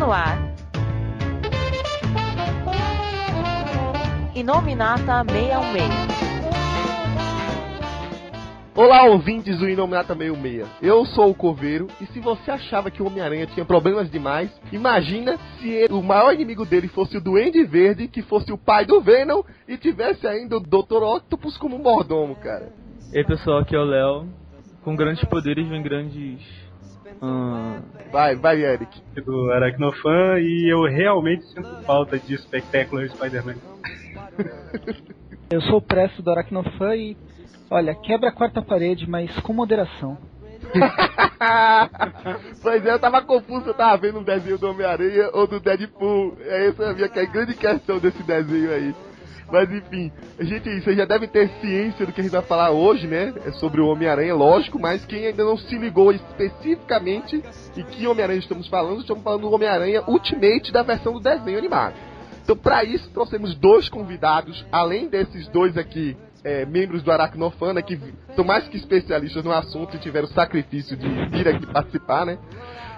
no ar. Inominata 616. Olá, ouvintes do Inominata 66. Eu sou o Coveiro e se você achava que o Homem-Aranha tinha problemas demais, imagina se ele, o maior inimigo dele fosse o Duende Verde, que fosse o pai do Venom e tivesse ainda o Dr. Octopus como mordomo, cara. E aí pessoal, aqui é o Léo. Com grandes poderes vem grandes. Hum... Vai, vai, Eric. Do Aracnofan e eu realmente sinto falta de Spectacular Spider-Man. eu sou o Presto do Aracnofan e. Olha, quebra a quarta parede, mas com moderação. pois é, eu tava confuso, eu tava vendo um desenho do Homem-Aranha ou do Deadpool. É essa a minha é a grande questão desse desenho aí. Mas enfim, gente, vocês já devem ter ciência do que a gente vai falar hoje, né? É sobre o Homem-Aranha, lógico, mas quem ainda não se ligou especificamente e que Homem-Aranha estamos falando, estamos falando do Homem-Aranha Ultimate da versão do desenho animado. Então, para isso, trouxemos dois convidados, além desses dois aqui, é, membros do Aracnofana, que são mais que especialistas no assunto e tiveram o sacrifício de vir aqui participar, né?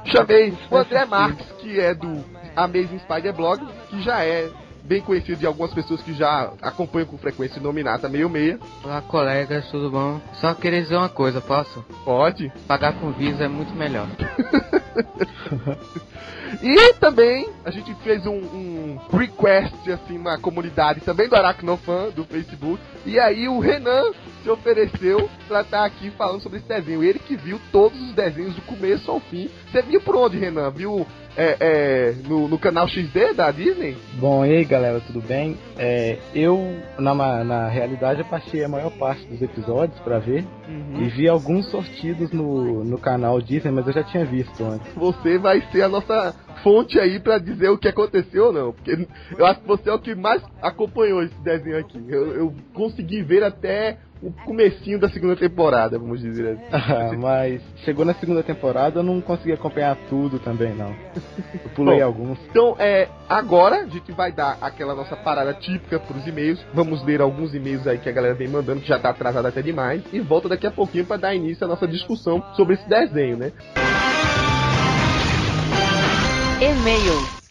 Chamei o André Marques, que é do Amazing Spider Blog, que já é bem conhecido de algumas pessoas que já acompanham com frequência o Nominata meio meia. Olá colegas, tudo bom? Só queria dizer uma coisa, posso? Pode. Pagar com Visa é muito melhor. e também a gente fez um, um, request assim na comunidade também do Aracnofan do Facebook. E aí o Renan se ofereceu pra estar tá aqui falando sobre esse desenho. Ele que viu todos os desenhos do começo ao fim. Você viu por onde, Renan? Viu é, é, no, no, canal XD da Disney? Bom, e aí galera, tudo bem? É, eu, na, na realidade, eu passei a maior parte dos episódios para ver uhum. e vi alguns sortidos no, no canal Disney, mas eu já tinha visto antes. Você vai ser a nossa fonte aí para dizer o que aconteceu ou não, porque eu acho que você é o que mais acompanhou esse desenho aqui. Eu, eu consegui ver até o comecinho da segunda temporada, vamos dizer assim. Ah, mas chegou na segunda temporada eu não consegui acompanhar tudo também, não. Eu pulei Bom, alguns. Então, é, agora a gente vai dar aquela nossa parada típica pros e-mails. Vamos ler alguns e-mails aí que a galera vem mandando, que já tá atrasado até demais. E volta daqui a pouquinho para dar início à nossa discussão sobre esse desenho, né? E-mails.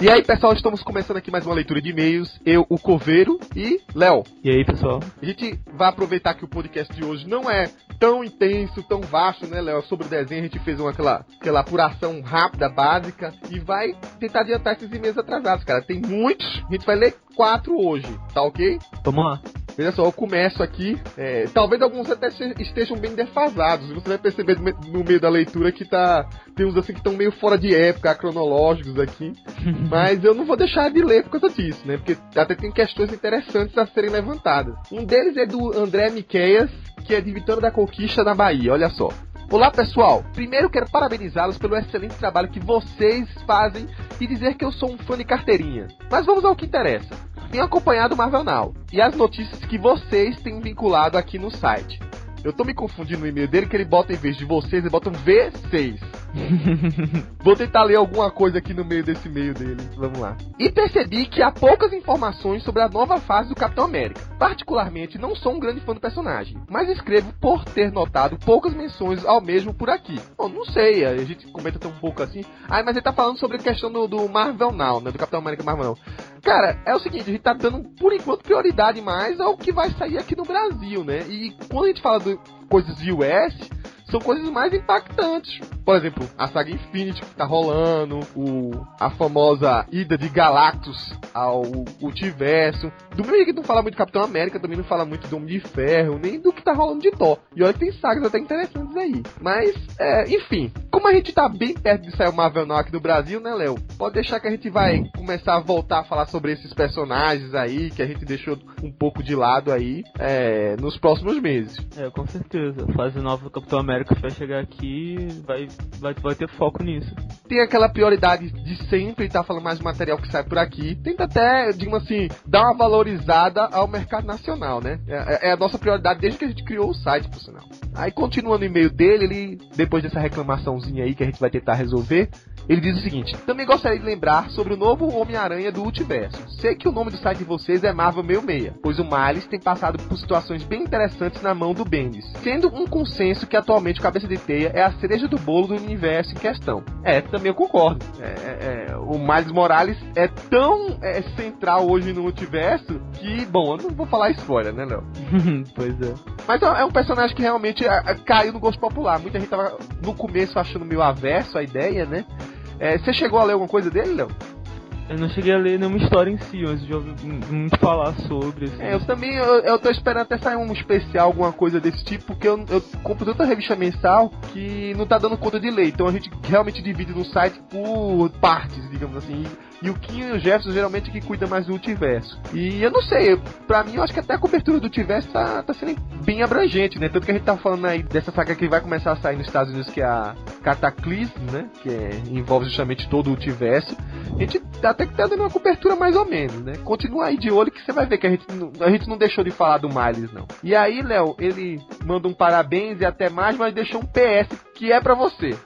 E aí, pessoal, estamos começando aqui mais uma leitura de e-mails. Eu, o Coveiro e Léo. E aí, pessoal? A gente vai aproveitar que o podcast de hoje não é tão intenso, tão vasto, né, Léo? Sobre o desenho, a gente fez uma, aquela, aquela apuração rápida, básica, e vai tentar adiantar esses e-mails atrasados, cara. Tem muitos, a gente vai ler quatro hoje, tá ok? Vamos lá. Veja só, eu começo aqui. É, talvez alguns até estejam bem defasados. Você vai perceber no meio da leitura que tá. Tem uns assim que estão meio fora de época, cronológicos aqui. Mas eu não vou deixar de ler por causa disso, né? Porque até tem questões interessantes a serem levantadas. Um deles é do André Miqueias, que é de Vitória da Conquista, na Bahia. Olha só. Olá pessoal, primeiro quero parabenizá-los pelo excelente trabalho que vocês fazem e dizer que eu sou um fã de carteirinha. Mas vamos ao que interessa tenho acompanhado o Marvel Now e as notícias que vocês têm vinculado aqui no site. Eu tô me confundindo no e-mail dele que ele bota em vez de vocês, ele bota um V6. Vou tentar ler alguma coisa aqui no meio desse e-mail dele. Vamos lá. E percebi que há poucas informações sobre a nova fase do Capitão América. Particularmente, não sou um grande fã do personagem, mas escrevo por ter notado poucas menções ao mesmo por aqui. Bom, não sei, a gente comenta tão pouco assim. Ah, mas ele tá falando sobre a questão do, do Marvel Now, né? Do Capitão América Marvel Now. Cara, é o seguinte, a gente tá dando, por enquanto, prioridade mais ao que vai sair aqui no Brasil, né? E quando a gente fala de coisas US, são coisas mais impactantes. Por exemplo, a saga Infinity que tá rolando, o, a famosa ida de Galactus ao multiverso. Do mesmo que não fala muito Capitão América, também não fala muito do Homem de Ferro, nem do que tá rolando de Thor. E olha que tem sagas até interessantes aí. Mas, é, enfim, como a gente tá bem perto de sair o Marvel Now aqui no Brasil, né, Léo? Pode deixar que a gente vai começar a voltar a falar sobre esses personagens aí, que a gente deixou um pouco de lado aí, é, nos próximos meses. É, com certeza. Fase nova do Capitão América que vai chegar aqui vai, vai, vai ter foco nisso. Tem aquela prioridade de sempre tá falando mais material que sai por aqui. Tenta até, digamos assim, dar uma valorizada ao mercado nacional, né? É, é a nossa prioridade desde que a gente criou o site, por sinal. Aí, continuando o e-mail dele, ele, depois dessa reclamaçãozinha aí que a gente vai tentar resolver, Ele diz o seguinte: Também gostaria de lembrar sobre o novo Homem-Aranha do Multiverso. Sei que o nome do site de vocês é Marvel 66, pois o Miles tem passado por situações bem interessantes na mão do Bendis, sendo um consenso que atualmente o Cabeça de Teia é a cereja do bolo do universo em questão. É, também eu concordo. É, é, é, o Miles Morales é tão é, central hoje no multiverso que, bom, eu não vou falar spoiler, né, Léo? pois é. Mas é um personagem que realmente é, caiu no gosto popular. Muita gente tava no começo achando meio averso a ideia, né? É, você chegou a ler alguma coisa dele, Léo? Eu não cheguei a ler nenhuma história em si, mas já ouvi muito falar sobre. Assim. É, eu também eu, eu tô esperando até sair um especial, alguma coisa desse tipo, porque eu, eu compro tanta revista mensal que não tá dando conta de ler. Então a gente realmente divide no site por partes, digamos assim. E o Kim e o Jefferson geralmente que cuida mais do multiverso. E eu não sei, pra mim eu acho que até a cobertura do multiverso tá, tá sendo bem abrangente, né? Tanto que a gente tá falando aí dessa saga que vai começar a sair nos Estados Unidos, que é a Cataclysm, né? Que é, envolve justamente todo o multiverso. A gente tá até que tá dando uma cobertura mais ou menos, né? Continua aí de olho que você vai ver que a gente, não, a gente não deixou de falar do Miles, não. E aí, Léo, ele manda um parabéns e até mais, mas deixou um PS que é para você.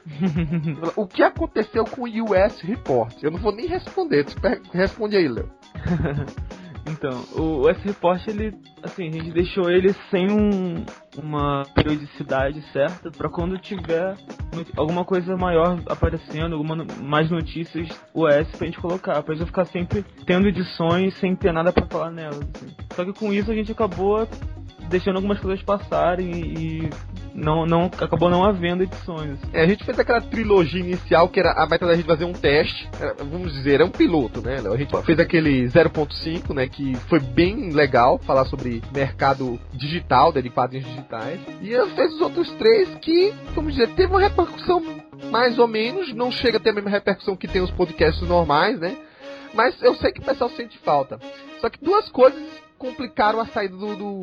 o que aconteceu com o US Report? Eu não vou nem responder, responde aí, Léo. Então, o S-Report, ele, assim, a gente deixou ele sem um, uma periodicidade certa para quando tiver alguma coisa maior aparecendo, alguma mais notícias, o S pra gente colocar, pra gente ficar sempre tendo edições sem ter nada para falar nelas. Assim. Só que com isso a gente acabou deixando algumas coisas passarem e não, não acabou não havendo edições. É, a gente fez aquela trilogia inicial que era a meta da gente fazer um teste, era, vamos dizer, é um piloto, né? A gente fez aquele 0.5, né, que foi bem legal falar sobre mercado digital, de quadrinhos digitais. E fez os outros três que, vamos dizer, teve uma repercussão mais ou menos, não chega a ter a mesma repercussão que tem os podcasts normais, né? Mas eu sei que o pessoal sente falta. Só que duas coisas complicaram a saída do, do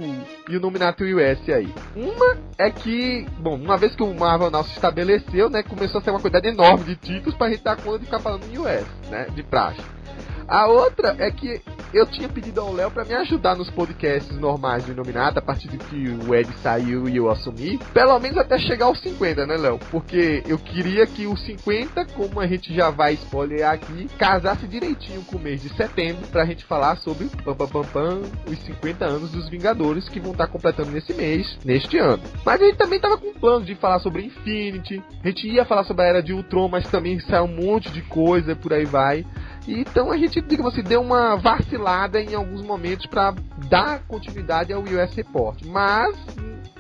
Illuminati US aí. Uma é que, bom, uma vez que o Marvel Now se estabeleceu, né, começou a ser uma quantidade enorme de títulos pra gente dar conta de ficar falando em US, né, de praxe. A outra é que eu tinha pedido ao Léo para me ajudar nos podcasts normais do Inominata, a partir de que o Ed saiu e eu assumi, pelo menos até chegar aos 50, né, Léo? Porque eu queria que os 50, como a gente já vai spoiler aqui, casasse direitinho com o mês de setembro pra gente falar sobre pam, pam, pam, pam, os 50 anos dos Vingadores que vão estar completando nesse mês, neste ano. Mas a gente também tava com plano de falar sobre Infinity, a gente ia falar sobre a Era de Ultron, mas também saiu um monte de coisa, por aí vai. Então a gente, digamos assim, deu uma vacilada em alguns momentos para dar continuidade ao US Report. Mas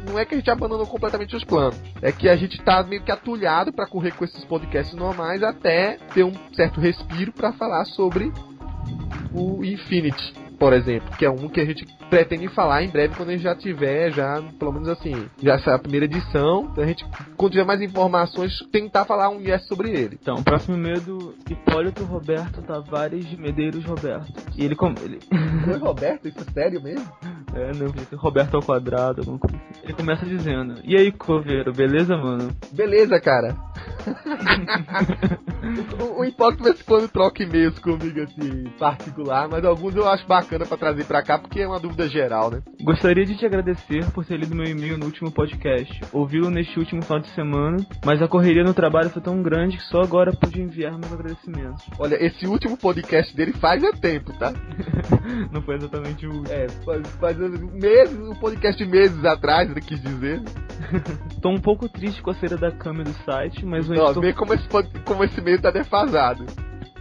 não é que a gente abandonou completamente os planos. É que a gente tá meio que atulhado para correr com esses podcasts normais até ter um certo respiro para falar sobre o Infinity por exemplo, que é um que a gente pretende falar em breve quando a gente já tiver, já, pelo menos assim, já essa a primeira edição, então a gente, quando tiver mais informações, tentar falar um yes sobre ele. Então, o próximo medo, Hipólito Roberto Tavares de Medeiros Roberto. E ele como. Ele... Foi Roberto? Isso é sério mesmo? É, não, Roberto ao quadrado, alguma coisa assim. Ele começa dizendo, e aí, Coveiro, beleza, mano? Beleza, cara. o, o Hipólito vez quando troca e-mails comigo, assim, particular, mas alguns eu acho bacana bacana para trazer para cá, porque é uma dúvida geral, né? Gostaria de te agradecer por ter lido meu e-mail no último podcast. Ouvi-lo neste último final de semana, mas a correria no trabalho foi tão grande que só agora pude enviar meus agradecimentos. Olha, esse último podcast dele faz tempo, tá? Não foi exatamente o último. É, faz, faz meses, um podcast de meses atrás, ele quis dizer. Tô um pouco triste com a saída da câmera do site, mas o editor... vê como esse, como esse meio tá defasado.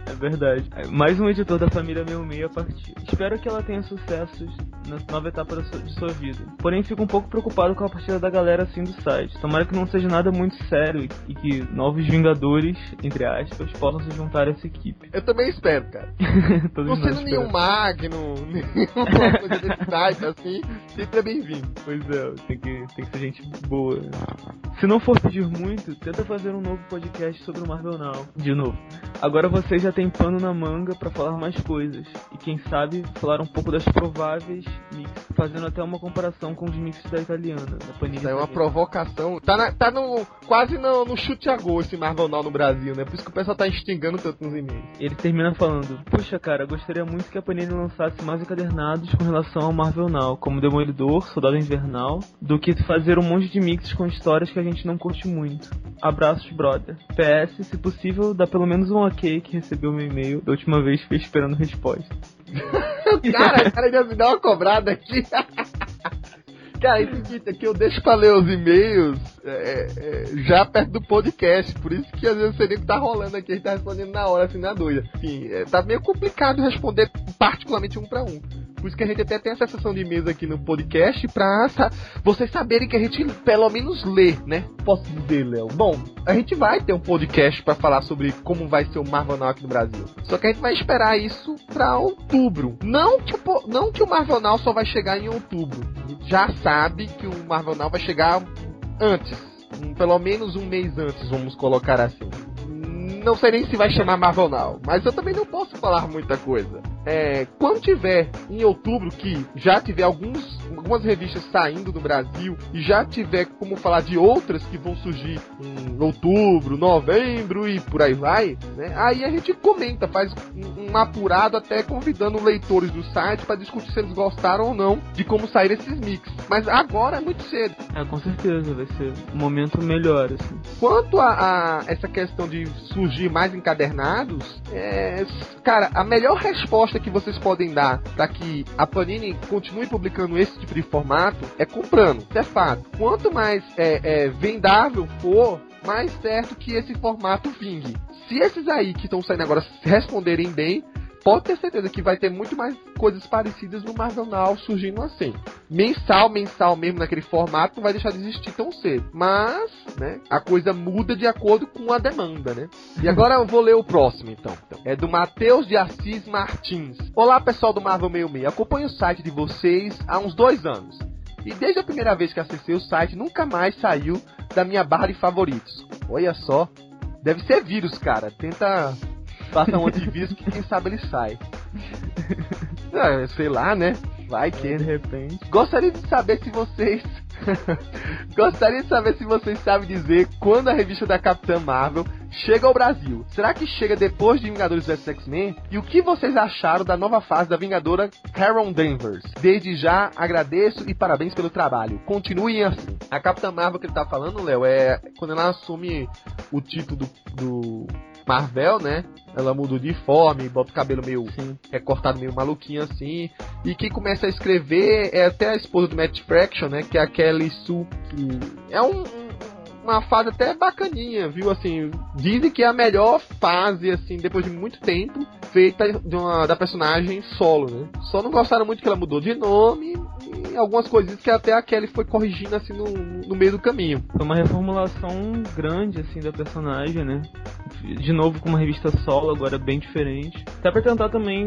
É verdade. Mais um editor da família Meu Meia partiu. Espero que ela tenha sucessos na nova etapa de sua vida. Porém, fico um pouco preocupado com a partida da galera assim do site. Tomara que não seja nada muito sério e que novos Vingadores, entre aspas, possam se juntar a essa equipe. Eu também espero, cara. não sendo nenhum Magno, nenhuma coisa desse site, assim, sempre é bem-vindo. Pois é, tem que, tem que ser gente boa. Se não for pedir muito, tenta fazer um novo podcast sobre o Marvel Now. De novo. Agora vocês já têm pano na manga para falar mais coisas. E quem sabe falar um pouco das prováveis mix, fazendo até uma comparação com os mix da italiana, da Panini. Isso é uma provocação. Tá, na- tá no, quase no, no chute a gol esse Marvel Now no Brasil, né? Por isso que o pessoal tá instigando tanto nos e-mails. Ele termina falando: Puxa, cara, gostaria muito que a Panini lançasse mais encadernados com relação ao Marvel Now, como Demolidor, Soldado Invernal, do que fazer um monte de mixes com histórias que a gente não curte muito. Abraços, brother. PS, se possível, dá pelo menos um ok que recebeu meu e-mail da última vez fiquei esperando resposta. Cara, cara ainda me dá uma cobrada aqui. Cara, é seguinte, aqui eu deixo pra ler os e-mails é, é, já perto do podcast, por isso que às vezes o que tá rolando aqui, gente tá respondendo na hora, assim, na doida. Enfim, é, tá meio complicado responder particularmente um pra um. Por isso que a gente até tem essa sessão de e-mails aqui no podcast pra vocês saberem que a gente pelo menos lê, né? Posso dizer, Léo? Bom, a gente vai ter um podcast pra falar sobre como vai ser o Marvel Now aqui no Brasil. Só que a gente vai esperar isso pra outubro. Não que, o não que o Marvel Now só vai chegar em outubro. A gente já sabe que o Marvel Now vai chegar antes. Pelo menos um mês antes, vamos colocar assim. Não sei nem se vai chamar Marvel Now, mas eu também não posso falar muita coisa. É, quando tiver em outubro, que já tiver alguns, algumas revistas saindo do Brasil e já tiver como falar de outras que vão surgir em outubro, novembro e por aí vai, né? Aí a gente comenta, faz um, um apurado até convidando leitores do site para discutir se eles gostaram ou não de como sair esses mix. Mas agora é muito cedo. É, com certeza, vai ser um momento melhor, assim. Quanto a, a essa questão de surgir mais encadernados, é, cara, a melhor resposta que vocês podem dar para que a Panini continue publicando esse tipo de formato é comprando. Isso é fato. Quanto mais é, é, vendável for, mais certo que esse formato vingue. Se esses aí que estão saindo agora responderem bem, pode ter certeza que vai ter muito mais coisas parecidas no Now surgindo assim. Mensal, mensal mesmo naquele formato não vai deixar de existir tão cedo. Mas, né, a coisa muda de acordo com a demanda, né? E agora eu vou ler o próximo então. Então, É do Matheus de Assis Martins. Olá pessoal do Marvel 66, acompanho o site de vocês há uns dois anos. E desde a primeira vez que acessei o site, nunca mais saiu da minha barra de favoritos. Olha só. Deve ser vírus, cara. Tenta Passa um antivírus que quem sabe ele sai. Ah, sei lá, né? Vai que. De repente. Gostaria de saber se vocês. Gostaria de saber se vocês sabem dizer quando a revista da Capitã Marvel chega ao Brasil. Será que chega depois de Vingadores vs X-Men? E o que vocês acharam da nova fase da Vingadora Karen Danvers? Desde já agradeço e parabéns pelo trabalho. Continuem assim. A Capitã Marvel que ele tá falando, Léo, é quando ela assume o título do, do Marvel, né? Ela muda o uniforme, bota o cabelo meio recortado, meio maluquinho assim. E quem começa a escrever é até a esposa do Matt Fraction, né? Que é a Kelly Sue, que é um, uma fase até bacaninha, viu? Assim, dizem que é a melhor fase, assim, depois de muito tempo, feita de uma, da personagem solo, né? Só não gostaram muito que ela mudou de nome e algumas coisinhas que até a Kelly foi corrigindo, assim, no, no meio do caminho. Foi uma reformulação grande, assim, da personagem, né? De novo com uma revista solo, agora bem diferente. Até pra tentar também,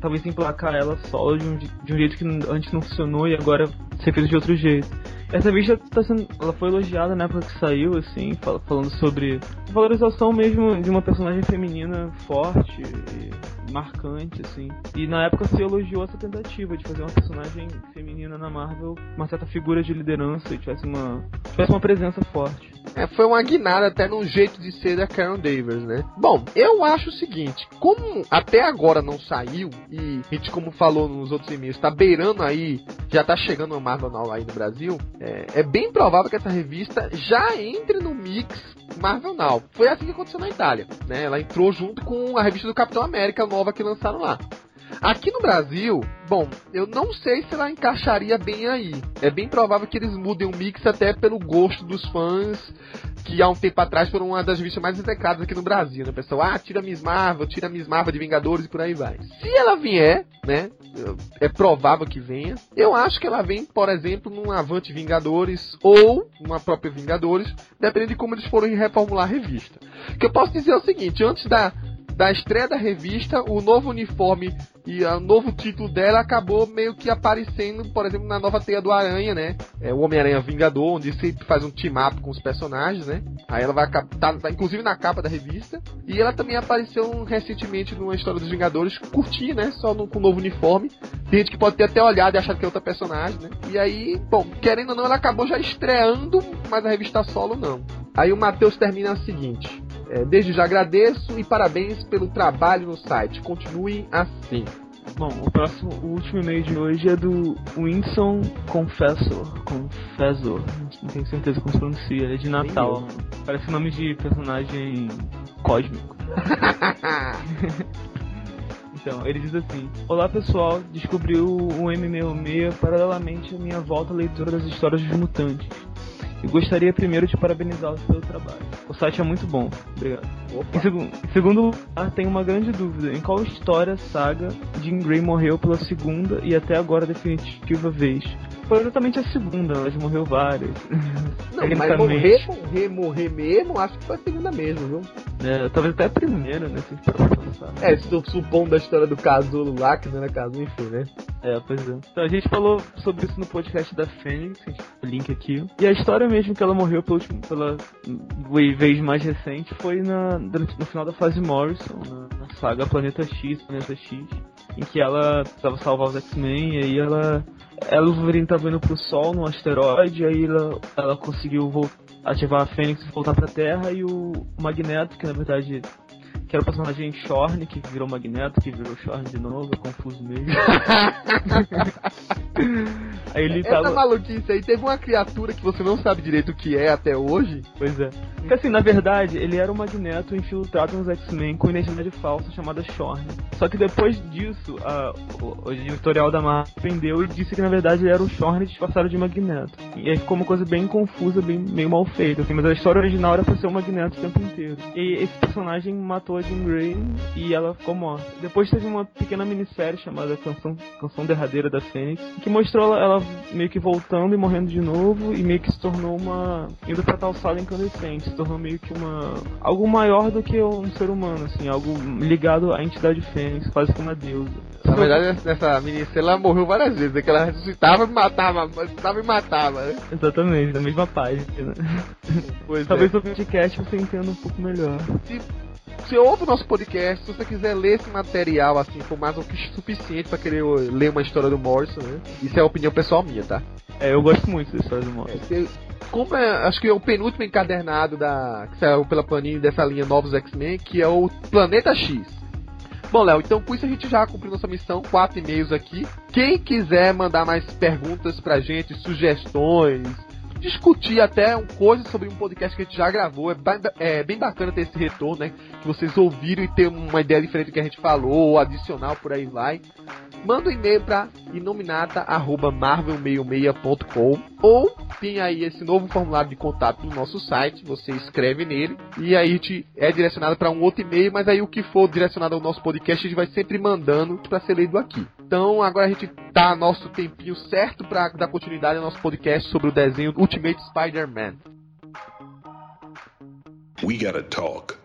talvez emplacar ela solo de um, de um jeito que antes não funcionou e agora ser feito de outro jeito. Essa revista tá sendo, ela foi elogiada na época que saiu, assim, fal- falando sobre valorização mesmo de uma personagem feminina forte e marcante, assim. E na época se elogiou essa tentativa de fazer uma personagem feminina na Marvel, uma certa figura de liderança e tivesse uma, tivesse uma presença forte. É, foi uma guinada até no jeito de ser da Karen Davis, né? Bom, eu acho o seguinte, como até agora não saiu, e a gente, como falou nos outros e-mails, tá beirando aí, já tá chegando uma Marvel Now aí no Brasil, é, é bem provável que essa revista já entre no mix Marvel Now. Foi assim que aconteceu na Itália, né? Ela entrou junto com a revista do Capitão América nova que lançaram lá. Aqui no Brasil, bom, eu não sei se ela encaixaria bem aí. É bem provável que eles mudem o mix até pelo gosto dos fãs, que há um tempo atrás foram uma das revistas mais execradas aqui no Brasil, né? Pessoal, ah, tira Miss Marvel, tira Miss Marvel de Vingadores e por aí vai. Se ela vier, né? É provável que venha. Eu acho que ela vem, por exemplo, num Avante Vingadores ou uma própria Vingadores, dependendo de como eles forem reformular a revista. O que eu posso dizer é o seguinte, antes da da estreia da revista, o novo uniforme e o novo título dela acabou meio que aparecendo, por exemplo, na nova Teia do Aranha, né? É o Homem-Aranha Vingador, onde sempre faz um team-up com os personagens, né? Aí ela vai tá, tá, inclusive na capa da revista. E ela também apareceu recentemente numa história dos Vingadores, curtinha, né? Só no, com o novo uniforme. Tem gente que pode ter até olhado e achado que é outra personagem, né? E aí, bom, querendo ou não, ela acabou já estreando, mas a revista solo não. Aí o Matheus termina o seguinte. É, desde já agradeço e parabéns pelo trabalho no site. Continuem assim. Bom, o próximo, o último e-mail de hoje é do Winston Confessor. Confessor. Não tenho certeza como se pronuncia. Ele é de Natal. Parece nome de personagem cósmico. Então, ele diz assim: Olá pessoal, descobri o M66 paralelamente à minha volta à leitura das histórias dos mutantes. E gostaria primeiro de parabenizá-los pelo trabalho. O site é muito bom. Obrigado. Em, seg em, segundo lugar, tenho uma grande dúvida. Em qual história, saga, Jean Grey morreu pela segunda e até agora definitiva vez? Foi exatamente a segunda, ela já morreu várias. Não, mas morrer, morrer, morrer mesmo, acho que foi a segunda mesmo, viu? É, talvez até a primeira, né? Se é, supondo da história do casulo lá, que não era casulo, enfim, né? É, pois é. Então a gente falou sobre isso no podcast da Fênix, link aqui. E a história mesmo que ela morreu pelo, pela vez mais recente foi na, no final da fase Morrison, na, na saga Planeta X, Planeta X, em que ela precisava salvar os X-Men e aí ela ela, o Wolverine tava indo pro Sol, num asteroide, aí ela, ela conseguiu ativar a Fênix e voltar pra Terra, e o Magneto, que na verdade que era o personagem Shorn, que virou Magneto, que virou Shorn de novo, é confuso mesmo. aí ele Essa tava... maluquice aí, teve uma criatura que você não sabe direito o que é até hoje. Pois é. Porque assim, na verdade, ele era o Magneto infiltrado nos X-Men com identidade falsa chamada Shorn. Só que depois disso, a, o, o editorial da Marvel prendeu e disse que na verdade ele era o Shorn disfarçado de Magneto. E aí ficou uma coisa bem confusa, bem meio mal feita, assim, mas a história original era pra ser o Magneto o tempo inteiro. E esse personagem matou a Jean Grey e ela ficou morta. Depois teve uma pequena minissérie chamada Canção, Canção Derradeira da Fênix, que mostrou ela, meio que voltando e morrendo de novo e meio que se tornou uma. indo pra tal sala incandescente, se tornou meio que uma. algo maior do que um ser humano, assim, algo ligado à entidade Fênix, quase como uma deusa. Na verdade, nessa minissérie ela morreu várias vezes, é que ela ressuscitava e matava, ressuscitava e matava, né? Exatamente, na mesma página. Pois Talvez é. no podcast você entenda um pouco melhor. Se você ouve o nosso podcast, se você quiser ler esse material, assim, for mais do que suficiente para querer ler uma história do Morrison, né? Isso é a opinião pessoal minha, tá? É, eu gosto muito da história do Morrison. É, como é, acho que é o penúltimo encadernado da, que saiu pela Panini dessa linha Novos X-Men, que é o Planeta X. Bom, Léo, então com isso a gente já cumpriu nossa missão, quatro e-mails aqui. Quem quiser mandar mais perguntas pra gente, sugestões, discutir até um coisa sobre um podcast que a gente já gravou. É bem, é bem bacana ter esse retorno, né? Que vocês ouviram e ter uma ideia diferente do que a gente falou, ou adicional por aí vai. Manda um e-mail para inominata.marvel66.com ou tem aí esse novo formulário de contato no nosso site, você escreve nele e aí te é direcionado para um outro e-mail, mas aí o que for direcionado ao nosso podcast a gente vai sempre mandando para ser lido aqui. Então agora a gente tá nosso tempinho certo para dar continuidade ao nosso podcast sobre o desenho Ultimate Spider-Man. We gotta talk.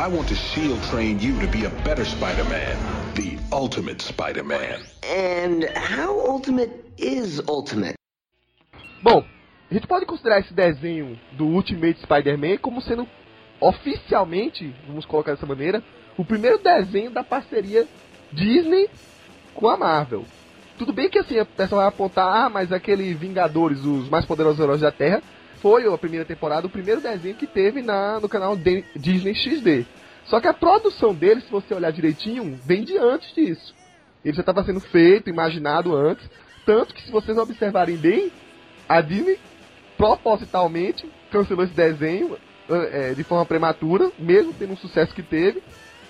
I want to SEAL train you to be a better Spider-Man. The ultimate Spider-Man. And how ultimate is ultimate? Bom, a gente pode considerar esse desenho do Ultimate Spider-Man como sendo oficialmente, vamos colocar dessa maneira, o primeiro desenho da parceria Disney com a Marvel. Tudo bem que assim, a pessoa vai apontar, ah, mas aquele Vingadores, os mais poderosos heróis da Terra, foi a primeira temporada, o primeiro desenho que teve na, no canal de, Disney XD. Só que a produção dele, se você olhar direitinho, vem de antes disso. Ele já estava sendo feito, imaginado antes. Tanto que se vocês observarem bem, a Disney propositalmente cancelou esse desenho é, de forma prematura, mesmo tendo o sucesso que teve,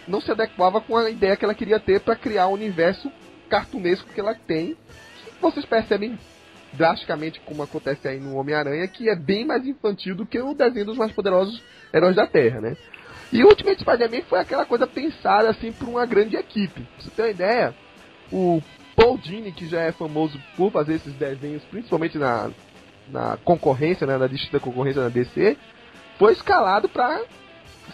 não se adequava com a ideia que ela queria ter para criar o um universo cartunesco que ela tem. Vocês percebem drasticamente como acontece aí no Homem-Aranha, que é bem mais infantil do que o desenho dos mais poderosos heróis da Terra, né? E o Ultimate Spider-Man foi aquela coisa pensada assim por uma grande equipe. Pra você ter uma ideia, o Paul Dini, que já é famoso por fazer esses desenhos, principalmente na, na concorrência, né, na distinta concorrência na DC, foi escalado para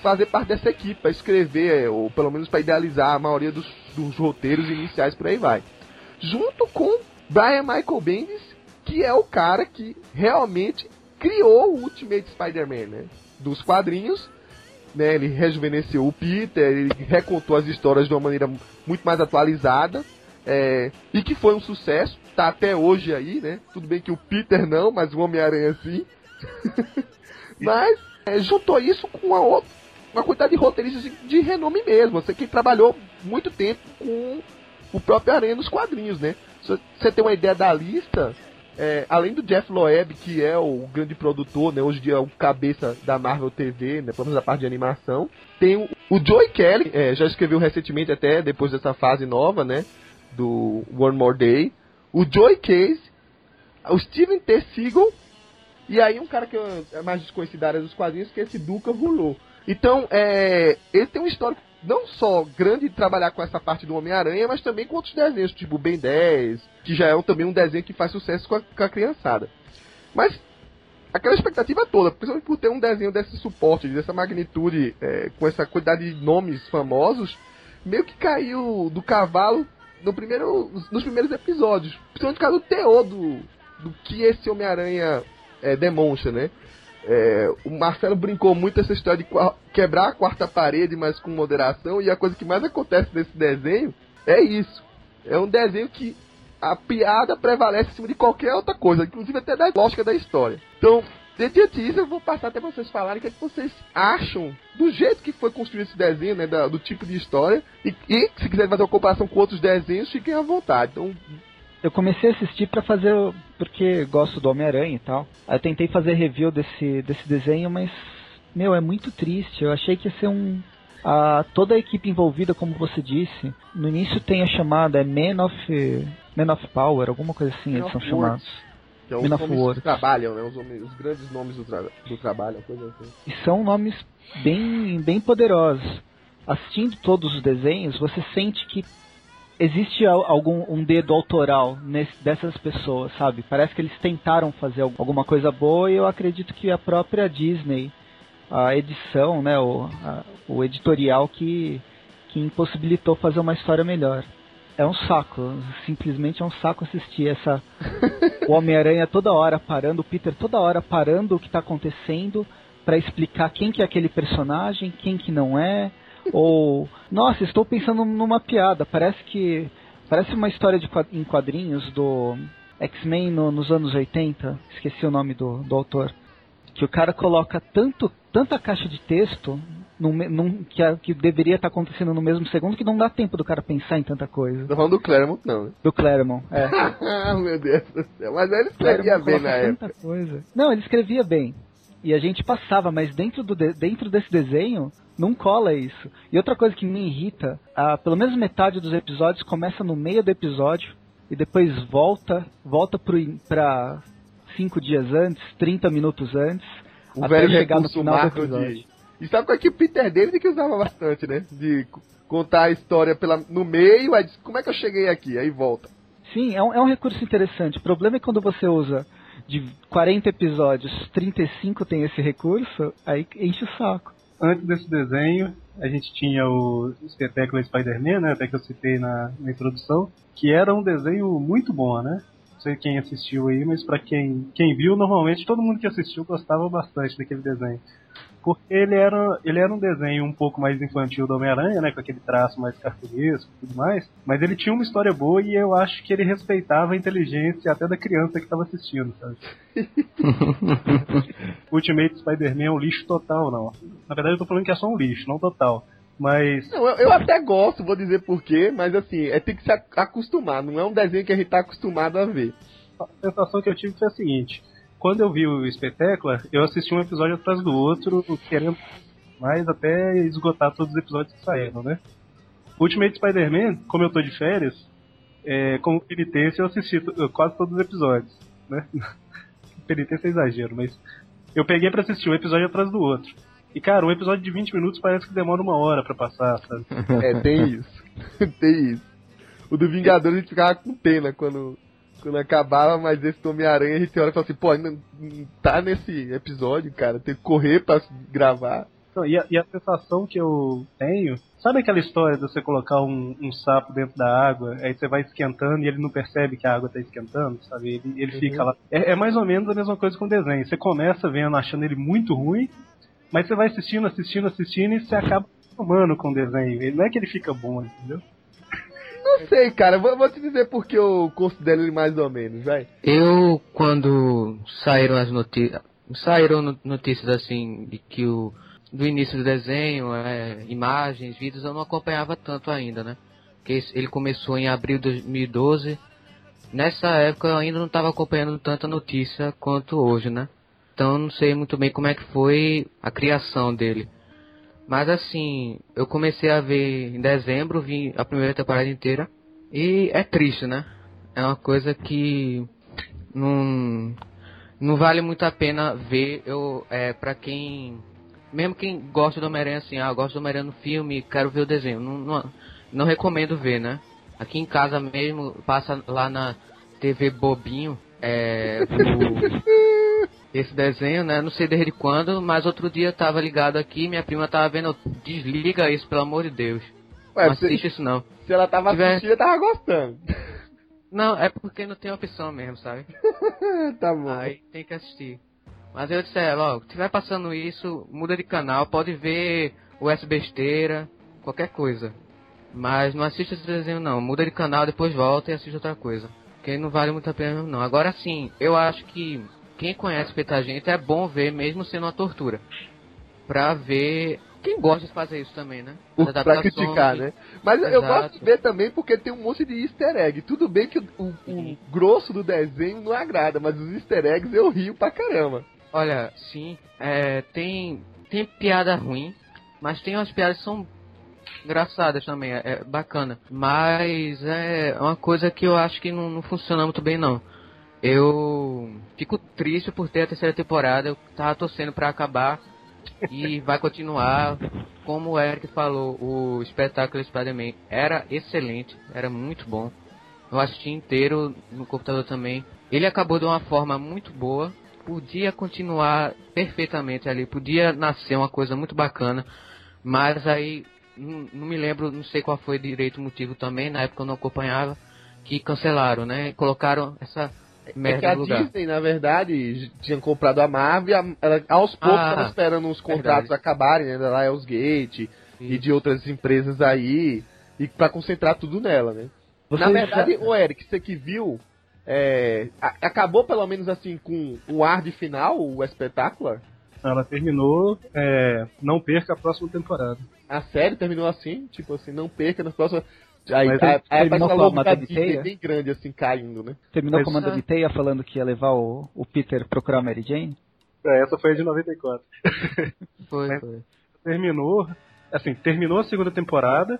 fazer parte dessa equipe, para escrever, ou pelo menos para idealizar a maioria dos, dos roteiros iniciais por aí vai. Junto com Brian Michael Bendis, que é o cara que realmente criou o Ultimate Spider-Man, né? Dos quadrinhos, né? Ele rejuvenesceu o Peter, ele recontou as histórias de uma maneira muito mais atualizada, é, e que foi um sucesso, tá até hoje aí, né? Tudo bem que o Peter não, mas o Homem-Aranha sim. mas é, juntou isso com uma, outra, uma quantidade de roteiristas de, de renome mesmo. Você que trabalhou muito tempo com o próprio Aranha nos quadrinhos, né? Você tem uma ideia da lista, é, além do Jeff Loeb, que é o grande produtor, né, hoje em dia é o cabeça da Marvel TV, né, pelo menos a parte de animação, tem o, Joey Kelly, é, já escreveu recentemente até, depois dessa fase nova, né, do One More Day, o Joey Case, o Steven T. Seagal, e aí um cara que é mais desconhecido da área dos quadrinhos, que é esse Duca Rulou. Então, é, ele tem um histórico não só grande de trabalhar com essa parte do Homem-Aranha, mas também com outros desenhos, tipo Ben 10, que já é também um desenho que faz sucesso com a, com a criançada. Mas aquela expectativa toda, principalmente por ter um desenho desse suporte, dessa magnitude, é, com essa quantidade de nomes famosos, meio que caiu do cavalo no primeiro, nos primeiros episódios. Principalmente por causa do teor do, do que esse Homem-Aranha é, demonstra, né? É, o Marcelo brincou muito essa história de quebrar a quarta parede, mas com moderação, e a coisa que mais acontece nesse desenho é isso. É um desenho que a piada prevalece em cima de qualquer outra coisa, inclusive até da lógica da história. Então, diante disso, eu vou passar até vocês falarem o que, é que vocês acham do jeito que foi construído esse desenho, né, do tipo de história, e, e se quiserem fazer uma comparação com outros desenhos, fiquem à vontade. Então, eu comecei a assistir para fazer porque gosto do Homem-Aranha e tal. Eu tentei fazer review desse desse desenho, mas meu, é muito triste. Eu achei que ia ser um a toda a equipe envolvida, como você disse. No início tem a chamada é Men of Men of Power, alguma coisa assim, eles são chamados. Que é os Men nomes que trabalham, né? Os, os, grandes nomes do, tra do trabalho, coisa assim. E são nomes bem, bem poderosos. Assistindo todos os desenhos, você sente que existe algum um dedo autoral nesse, dessas pessoas, sabe? Parece que eles tentaram fazer alguma coisa boa e eu acredito que a própria Disney, a edição, né, o, a, o editorial que, que impossibilitou fazer uma história melhor. É um saco, simplesmente é um saco assistir essa o Homem-Aranha toda hora parando, o Peter toda hora parando o que está acontecendo para explicar quem que é aquele personagem, quem que não é ou, nossa, estou pensando numa piada. Parece que. Parece uma história de, em quadrinhos do X-Men no, nos anos 80. Esqueci o nome do, do autor. Que o cara coloca tanto, tanta caixa de texto num, num, que, a, que deveria estar acontecendo no mesmo segundo que não dá tempo do cara pensar em tanta coisa. Tô falando do Claremont, não. Né? Do Claremont, é. Ah, meu Deus do céu. Mas ele escrevia bem na época. Coisa. Não, ele escrevia bem. E a gente passava, mas dentro, do de, dentro desse desenho não cola isso. E outra coisa que me irrita, a, pelo menos metade dos episódios começa no meio do episódio e depois volta, volta pro, pra cinco dias antes, 30 minutos antes, o até chegar no final do episódio. De... E sabe qual é que o Peter David que usava bastante, né? De contar a história pela, no meio, aí diz, como é que eu cheguei aqui? Aí volta. Sim, é um, é um recurso interessante. O problema é quando você usa de 40 episódios, 35 tem esse recurso, aí enche o saco antes desse desenho, a gente tinha o espetáculo Spider-Man, né, até que eu citei na, na, introdução, que era um desenho muito bom, né? Não sei quem assistiu aí, mas para quem, quem viu, normalmente todo mundo que assistiu gostava bastante daquele desenho porque ele era, ele era um desenho um pouco mais infantil do Homem-Aranha, né, com aquele traço mais cartunesco e tudo mais, mas ele tinha uma história boa e eu acho que ele respeitava a inteligência até da criança que estava assistindo, sabe? Ultimate Spider-Man é um lixo total, não. Na verdade eu tô falando que é só um lixo, não total. Mas. Não, eu, eu, até gosto, vou dizer porquê, mas assim, é ter que se acostumar, não é um desenho que a gente tá acostumado a ver. A sensação que eu tive foi a seguinte: quando eu vi o espetáculo, eu assisti um episódio atrás do outro, querendo mais até esgotar todos os episódios que saíram, né? Ultimate Spider-Man, como eu tô de férias, é, como penitência eu assisti quase todos os episódios, né? penitência é exagero, mas eu peguei para assistir um episódio atrás do outro. E cara, um episódio de 20 minutos parece que demora uma hora para passar, sabe? É, tem isso. tem isso. O do Vingador a gente ficava com pena quando quando acabava, mas esse Homem-Aranha a gente olha e fala assim, pô, ainda tá nesse episódio, cara, tem que correr pra gravar. Então, e, a, e, a, sensação que eu tenho, sabe aquela história de você colocar um, um, sapo dentro da água, aí você vai esquentando e ele não percebe que a água está esquentando, sabe? Ele, ele uhum. fica lá. É, é, mais ou menos a mesma coisa com o desenho. Você começa vendo, achando ele muito ruim, mas você vai assistindo, assistindo, assistindo e você acaba tomando com o desenho. Não é que ele fica bom, entendeu? Não sei, cara. Vou, vou te dizer porque eu considero ele mais ou menos, vai. Eu, quando saíram as notícias. Saíram notícias assim de que o. Do início do desenho, é, imagens, vídeos, eu não acompanhava tanto ainda, né? Porque ele começou em abril de 2012. Nessa época eu ainda não estava acompanhando tanta notícia quanto hoje, né? Então não sei muito bem como é que foi a criação dele. Mas assim, eu comecei a ver em dezembro, vi a primeira temporada inteira. E é triste, né? É uma coisa que não, não vale muito a pena ver. Eu, é, pra quem. Mesmo quem gosta do Homem-Aranha assim, ah, eu gosto do Homem-Aranha no filme, quero ver o desenho. Não, não, não recomendo ver, né? Aqui em casa mesmo, passa lá na TV Bobinho, é, o, esse desenho, né? Não sei desde quando, mas outro dia tava ligado aqui, minha prima tava vendo, desliga isso, pelo amor de Deus. Ué, não assiste se, isso não. Se ela tava tiver... assistindo, tava gostando. Não, é porque não tem opção mesmo, sabe? tá bom. Aí tem que assistir. Mas eu disse ela, ó, se tiver passando isso, muda de canal, pode ver o S besteira, qualquer coisa. Mas não assiste esse desenho não, muda de canal, depois volta e assiste outra coisa. Porque não vale muito a pena não. Agora sim, eu acho que quem conhece Petagento é bom ver, mesmo sendo uma tortura. Pra ver. Quem gosta de fazer isso também, né? Pra criticar, né? Mas Exato. eu gosto de ver também porque tem um monte de easter egg. Tudo bem que o, o, o grosso do desenho não agrada, mas os easter eggs eu rio pra caramba. Olha, sim, é, tem, tem piada ruim, mas tem umas piadas que são engraçadas também, é, é, bacana. Mas é uma coisa que eu acho que não, não funciona muito bem não. Eu fico triste por ter a terceira temporada. Eu tava torcendo para acabar e vai continuar. Como o Eric falou, o espetáculo Spider-Man era excelente, era muito bom. Eu assisti inteiro no computador também. Ele acabou de uma forma muito boa. Podia continuar perfeitamente ali, podia nascer uma coisa muito bacana, mas aí não, não me lembro, não sei qual foi direito o motivo também, na época eu não acompanhava, que cancelaram, né? Colocaram essa é que a lugar. Disney, na verdade, tinha comprado a Marvel e ela, aos poucos estava ah, esperando os contratos verdade. acabarem, né? Da Lionsgate e de outras empresas aí, e para concentrar tudo nela, né? Você na verdade, já... o Eric, você que viu, é, a, acabou pelo menos assim com o ar de final, o espetáculo? Ela terminou, é, não perca a próxima temporada. A série terminou assim? Tipo assim, não perca na próxima. Aí, Mas aí, aí terminou com a manda de teia? bem grande, assim, caindo, né? Terminou Mas, com a manda de teia falando que ia levar o, o Peter procurar a Mary Jane? É, essa foi a de 94. foi, foi. Terminou, assim, terminou a segunda temporada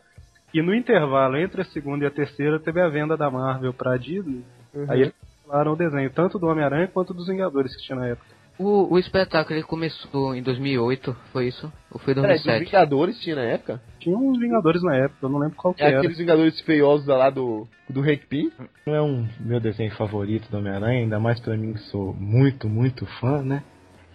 e no intervalo entre a segunda e a terceira teve a venda da Marvel pra Disney. Uhum. Aí eles falaram o desenho, tanto do Homem-Aranha quanto dos Vingadores que tinha na época. O, o espetáculo ele começou em 2008, foi isso? Ou foi 2007? Peraí, Vingadores tinha na época? Tinha uns Vingadores na época, eu não lembro qual que é era. aqueles Vingadores feiosos lá do, do Hank Pym? Não é um meu desenho favorito do Homem-Aranha, ainda mais pra mim que sou muito, muito fã, né?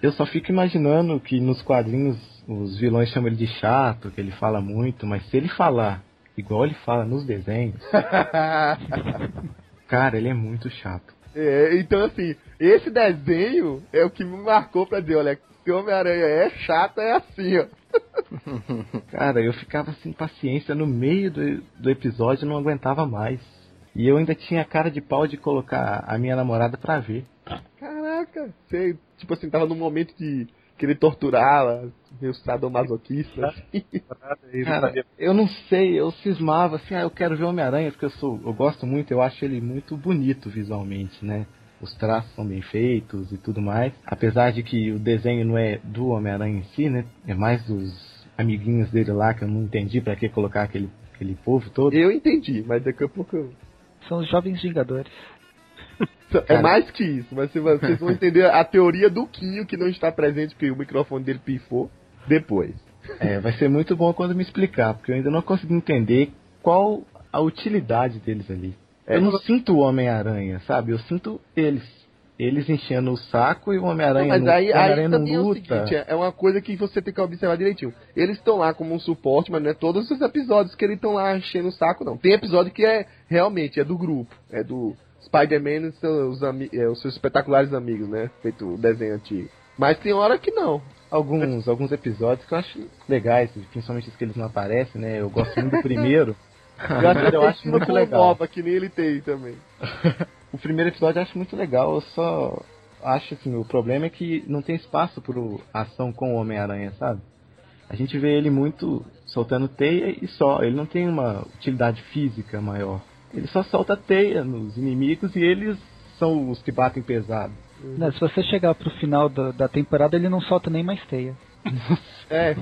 Eu só fico imaginando que nos quadrinhos os vilões chamam ele de chato, que ele fala muito, mas se ele falar igual ele fala nos desenhos, cara, ele é muito chato. É, então assim, esse desenho é o que me marcou pra dizer, olha, se Homem-Aranha é chato, é assim, ó. Cara, eu ficava sem paciência no meio do, do episódio não aguentava mais. E eu ainda tinha cara de pau de colocar a minha namorada pra ver. Caraca, você, tipo assim, tava num momento de querer torturá-la, meio sadomasoquista. Assim. Cara, eu não sei, eu cismava assim, ah, eu quero ver Homem-Aranha, porque eu sou, eu gosto muito, eu acho ele muito bonito visualmente, né? Os traços são bem feitos e tudo mais. Apesar de que o desenho não é do Homem-Aranha em si, né? É mais dos amiguinhos dele lá, que eu não entendi para que colocar aquele, aquele povo todo. Eu entendi, mas daqui a pouco eu... São os jovens vingadores. É mais que isso, mas vocês vão entender a teoria do Quinho que não está presente porque o microfone dele pifou depois. É, vai ser muito bom quando me explicar, porque eu ainda não consegui entender qual a utilidade deles ali. É, eu não sinto o Homem-Aranha, sabe? Eu sinto eles. eles enchendo o saco e o Homem-Aranha Mas não, aí, Homem-Aranha aí não também é o seguinte, é- é uma coisa que você tem que observar direitinho. Eles estão lá como um suporte, mas não é todos os episódios que eles estão lá enchendo o saco, não. Tem episódio que é realmente é do grupo, é do Spider-Man e seus, é, os seus espetaculares amigos, né? Feito o desenho antigo. Mas tem hora que não. alguns, alguns episódios que eu acho legais, principalmente os que eles não aparecem, né? Eu gosto muito do primeiro. Já eu acho muito legal. nova que nem ele tem também. O primeiro episódio eu acho muito legal, eu só acho assim, o problema é que não tem espaço pro ação com o Homem-Aranha, sabe? A gente vê ele muito soltando teia e só, ele não tem uma utilidade física maior. Ele só solta teia nos inimigos e eles são os que batem pesado. Né, se você chegar pro final da, da temporada, ele não solta nem mais teia. É,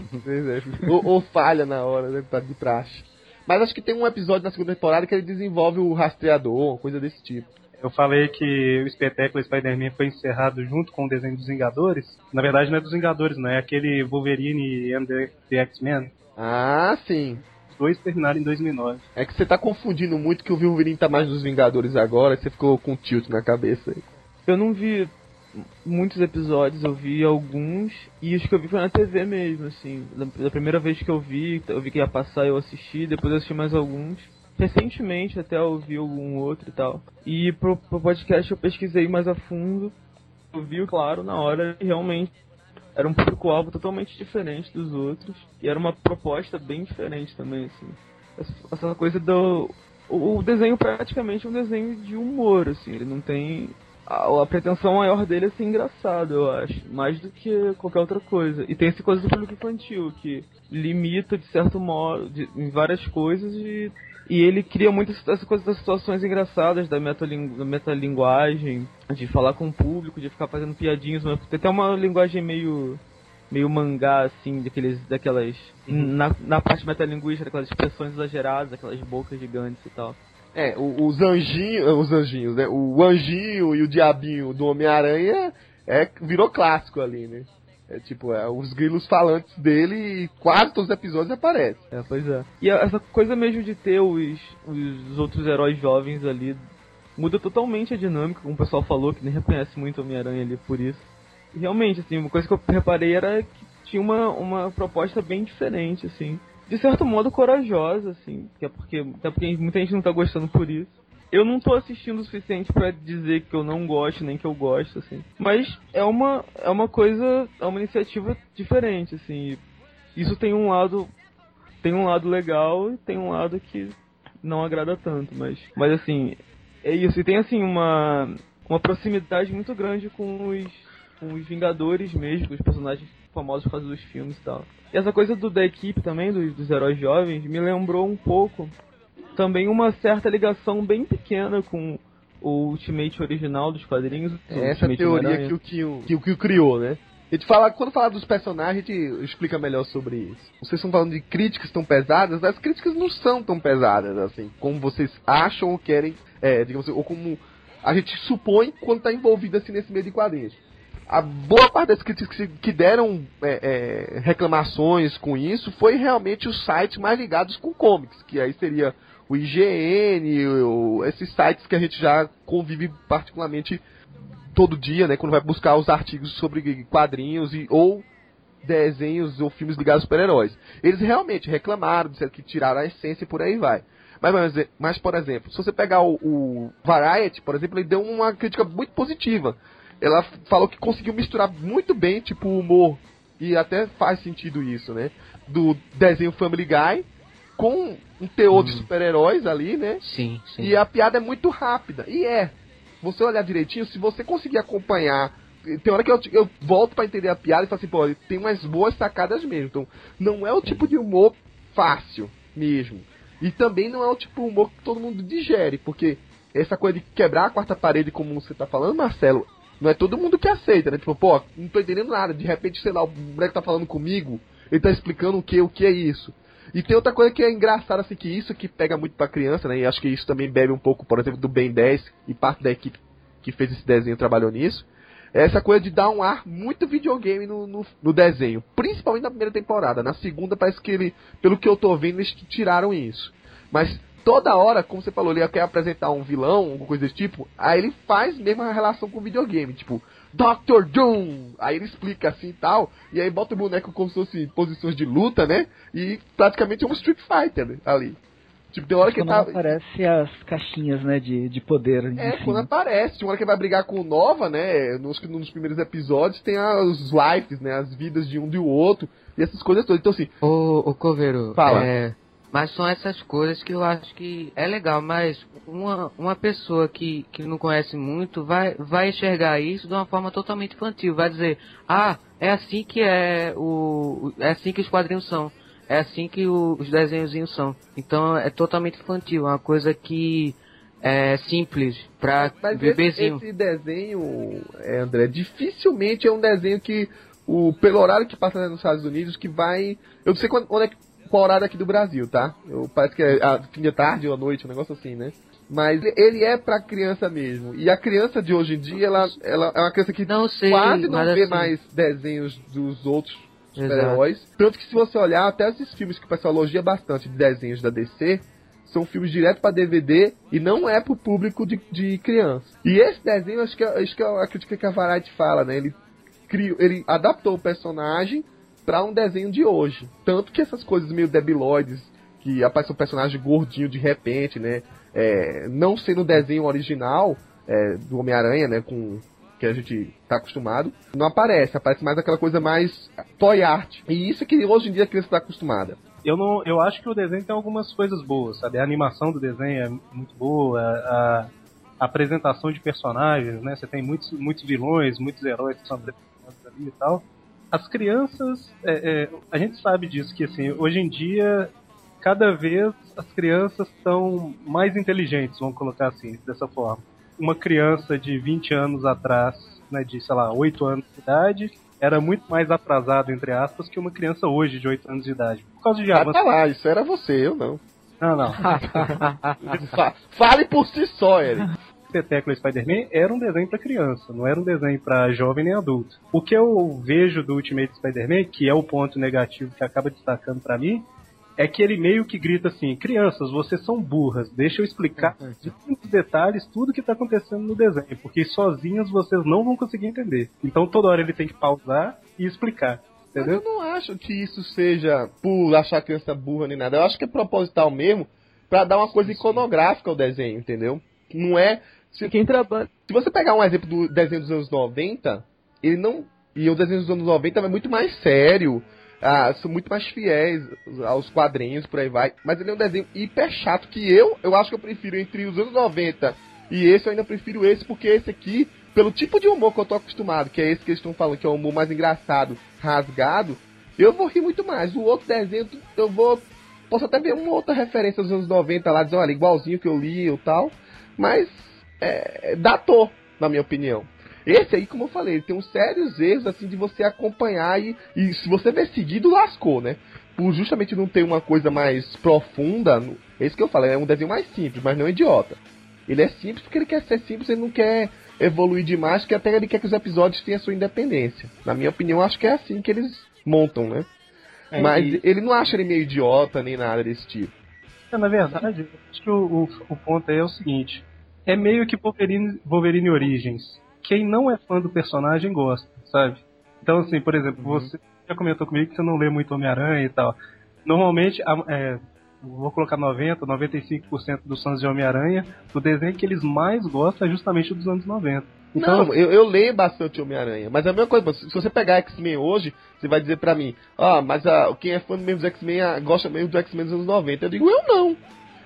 ou, ou falha na hora, né? Tá de praxe. Mas acho que tem um episódio na segunda temporada que ele desenvolve o rastreador, uma coisa desse tipo. Eu falei que o espetáculo Spider-Man foi encerrado junto com o desenho dos Vingadores. Na verdade, não é dos Vingadores, não é aquele Wolverine and the, the X-Men. Ah, sim. Os dois terminaram em 2009. É que você tá confundindo muito que o Wolverine tá mais dos Vingadores agora, e você ficou com tilt na cabeça aí. Eu não vi muitos episódios, eu vi alguns, e os que eu vi foi na TV mesmo, assim. Da, primeira vez que eu vi, eu vi que ia passar, eu assisti, depois eu assisti mais alguns. Recentemente até eu vi algum outro e tal. E pro, pro podcast eu pesquisei mais a fundo. Eu vi, claro, na hora, e realmente era um público-alvo totalmente diferente dos outros. E era uma proposta bem diferente também, assim. Essa, coisa do. O desenho praticamente é um desenho de humor, assim. Ele não tem. A, a pretensão maior dele é ser engraçado, eu acho. Mais do que qualquer outra coisa. E tem essa coisa do público infantil, que limita, de certo modo, de, em várias coisas e. E ele cria muito essa coisa das situações engraçadas, da metalingu- da metalinguagem, de falar com o público, de ficar fazendo piadinhas. mas Tem até uma linguagem meio meio mangá, assim, daqueles, daquelas. Na, na parte metalinguística, daquelas expressões exageradas, aquelas bocas gigantes e tal. É, o- os anjinhos, os anjinhos, né? O anjinho e o diabinho do Homem-Aranha é, virou clássico ali, né? É tipo, é, os grilos falantes dele e quase todos os episódios aparecem. É, pois é. E essa coisa mesmo de ter os, os outros heróis jovens ali muda totalmente a dinâmica, como o pessoal falou, que nem reconhece muito o Homem-Aranha ali por isso. E realmente, assim, uma coisa que eu reparei era que tinha uma, uma proposta bem diferente, assim. De certo modo corajosa, assim, que é porque, até porque muita gente não tá gostando por isso. Eu não tô assistindo o suficiente pra dizer que eu não gosto, nem que eu gosto, assim. Mas é uma, é uma coisa, é uma iniciativa diferente, assim. Isso tem um lado tem um lado legal e tem um lado que não agrada tanto, mas mas assim, é isso, e tem assim uma uma proximidade muito grande com os com os Vingadores mesmo, com os personagens famosos por causa dos filmes e tal. E essa coisa do da equipe também dos, dos heróis jovens me lembrou um pouco também uma certa ligação bem pequena com o Ultimate original dos quadrinhos. É essa Ultimate teoria que o Kyo, que o Kyo criou, né? A gente fala, quando fala dos personagens, a gente explica melhor sobre isso. Vocês estão falando de críticas tão pesadas, as críticas não são tão pesadas, assim, como vocês acham ou querem, é, digamos assim, ou como a gente supõe quando está envolvido assim nesse meio de quadrinhos. A boa parte das críticas que, deram é, é, reclamações com isso foi realmente os sites mais ligados com comics, que aí seria o IGN, o- esses sites que a gente já convive particularmente todo dia, né, quando vai buscar os artigos sobre quadrinhos e ou desenhos ou filmes ligados a super-heróis. Eles realmente reclamaram, disseram que tiraram a essência e por aí vai. Mas, mas, mas, por exemplo, se você pegar o, o Variety, por exemplo, ele deu uma crítica muito positiva. Ela falou que conseguiu misturar muito bem, tipo, o humor, e até faz sentido isso, né? Do desenho Family Guy com um teor de super-heróis ali, né? Sim, sim. E a piada é muito rápida. E é. Você olhar direitinho, se você conseguir acompanhar. Tem hora que eu, eu volto pra entender a piada e falo assim, pô, tem umas boas sacadas mesmo. Então, não é o tipo de humor fácil mesmo. E também não é o tipo de humor que todo mundo digere, porque essa coisa de quebrar a quarta parede, como você tá falando, Marcelo, não é todo mundo que aceita, né? Tipo, pô, não tô entendendo nada. De repente, sei lá, o moleque tá falando comigo, ele tá explicando o que, o que é isso. E tem outra coisa que é engraçada, assim, que isso que pega muito pra criança, né? E acho que isso também bebe um pouco, por exemplo, do Ben 10 e parte da equipe que fez esse desenho trabalhou nisso. É essa coisa de dar um ar muito videogame no, no, no desenho. Principalmente na primeira temporada. Na segunda parece que ele, pelo que eu tô vendo, eles tiraram isso. Mas toda hora, como você falou, ele quer apresentar um vilão, alguma coisa desse tipo, aí ele faz mesmo a relação com o videogame, tipo, Dr. Doom! Aí ele explica assim e tal, e aí bota o boneco como se fosse posições de luta, né? E praticamente é um Street Fighter né, ali. Tipo, tem hora que quando tá. aparece as caixinhas, né, de, de poder. É, enfim. quando aparece. Tem hora que vai brigar com o Nova, né? Nos, nos primeiros episódios tem as lives, né? As vidas de um e do outro. E essas coisas todas. Então, assim. Ô, ô Coveiro, Fala. é, mas são essas coisas que eu acho que é legal, mas uma, uma pessoa que, que não conhece muito vai, vai enxergar isso de uma forma totalmente infantil. Vai dizer, ah, é assim que é o. É assim que os quadrinhos são. É assim que o- os desenhozinhos são. Então é totalmente infantil, é uma coisa que é simples pra Mas esse, bebezinho. esse desenho, é, André, dificilmente é um desenho que. O, pelo horário que passa nos Estados Unidos, que vai. Eu não sei quando, onde é que, qual horário aqui do Brasil, tá? Eu, parece que é a fim de tarde ou à noite, um negócio assim, né? Mas ele é pra criança mesmo. E a criança de hoje em dia, ela, ela é uma criança que Não sei, quase não vê assim- mais desenhos dos outros super-heróis. Tanto que se você olhar, até esses filmes que o pessoal elogia bastante de desenhos da DC, são filmes direto pra DVD e não é pro público de, de criança. E esse desenho, acho que, é- acho que é a crítica que a Variety fala, né? Ele, criou, ele adaptou o personagem pra um desenho de hoje. Tanto que essas coisas meio debiloides, que aparece um personagem gordinho de repente, né? É, não sendo o desenho original é, do Homem-Aranha, né? Com que a gente tá acostumado, não aparece, aparece mais aquela coisa mais toy art. E isso é que hoje em dia a criança tá acostumada. Eu não, eu acho que o desenho tem algumas coisas boas, sabe? A animação do desenho é muito boa, a, a apresentação de personagens, né? Você tem muitos, muitos vilões, muitos heróis que são apresentados ali e tal. As crianças, é, é, a gente sabe disso que assim, hoje em dia cada vez as crianças estão mais inteligentes, vamos colocar assim, dessa forma. Uma criança de 20 anos atrás, né, de, sei lá, 8 anos de idade, era muito mais atrasado, entre aspas, que uma criança hoje de 8 anos de idade. Por causa de Ah, avanços. tá lá, isso era você, eu não. Não, não. Fa- Fale por si só, Eric. Espetáculo Spider-Man era um desenho para criança, não era um desenho para jovem nem adulto. O que eu vejo do Ultimate Spider-Man, que é o ponto negativo que acaba destacando para mim, é que ele meio que grita assim: crianças, vocês são burras, deixa eu explicar de muitos detalhes tudo que tá acontecendo no desenho, porque sozinhos vocês não vão conseguir entender. Então toda hora ele tem que pausar e explicar. Mas Entendeu? eu não acho que isso seja por achar a criança burra nem nada. Eu acho que é proposital mesmo pra dar uma coisa iconográfica ao desenho, entendeu? Não é. Se, Quem trabalha. se você pegar um exemplo do desenho dos anos 90, ele não. E o desenho dos anos 90 é muito mais sério. Ah, são muito mais fiéis aos quadrinhos, por aí vai. Mas ele é um desenho hiper chato que eu, eu acho que eu prefiro entre os anos 90 e esse, eu ainda prefiro esse, porque esse aqui, pelo tipo de humor que eu tô acostumado, que é esse que eles estão falando, que é o humor mais engraçado, rasgado, eu vou rir muito mais. O outro desenho, eu vou. Posso até ver uma outra referência dos anos 90 lá, dizer, olha, igualzinho que eu li e tal, mas é, datou, na minha opinião. Esse aí, como eu falei, ele tem uns sérios erros assim de você acompanhar e, e se você ver seguido, lascou, né? Por justamente não ter uma coisa mais profunda, no- é que eu falo, é um desenho mais simples, mas não idiota. Ele é simples porque ele quer ser simples, ele não quer evoluir demais, que até ele quer que os episódios tenham a sua independência. Na minha opinião, acho que é assim que eles montam, né? É, mas e- ele não acha ele meio idiota nem nada desse tipo. É, na verdade, acho que o, o, o ponto aí é o seguinte: é meio que Wolverine, Wolverine Origins. Quem não é fã do personagem gosta, sabe? Então, assim, por exemplo, você já comentou comigo que você não lê muito Homem-Aranha e tal. Normalmente, a- é, vou colocar 90, 95% dos fãs de Homem-Aranha, o desenho que eles mais gostam é justamente o dos anos 90. Então, não, eu, eu leio bastante Homem-Aranha, mas é a mesma coisa, se você pegar X-Men hoje, você vai dizer pra mim, ah, mas ah, quem é fã mesmo dos X-Men ah, gosta mesmo do X-Men dos anos 90. Eu digo, eu não.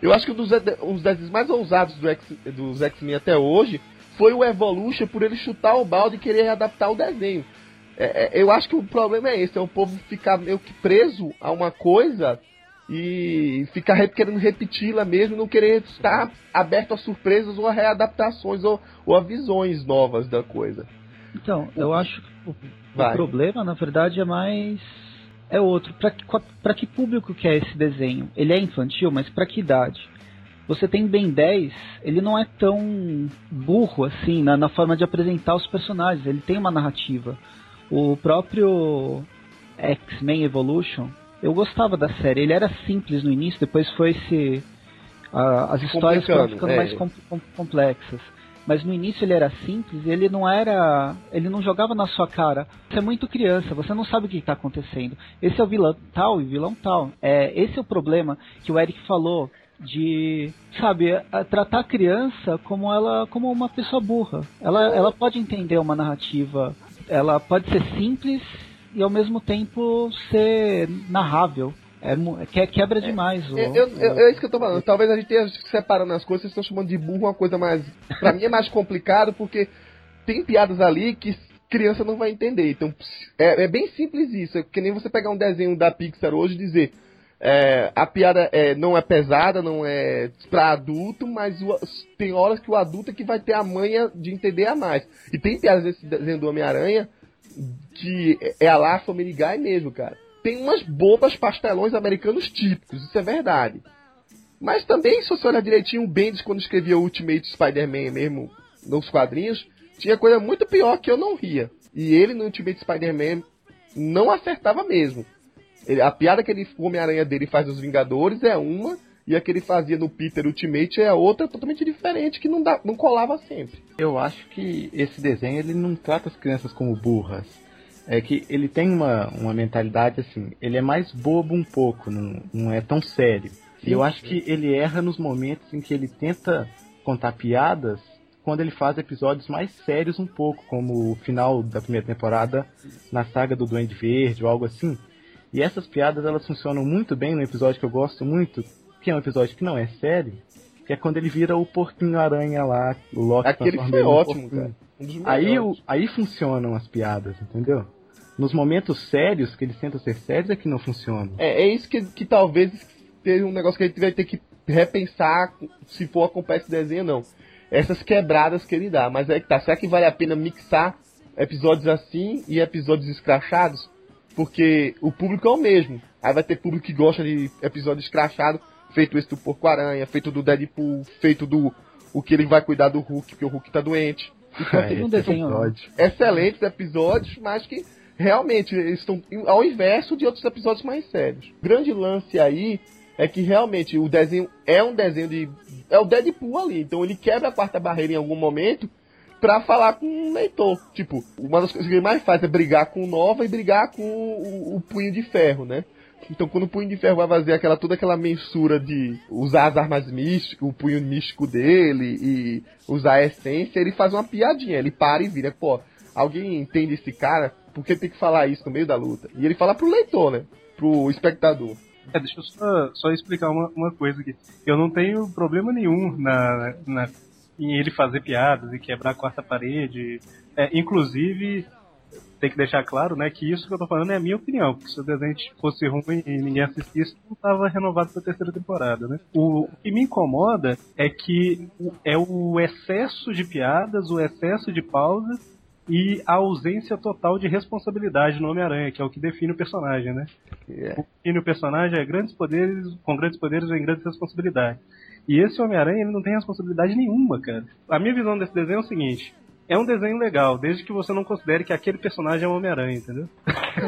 Eu acho que um dos, os desenhos mais ousados do X, dos X-Men até hoje foi o Evolution por ele chutar o balde e querer adaptar o desenho. É, é, eu acho que o problema é esse, é o povo ficar meio que preso a uma coisa e ficar re- querendo repeti-la mesmo, não querer estar aberto a surpresas ou a readaptações ou, ou a visões novas da coisa. Então, eu acho que o, o problema, na verdade, é mais. É outro. Pra que, público que é esse desenho? Ele é infantil, mas pra que idade? Você tem Ben 10, ele não é tão burro assim na, na forma de apresentar os personagens, ele tem uma narrativa. O próprio X-Men Evolution, eu gostava da série, ele era simples no início, depois foi se as histórias foram ficando é. mais com- com- complexas. Mas no início ele era simples, ele não era. ele não jogava na sua cara. Você é muito criança, você não sabe o que está acontecendo. Esse é o vilão tal e vilão tal. É, esse é o problema que o Eric falou de, sabe, tratar a criança como ela como uma pessoa burra. Ela, ela pode entender uma narrativa, ela pode ser simples e ao mesmo tempo ser narrável. É, mu- que- quebra demais o, Eu, eu, eu- é isso que eu tô falando. Talvez a gente esteja separando as coisas, vocês estão chamando de burro uma coisa mais. Pra mim é mais complicado porque tem piadas ali que criança não vai entender. Então é, é bem simples isso. É que nem você pegar um desenho da Pixar hoje e dizer. é, a piada é, não é pesada, não é pra adulto, mas o- tem horas que o adulto é que vai ter a manha de entender a mais. E tem piadas desse desenho do Homem-Aranha que é a lá Family Guy mesmo, cara. Tem umas bobas pastelões americanos típicos, isso é verdade. Mas também, se você olhar direitinho, o Bendis, quando escrevia Ultimate Spider-Man mesmo, nos quadrinhos, tinha coisa muito pior que eu não ria. E ele no Ultimate Spider-Man não acertava mesmo. Ele- a piada que ele, Homem-Aranha dele faz nos Vingadores é uma, e a que ele fazia no Peter Ultimate é outra totalmente diferente, que não, dá, não colava sempre. Eu acho que esse desenho ele não trata as crianças como burras. É que ele tem uma, uma mentalidade assim, ele é mais bobo um pouco, não, não é tão sério. E eu acho que ele erra nos momentos em que ele tenta contar piadas quando ele faz episódios mais sérios um pouco, como o final da primeira temporada na saga do Duende Verde ou algo assim. E essas piadas elas funcionam muito bem no episódio que eu gosto muito, que é um episódio que não é sério, que é quando ele vira o porquinho aranha lá, o Loki Aquele transforma foi ótimo, cara. Um Aí, o, aí funcionam as piadas, entendeu? Nos momentos sérios, que eles tentam ser sérios, é que não funcionam. É, é isso que, que talvez seja um negócio que a gente vai ter que repensar se for acompanhar esse desenho não. Essas quebradas que ele dá. Mas é que tá. Será que vale a pena mixar episódios assim e episódios escrachados? Porque o público é o mesmo. Aí vai ter público que gosta de episódio escrachado, feito esse do Porco Aranha, feito do Deadpool, feito do. O que ele vai cuidar do Hulk, porque o Hulk tá doente. Então, É, teve um desenho- episódio. excelentes episódios, mas que realmente estão ao inverso de outros episódios mais sérios. O grande lance aí é que realmente o desenho é um desenho de. É o Deadpool ali, então ele quebra a quarta barreira em algum momento pra falar com o leitor. Tipo, uma das coisas que ele mais faz é brigar com o Nova e brigar com o, o Punho de Ferro, né? Então quando o Punho de Ferro vai fazer aquela, toda aquela mensura de usar as armas místicas, o punho místico dele e usar a essência, ele faz uma piadinha, ele para e vira, pô, alguém entende esse cara? Por que tem que falar isso no meio da luta? E ele fala pro leitor, né? Pro espectador. É, deixa eu só, só explicar uma, uma coisa aqui. Eu não tenho problema nenhum na, na, em ele fazer piadas e quebrar a quarta parede. É, inclusive, tem que deixar claro, né, que isso que eu tô falando é a minha opinião, porque se o desenho fosse ruim e ninguém assistisse, não tava renovado pra terceira temporada, né? O que me incomoda é que o- é o excesso de piadas, o excesso de pausas e a ausência total de responsabilidade no Homem-Aranha, que é o que define o personagem, né? É. O que define o personagem é grandes poderes, com grandes poderes vem grandes responsabilidades. E esse Homem-Aranha, ele não tem responsabilidade nenhuma, cara. A minha visão desse desenho é o seguinte: é um desenho legal, desde que você não considere que aquele personagem é o Homem-Aranha, entendeu?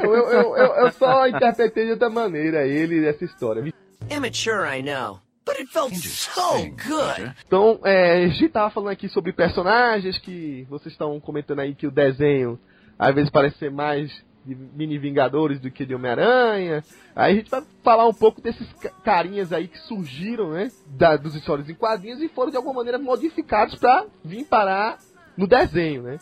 Eu, eu, eu, eu- só interpretei de outra maneira ele e essa história. Immature, I know. But it felt so good. Então, é, a gente tava falando aqui sobre personagens que vocês estão comentando aí que o desenho às vezes parece ser mais de mini Vingadores do que de Homem-Aranha. Aí a gente vai falar um pouco desses ca- carinhas aí que surgiram, né, da, dos histórias em quadrinhos e foram de alguma maneira modificados pra vir parar no desenho, né.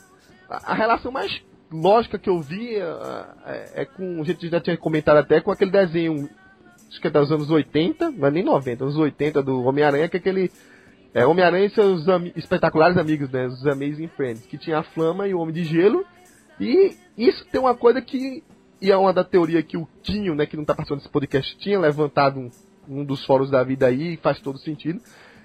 A, a relação mais lógica que eu vi ah, é, é com, a gente já tinha comentado até com aquele desenho acho que é dos anos 80, não é nem 90, anos 80 do Homem-Aranha, que é aquele é, Homem-Aranha e seus ami- espetaculares amigos, né? Os Amazing Friends, que tinha a Flama e o Homem de Gelo. E isso tem uma coisa que. E é uma da teoria que o Quinho, né, que não tá participando desse podcast, tinha levantado um, um dos fóruns da vida aí, e faz todo sentido.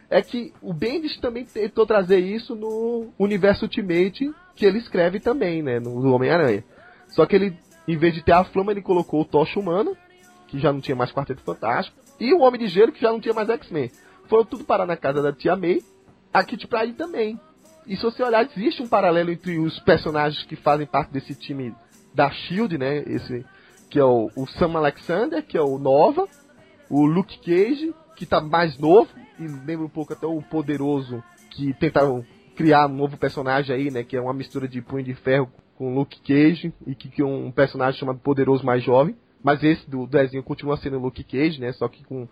É que o Bendis também tentou trazer isso no universo Ultimate, que ele escreve também, né? No Homem-Aranha. Só que ele, em vez de ter a Flama, ele colocou o Tocha Humano, que já não tinha mais Quarteto Fantástico, e o Homem de Gelo, que já não tinha mais X-Men. Foram tudo parar na casa da Tia May, a Kitty Pryde também. E se você olhar, existe um paralelo entre os personagens que fazem parte desse time da SHIELD, né? Esse, que é o, o Sam Alexander, que é o Nova, o Luke Cage, que tá mais novo, e lembra um pouco até o Poderoso, que tentaram criar um novo personagem aí, né? Que é uma mistura de Punho de Ferro com Luke Cage e que, um personagem chamado Poderoso mais jovem. Mas esse do desenho continua sendo Luke Cage, né? Só que com.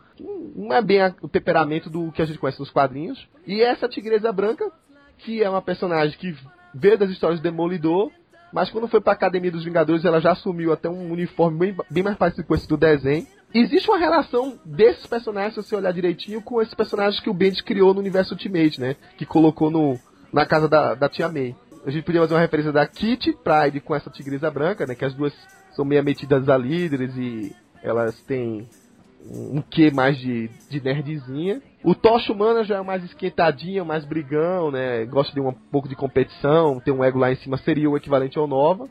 Não é bem a, o temperamento do que a gente conhece nos quadrinhos. E essa Tigresa Branca, que é uma personagem que veio das histórias do Demolidor, mas quando foi pra Academia dos Vingadores ela já assumiu até um uniforme bem, bem mais parecido com esse do desenho. Existe uma relação desses personagens, se você olhar direitinho, com esses personagens que o Bendis criou no universo Ultimate, né? Que colocou no, na casa da, da tia May. A gente podia fazer uma referência da Kitty Pride com essa tigresa branca, né? Que as duas são meio metidas a líderes e elas têm um quê mais de, de nerdzinha. O Tocha Humana já é mais esquentadinho, mais brigão, né? Gosta de um pouco de competição, tem um ego lá em cima, seria o equivalente ao Nova.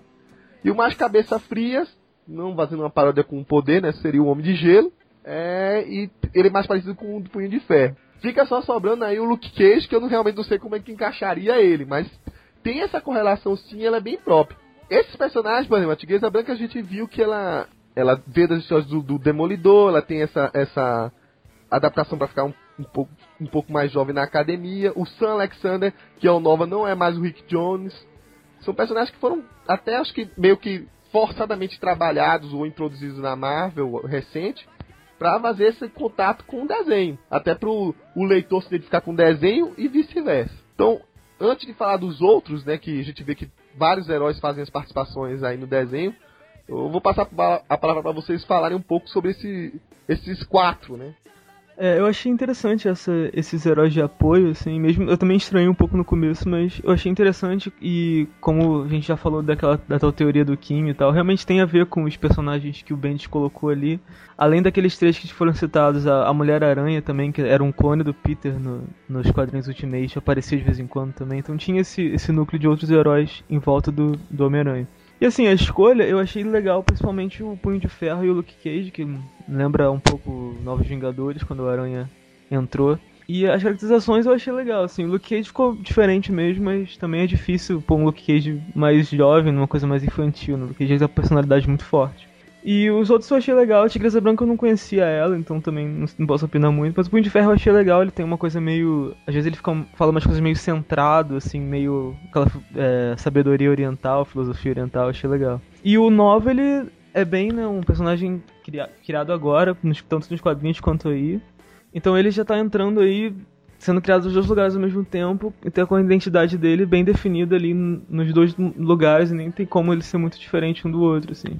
E o mais cabeça frias, não fazendo uma paródia com o poder, né? Seria o Homem de Gelo. É, e ele é mais parecido com o Punho de Ferro. Fica só sobrando aí o Luke Cage, que eu não, realmente não sei como é que encaixaria ele, mas tem essa correlação sim, ela é bem própria. Esses personagens, por exemplo, a Tigresa Branca a gente viu que ela ela vê das histórias do, do Demolidor, ela tem essa, essa adaptação para ficar um, um, pouco, um pouco mais jovem na academia. O Sam Alexander, que é o Nova, não é mais o Rick Jones. São personagens que foram até acho que meio que forçadamente trabalhados ou introduzidos na Marvel recente para fazer esse contato com o desenho. Até para o leitor se identificar com o desenho e vice-versa. Então, antes de falar dos outros, né, que a gente vê que vários heróis fazem as participações aí no desenho, eu vou passar a palavra para vocês falarem um pouco sobre esse, esses quatro, né? É, eu achei interessante essa, esses heróis de apoio, assim, mesmo eu também estranhei um pouco no começo, mas eu achei interessante e como a gente já falou daquela da tal teoria do Kim e tal, realmente tem a ver com os personagens que o Bendis colocou ali. Além daqueles três que foram citados, a, a Mulher-Aranha também, que era um clone do Peter no, nos quadrinhos Ultimate, aparecia de vez em quando também, então tinha esse, esse núcleo de outros heróis em volta do, do Homem-Aranha. E assim, a escolha eu achei legal, principalmente o Punho de Ferro e o Luke Cage, que lembra um pouco Novos Vingadores, quando o Aranha entrou. E as caracterizações eu achei legal, assim, o Luke Cage ficou diferente mesmo, mas também é difícil pôr um Luke Cage mais jovem, numa coisa mais infantil, né? O Luke Cage tem uma personalidade muito forte. E os outros eu achei legal. A Tigresa Branca eu não conhecia ela, então também não, posso opinar muito. Mas o Punho de Ferro eu achei legal. Ele tem uma coisa meio. Às vezes ele fica, fala umas coisas meio centrado, assim, meio. aquela é, sabedoria oriental, filosofia oriental. Eu achei legal. E o Nova, ele é bem, né, um personagem criado agora, tanto nos quadrinhos quanto aí. Então ele já tá entrando aí, sendo criado nos dois lugares ao mesmo tempo, e tem com a identidade dele bem definida ali nos dois lugares, e nem tem como ele ser muito diferente um do outro, assim.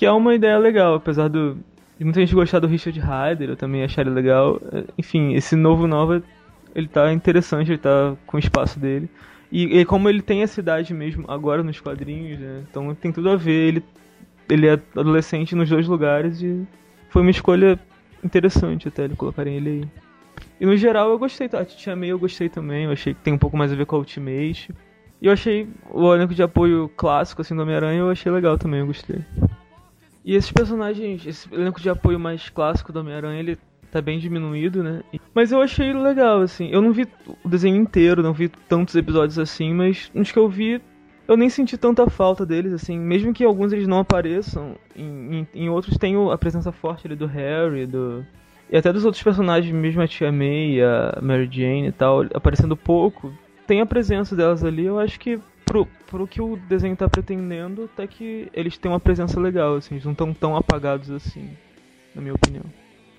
Que é uma ideia legal, apesar do, muita gente gostar do Richard Ryder, eu também achar ele legal. Enfim, esse novo Nova, ele tá interessante, ele tá com o espaço dele. E, e, como ele tem essa idade mesmo agora nos quadrinhos, né? Então tem tudo a ver. Ele, ele é adolescente nos dois lugares e foi uma escolha interessante até ele colocarem ele aí. E no geral eu gostei, tá? A Tia May eu gostei também, eu achei que tem um pouco mais a ver com a Ultimate. E eu achei o elenco de apoio clássico assim do Homem-Aranha, eu achei legal também, eu gostei. E esses personagens, esse elenco de apoio mais clássico do Homem-Aranha, ele tá bem diminuído, né? Mas eu achei legal, assim. Eu não vi o desenho inteiro, não vi tantos episódios assim, mas nos que eu vi, eu nem senti tanta falta deles, assim. Mesmo que alguns eles não apareçam, em, em, em outros tem a presença forte ali do Harry, do... E até dos outros personagens, mesmo a Tia May, a Mary Jane e tal, aparecendo pouco. Tem a presença delas ali, eu acho que pro, pro que o desenho tá pretendendo, até que eles têm uma presença legal, assim, eles não estão tão apagados assim, na minha opinião.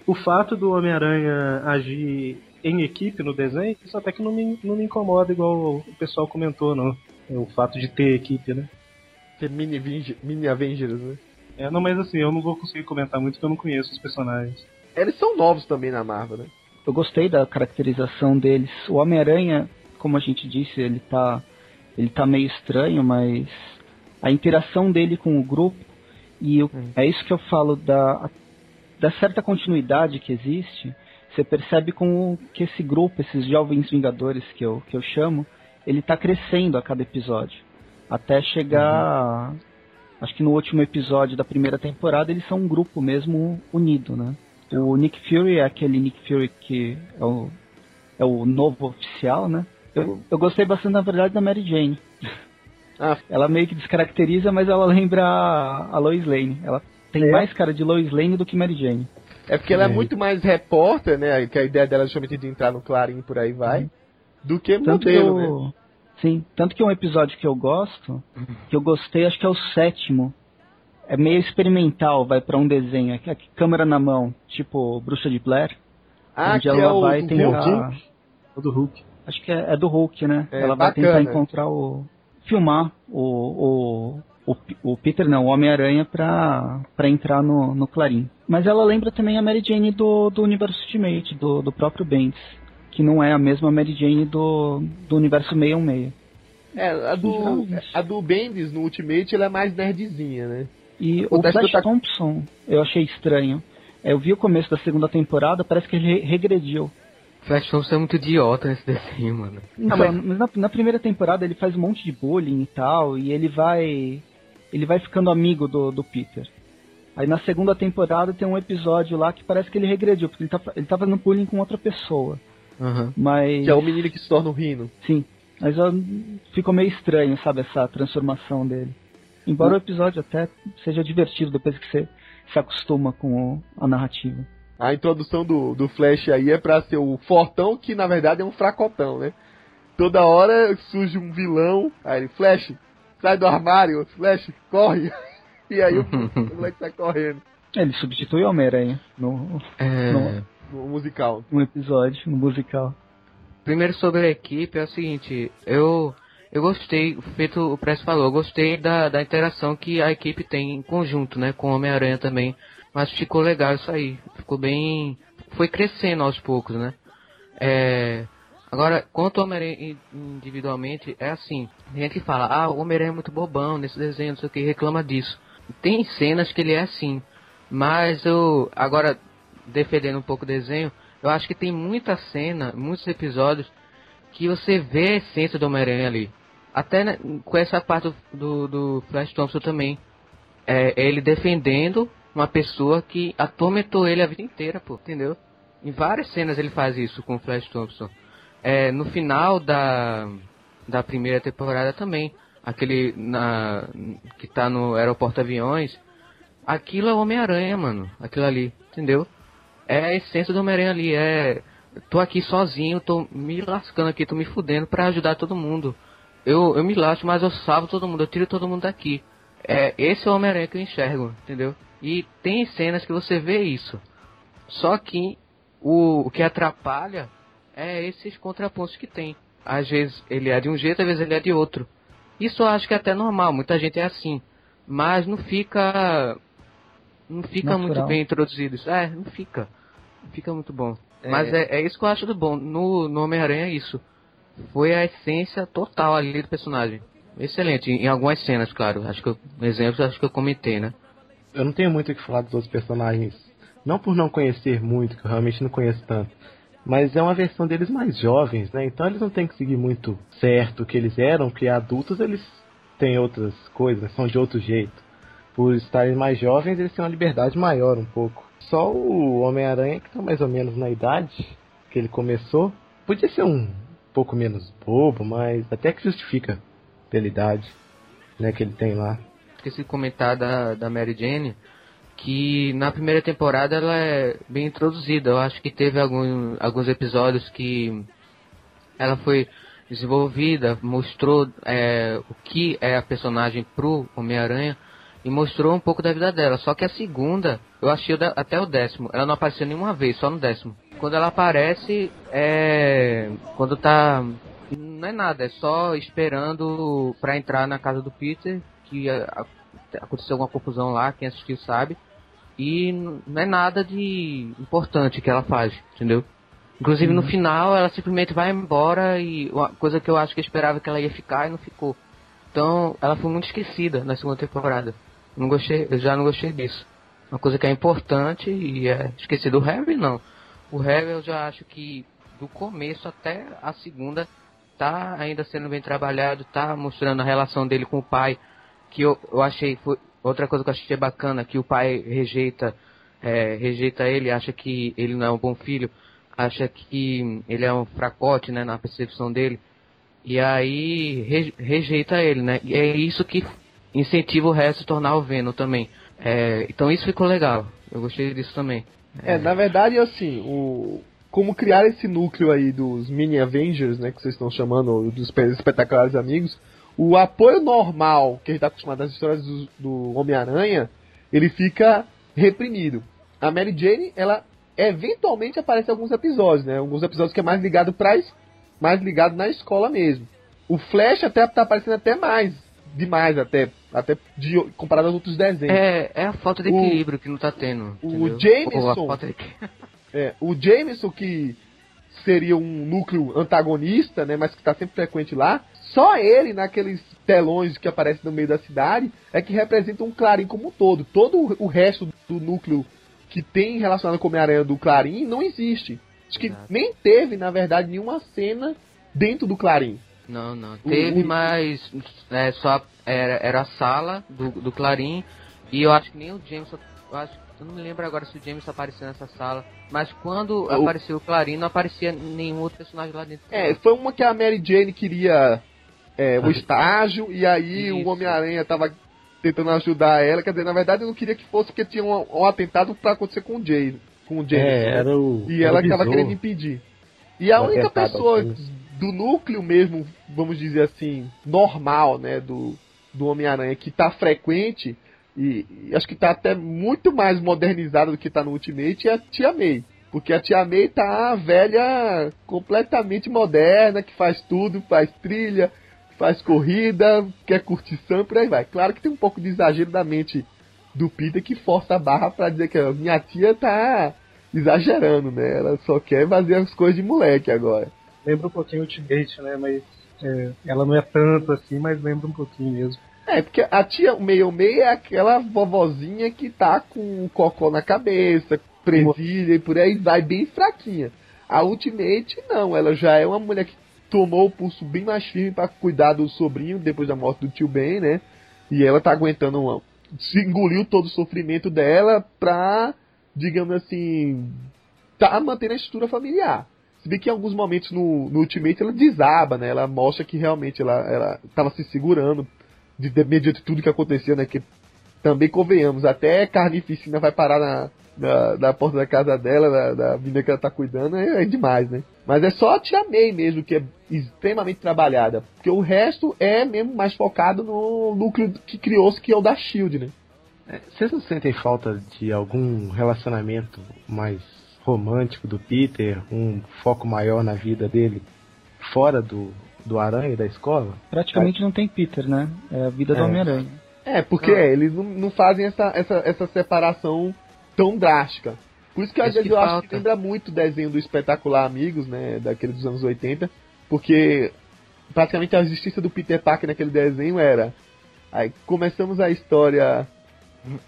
O fato do Homem-Aranha agir em equipe no desenho, isso até que não me, não me incomoda, igual o pessoal comentou, não. O fato de ter equipe, né? Ter mini, mini Avengers, né? É, não, mas assim, eu não vou conseguir comentar muito porque eu não conheço os personagens. Eles são novos também na Marvel, né? Eu gostei da caracterização deles. O Homem-Aranha, como a gente disse, ele tá ele tá meio estranho, mas a interação dele com o grupo e eu, hum. é isso que eu falo da da certa continuidade que existe. Você percebe como que esse grupo, esses jovens vingadores que eu que eu chamo, ele está crescendo a cada episódio, até chegar uhum. acho que no último episódio da primeira temporada eles são um grupo mesmo unido, né? O Nick Fury é aquele Nick Fury que é o, é o novo oficial, né? Eu, eu gostei bastante, na verdade, da Mary Jane. Ah. Ela meio que descaracteriza, mas ela lembra a Lois Lane. Ela tem é. mais cara de Lois Lane do que Mary Jane. É porque ela é É. muito mais repórter, né? Que a ideia dela é justamente de entrar no Clarim e por aí vai. Do que Tanto que modelo, né? eu... Sim, tanto que um episódio que eu gosto, que eu gostei, acho que é o sétimo. É meio experimental, vai pra um desenho, aqui, aqui, câmera na mão, tipo Bruxa de Blair. Ah, onde que ela é o vai do tentar. Hulk? O do Hulk. Acho que é, é do Hulk, né? É, ela vai bacana. tentar encontrar o. filmar o. o o, o Peter não, o Homem-Aranha pra, pra entrar no, no Clarim. Mas ela lembra também a Mary Jane do, do universo Ultimate, do, do próprio Bendis. Que não é a mesma Mary Jane do, do universo 616. É, a do, a do Bendis no Ultimate ela é mais nerdzinha, né? E o Acontece Flash que eu tá- Thompson, eu achei estranho. Eu vi o começo da segunda temporada, parece que ele re- regrediu. Flash Thompson é muito idiota nesse desenho, mano. Então, mas- mas na, na primeira temporada ele faz um monte de bullying e tal, e ele vai. Ele vai ficando amigo do, do Peter. Aí na segunda temporada tem um episódio lá que parece que ele regrediu, porque ele tá, ele tá fazendo bullying com outra pessoa. Aham. Mas. Que é o menino que se torna o Rino. Sim. Mas ó, ficou meio estranho, sabe, essa transformação dele. Embora o episódio até seja divertido depois que você se acostuma com o- a narrativa. A introdução do, do Flash aí é pra ser o fortão, que na verdade é um fracotão, né? Toda hora surge um vilão, aí ele, Flash, sai do armário, Flash, corre. E aí o, o moleque sai correndo Ele substitui o Homem-Aranha no, É, Não. no musical. no episódio, no musical. Primeiro sobre a equipe é o seguinte, eu eu gostei, feito o Press falou, eu gostei da, da interação que a equipe tem em conjunto, né, com o Homem-Aranha também. Mas ficou legal isso aí, ficou bem, foi crescendo aos poucos, né. É, agora, quanto ao Homem-Aranha in- individualmente, é assim, tem gente que fala, ah, o Homem-Aranha é muito bobão nesse desenho, não sei o que, reclama disso. Tem cenas que ele é assim, mas eu, agora, defendendo um pouco o desenho, eu acho que tem muita cena, muitos episódios, que você vê a essência do Homem-Aranha ali. Até né, com essa parte do, do, do Flash Thompson também. É ele defendendo uma pessoa que atormentou ele a vida inteira, pô, entendeu? Em várias cenas ele faz isso com o Flash Thompson. É, no final da, da primeira temporada também. Aquele na, que tá no aeroporto aviões. Aquilo é o Homem-Aranha, mano. Aquilo ali, entendeu? É a essência do Homem-Aranha ali. É. Tô aqui sozinho, tô me lascando aqui, tô me fudendo pra ajudar todo mundo. Eu, eu me lasco, mas eu salvo todo mundo, eu tiro todo mundo daqui. É, esse é o Homem-Aranha que eu enxergo, entendeu? E tem cenas que você vê isso. Só que o, o que atrapalha é esses contrapontos que tem. Às vezes ele é de um jeito, às vezes ele é de outro. Isso eu acho que é até normal, muita gente é assim. Mas não fica. Não fica Natural. muito bem introduzido isso. É, não fica. Não fica muito bom. Mas é, é isso que eu acho do bom. No, no Homem-Aranha é isso. Foi a essência total ali do personagem. Excelente, em, em algumas cenas, claro. Acho que eu, exemplos acho que eu comentei, né? Eu não tenho muito o que falar dos outros personagens. Não por não conhecer muito, que eu realmente não conheço tanto. Mas é uma versão deles mais jovens, né? Então eles não têm que seguir muito certo o que eles eram, porque adultos eles têm outras coisas, né? são de outro jeito. Por estarem mais jovens, eles têm uma liberdade maior um pouco. Só o Homem-Aranha, que tá mais ou menos na idade que ele começou, podia ser um pouco menos bobo, mas até que justifica pela idade né, que ele tem lá. Esqueci de comentar da, da Mary Jane, que na primeira temporada ela é bem introduzida. Eu acho que teve algum, alguns episódios que ela foi desenvolvida, mostrou é, o que é a personagem pro Homem-Aranha e mostrou um pouco da vida dela. Só que a segunda, eu achei até o décimo, ela não apareceu nenhuma vez, só no décimo. Quando ela aparece, é. Quando tá. Não é nada, é só esperando pra entrar na casa do Peter, que a- aconteceu alguma confusão lá, quem assistiu sabe. E não é nada de importante que ela faz, entendeu? Inclusive no final ela simplesmente vai embora e uma coisa que eu acho que eu esperava que ela ia ficar e não ficou. Então ela foi muito esquecida na segunda temporada. Não gostei, eu já não gostei disso. Uma coisa que é importante e é esquecido. O Harry não. O Harry eu já acho que do começo até a segunda tá ainda sendo bem trabalhado, tá mostrando a relação dele com o pai, que eu, eu achei foi outra coisa que eu achei bacana, que o pai rejeita é, rejeita ele, acha que ele não é um bom filho, acha que ele é um fracote, né, na percepção dele. E aí re- rejeita ele, né? E é isso que incentiva o resto a tornar o Venom também. É, então isso ficou legal. Eu gostei disso também. É, na verdade, assim, o como criar esse núcleo aí dos mini Avengers, né, que vocês estão chamando dos espetaculares amigos, o apoio normal que a gente está acostumado nas histórias do, do Homem-Aranha, ele fica reprimido. A Mary Jane, ela eventualmente aparece em alguns episódios, né? Alguns episódios que é mais ligado para mais ligado na escola mesmo. O Flash até tá aparecendo até mais, demais até, até de, comparado aos outros desenhos. É, é a falta de equilíbrio o, que não tá tendo. O Jameson, de... é, o Jameson que seria um núcleo antagonista, né, mas que está sempre frequente lá, só ele naqueles telões que aparecem no meio da cidade é que representa um Clarim como um todo. Todo o resto do núcleo que tem relacionado com o Homem-Aranha do Clarim não existe. Acho que Exato. nem teve, na verdade, nenhuma cena dentro do Clarim. Não, não. Teve, o, mas é, só era, era a sala do, do Clarim e eu acho que nem o James. Eu, acho, eu não me lembro agora se o James apareceu nessa sala, mas quando o, apareceu o Clarim não aparecia nenhum outro personagem lá dentro. É, foi uma que a Mary Jane queria é, o estágio e aí Isso. o Homem-Aranha tava tentando ajudar ela. Quer dizer, na verdade eu não queria que fosse porque tinha um, um atentado para acontecer com o Jay. Com o James. É, era o, e ela estava querendo impedir. E a única pessoa do núcleo mesmo, vamos dizer assim, normal, né, do, do Homem-Aranha, que tá frequente, e, e, acho que tá até muito mais modernizada do que tá no Ultimate, é a Tia May. Porque a Tia May tá velha completamente moderna, que faz tudo, faz trilha, faz corrida, quer curtição, por aí vai. Claro que tem um pouco de exagero da mente do Peter que força a barra para dizer que a minha tia tá exagerando, né? Ela só quer fazer as coisas de moleque agora. Lembra um pouquinho Ultimate, né? Mas é, ela não é tanto assim, mas lembra um pouquinho mesmo. É, porque a tia meio meio é aquela vovozinha que tá com o cocô na cabeça, presilha e por aí vai bem fraquinha. A Ultimate não, ela já é uma mulher que tomou o pulso bem mais firme para cuidar do sobrinho depois da morte do tio Ben, né? E ela tá aguentando se engoliu todo o sofrimento dela pra, digamos assim, tá mantendo a estrutura familiar. Se bem que em alguns momentos no, no Ultimate ela desaba, né? Ela mostra que realmente ela, ela tava se segurando de, de mediante tudo que acontecia, né? Que também convenhamos, até carnificina vai parar na, na, na, porta da casa dela, da, da menina que ela tá cuidando, é, é, demais, né? Mas é só a Tia May mesmo que é extremamente trabalhada. Porque o resto é mesmo mais focado no núcleo que criou-se, que é o da Shield, né? É, vocês não sentem falta de algum relacionamento mais romântico do Peter? Um foco maior na vida dele? Fora do, do Aranha e da escola? Praticamente não tem Peter, né? É a vida do é. Homem-Aranha. É, porque ah. eles não, não fazem essa, essa, essa separação tão drástica. Por isso que às vezes eu falta. acho que lembra muito o desenho do Espetacular Amigos, né? Daquele dos anos 80. Porque praticamente a justiça do Peter Parker naquele desenho era. Aí começamos a história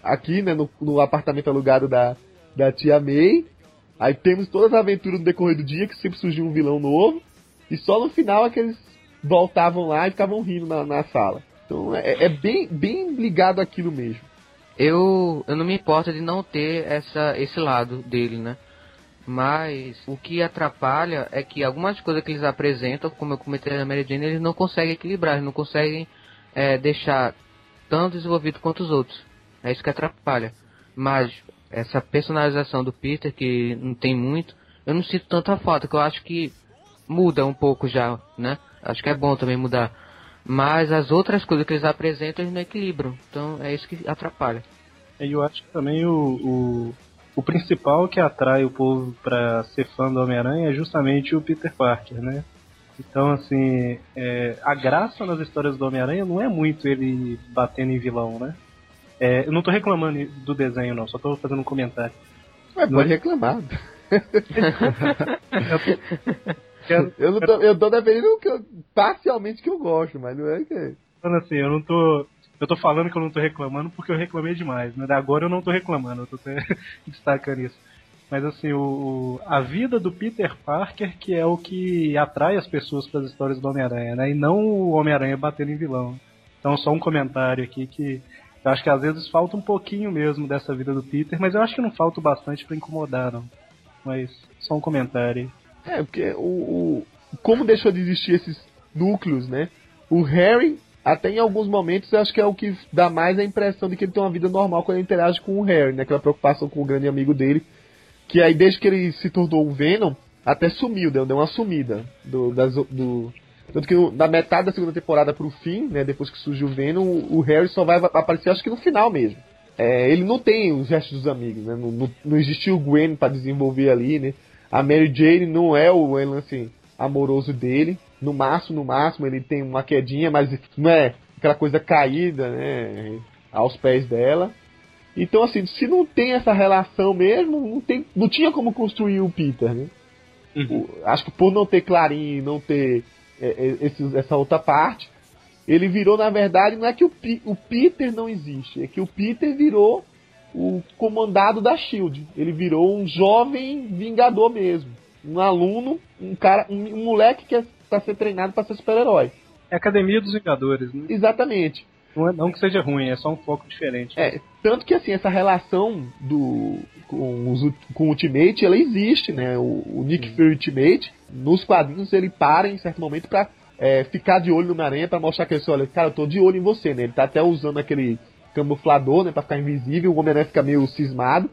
aqui, né? No, no apartamento alugado da, da tia May. Aí temos todas as aventuras no decorrer do dia, que sempre surgiu um vilão novo. E só no final é que eles voltavam lá e ficavam rindo na, na sala. Então é, é, bem, bem ligado aquilo mesmo. Eu, eu não me importo de não ter essa, esse lado dele, né? Mas o que atrapalha é que algumas coisas que eles apresentam, como eu comentei na Mary Jane, eles não conseguem equilibrar, eles não conseguem é, deixar tão desenvolvido quanto os outros. É isso que atrapalha. Mas essa personalização do Peter, que não tem muito, eu não sinto tanta falta, que eu acho que muda um pouco já, né? Acho que é bom também mudar. Mas as outras coisas que eles apresentam, eles não equilibram. Então é isso que atrapalha. E eu acho que também o, o, o principal que atrai o povo para ser fã do Homem-Aranha é justamente o Peter Parker, né? Então, assim, é, a graça nas histórias do Homem-Aranha não é muito ele batendo em vilão, né? É, eu não tô reclamando do desenho, não, só tô fazendo um comentário. Ué, pode reclamar. eu, não tô, eu tô defendendo que eu, parcialmente que eu gosto, mas não é que. Falando assim, eu não tô. Eu tô falando que eu não tô reclamando porque eu reclamei demais, né? Agora eu não tô reclamando, eu tô destacando isso. Mas assim, o, a vida do Peter Parker que é o que atrai as pessoas para as histórias do Homem-Aranha, né? E não o Homem-Aranha batendo em vilão. Então só um comentário aqui que eu acho que às vezes falta um pouquinho mesmo dessa vida do Peter, mas eu acho que não falta bastante para incomodar, não. Mas só um comentário. É, porque o, o, como deixou de existir esses núcleos, né? O Harry, até em alguns momentos, eu acho que é o que dá mais a impressão de que ele tem uma vida normal quando ele interage com o Harry, né? Aquela preocupação com o grande amigo dele. Que aí desde que ele se tornou o Venom, até sumiu, deu, deu uma sumida do, das, do, tanto que no, da metade da segunda temporada pro fim, né, depois que surgiu o Venom, o, o Harry só vai aparecer acho que no final mesmo. É, ele não tem os restos dos amigos, né? Não, não, não existiu o Gwen para desenvolver ali, né? A Mary Jane não é o lance amoroso dele. No máximo, no máximo, ele tem uma quedinha, mas não é aquela coisa caída, né? Aos pés dela. Então, assim, se não tem essa relação mesmo, não, tem, não tinha como construir o Peter, né? Uhum. O, acho que por não ter Clarim, não ter é, é, esse, essa outra parte, ele virou, na verdade, não é que o, o Peter não existe, é que o Peter virou o comandado da Shield. Ele virou um jovem vingador mesmo. Um aluno, um cara, um, um moleque que está é, ser treinado para ser super-herói. É a Academia dos Vingadores, né? Exatamente. Não, é, não, que seja ruim, é só um foco diferente. É, tanto que assim, essa relação do com, os, com o Ultimate, ela existe, né? O, o Nick Fury Ultimate, nos quadrinhos ele para em certo momento para é, ficar de olho no Homem-Aranha pra mostrar que ele olha, cara, eu tô de olho em você, né? Ele tá até usando aquele camuflador, né, pra ficar invisível, o Homem-Aranha fica meio cismado.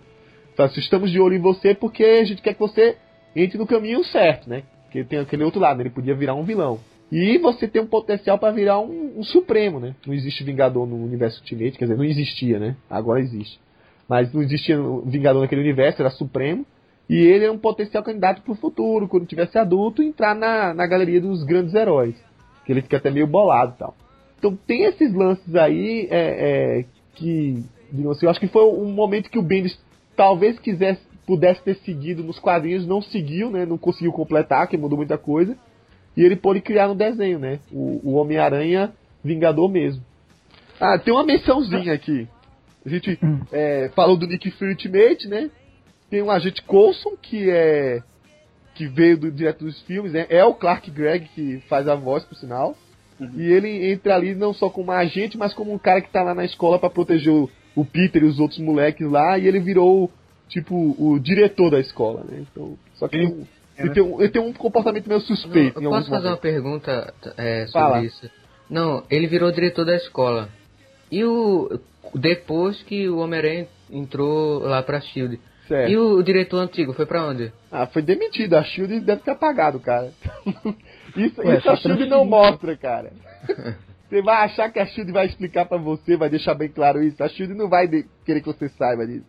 Fala assim, estamos de olho em você porque a gente quer que você entre no caminho certo, né? Porque tem aquele outro lado, né? ele podia virar um vilão. E você tem um potencial para virar um, um, Supremo, né? Não existe Vingador no universo Ultimate, quer dizer, não existia, né? Agora existe. Mas não existia Vingador naquele universo, era Supremo. E ele é um potencial candidato para o futuro, quando tivesse adulto, entrar na, na galeria dos grandes heróis. Que ele fica até meio bolado e tal. Então tem esses lances aí é, é, que, digamos assim, eu acho que foi um momento que o Bendis talvez quisesse, pudesse ter seguido nos quadrinhos, não seguiu, né? Não conseguiu completar, que mudou muita coisa. E ele pôde criar no desenho, né? O, o Homem-Aranha Vingador mesmo. Ah, tem uma mençãozinha aqui. A gente é, falou do Nick Fury Ultimate, né? Tem um agente Coulson, que é. que veio do, direto dos filmes, né? É o Clark Gregg que faz a voz, por sinal. Uhum. E ele entra ali não só como agente, mas como um cara que tá lá na escola para proteger o, o, Peter e os outros moleques lá. E ele virou, tipo, o diretor da escola, né? Então, só que. Ele, ele, tem um, ele tem um comportamento meio suspeito. Não, eu posso fazer momentos. uma pergunta é, sobre Fala. isso? Não, ele virou diretor da escola. E o. Depois que o Homem-Aranha entrou lá pra Shield, Certo. E o, diretor antigo foi pra onde? Ah, foi demitido. A Shield deve ter apagado, cara. isso Ué, isso a Shield não mostra, cara. Você vai achar que a Shield vai explicar para você, vai deixar bem claro isso. A Shield não vai querer que você saiba disso.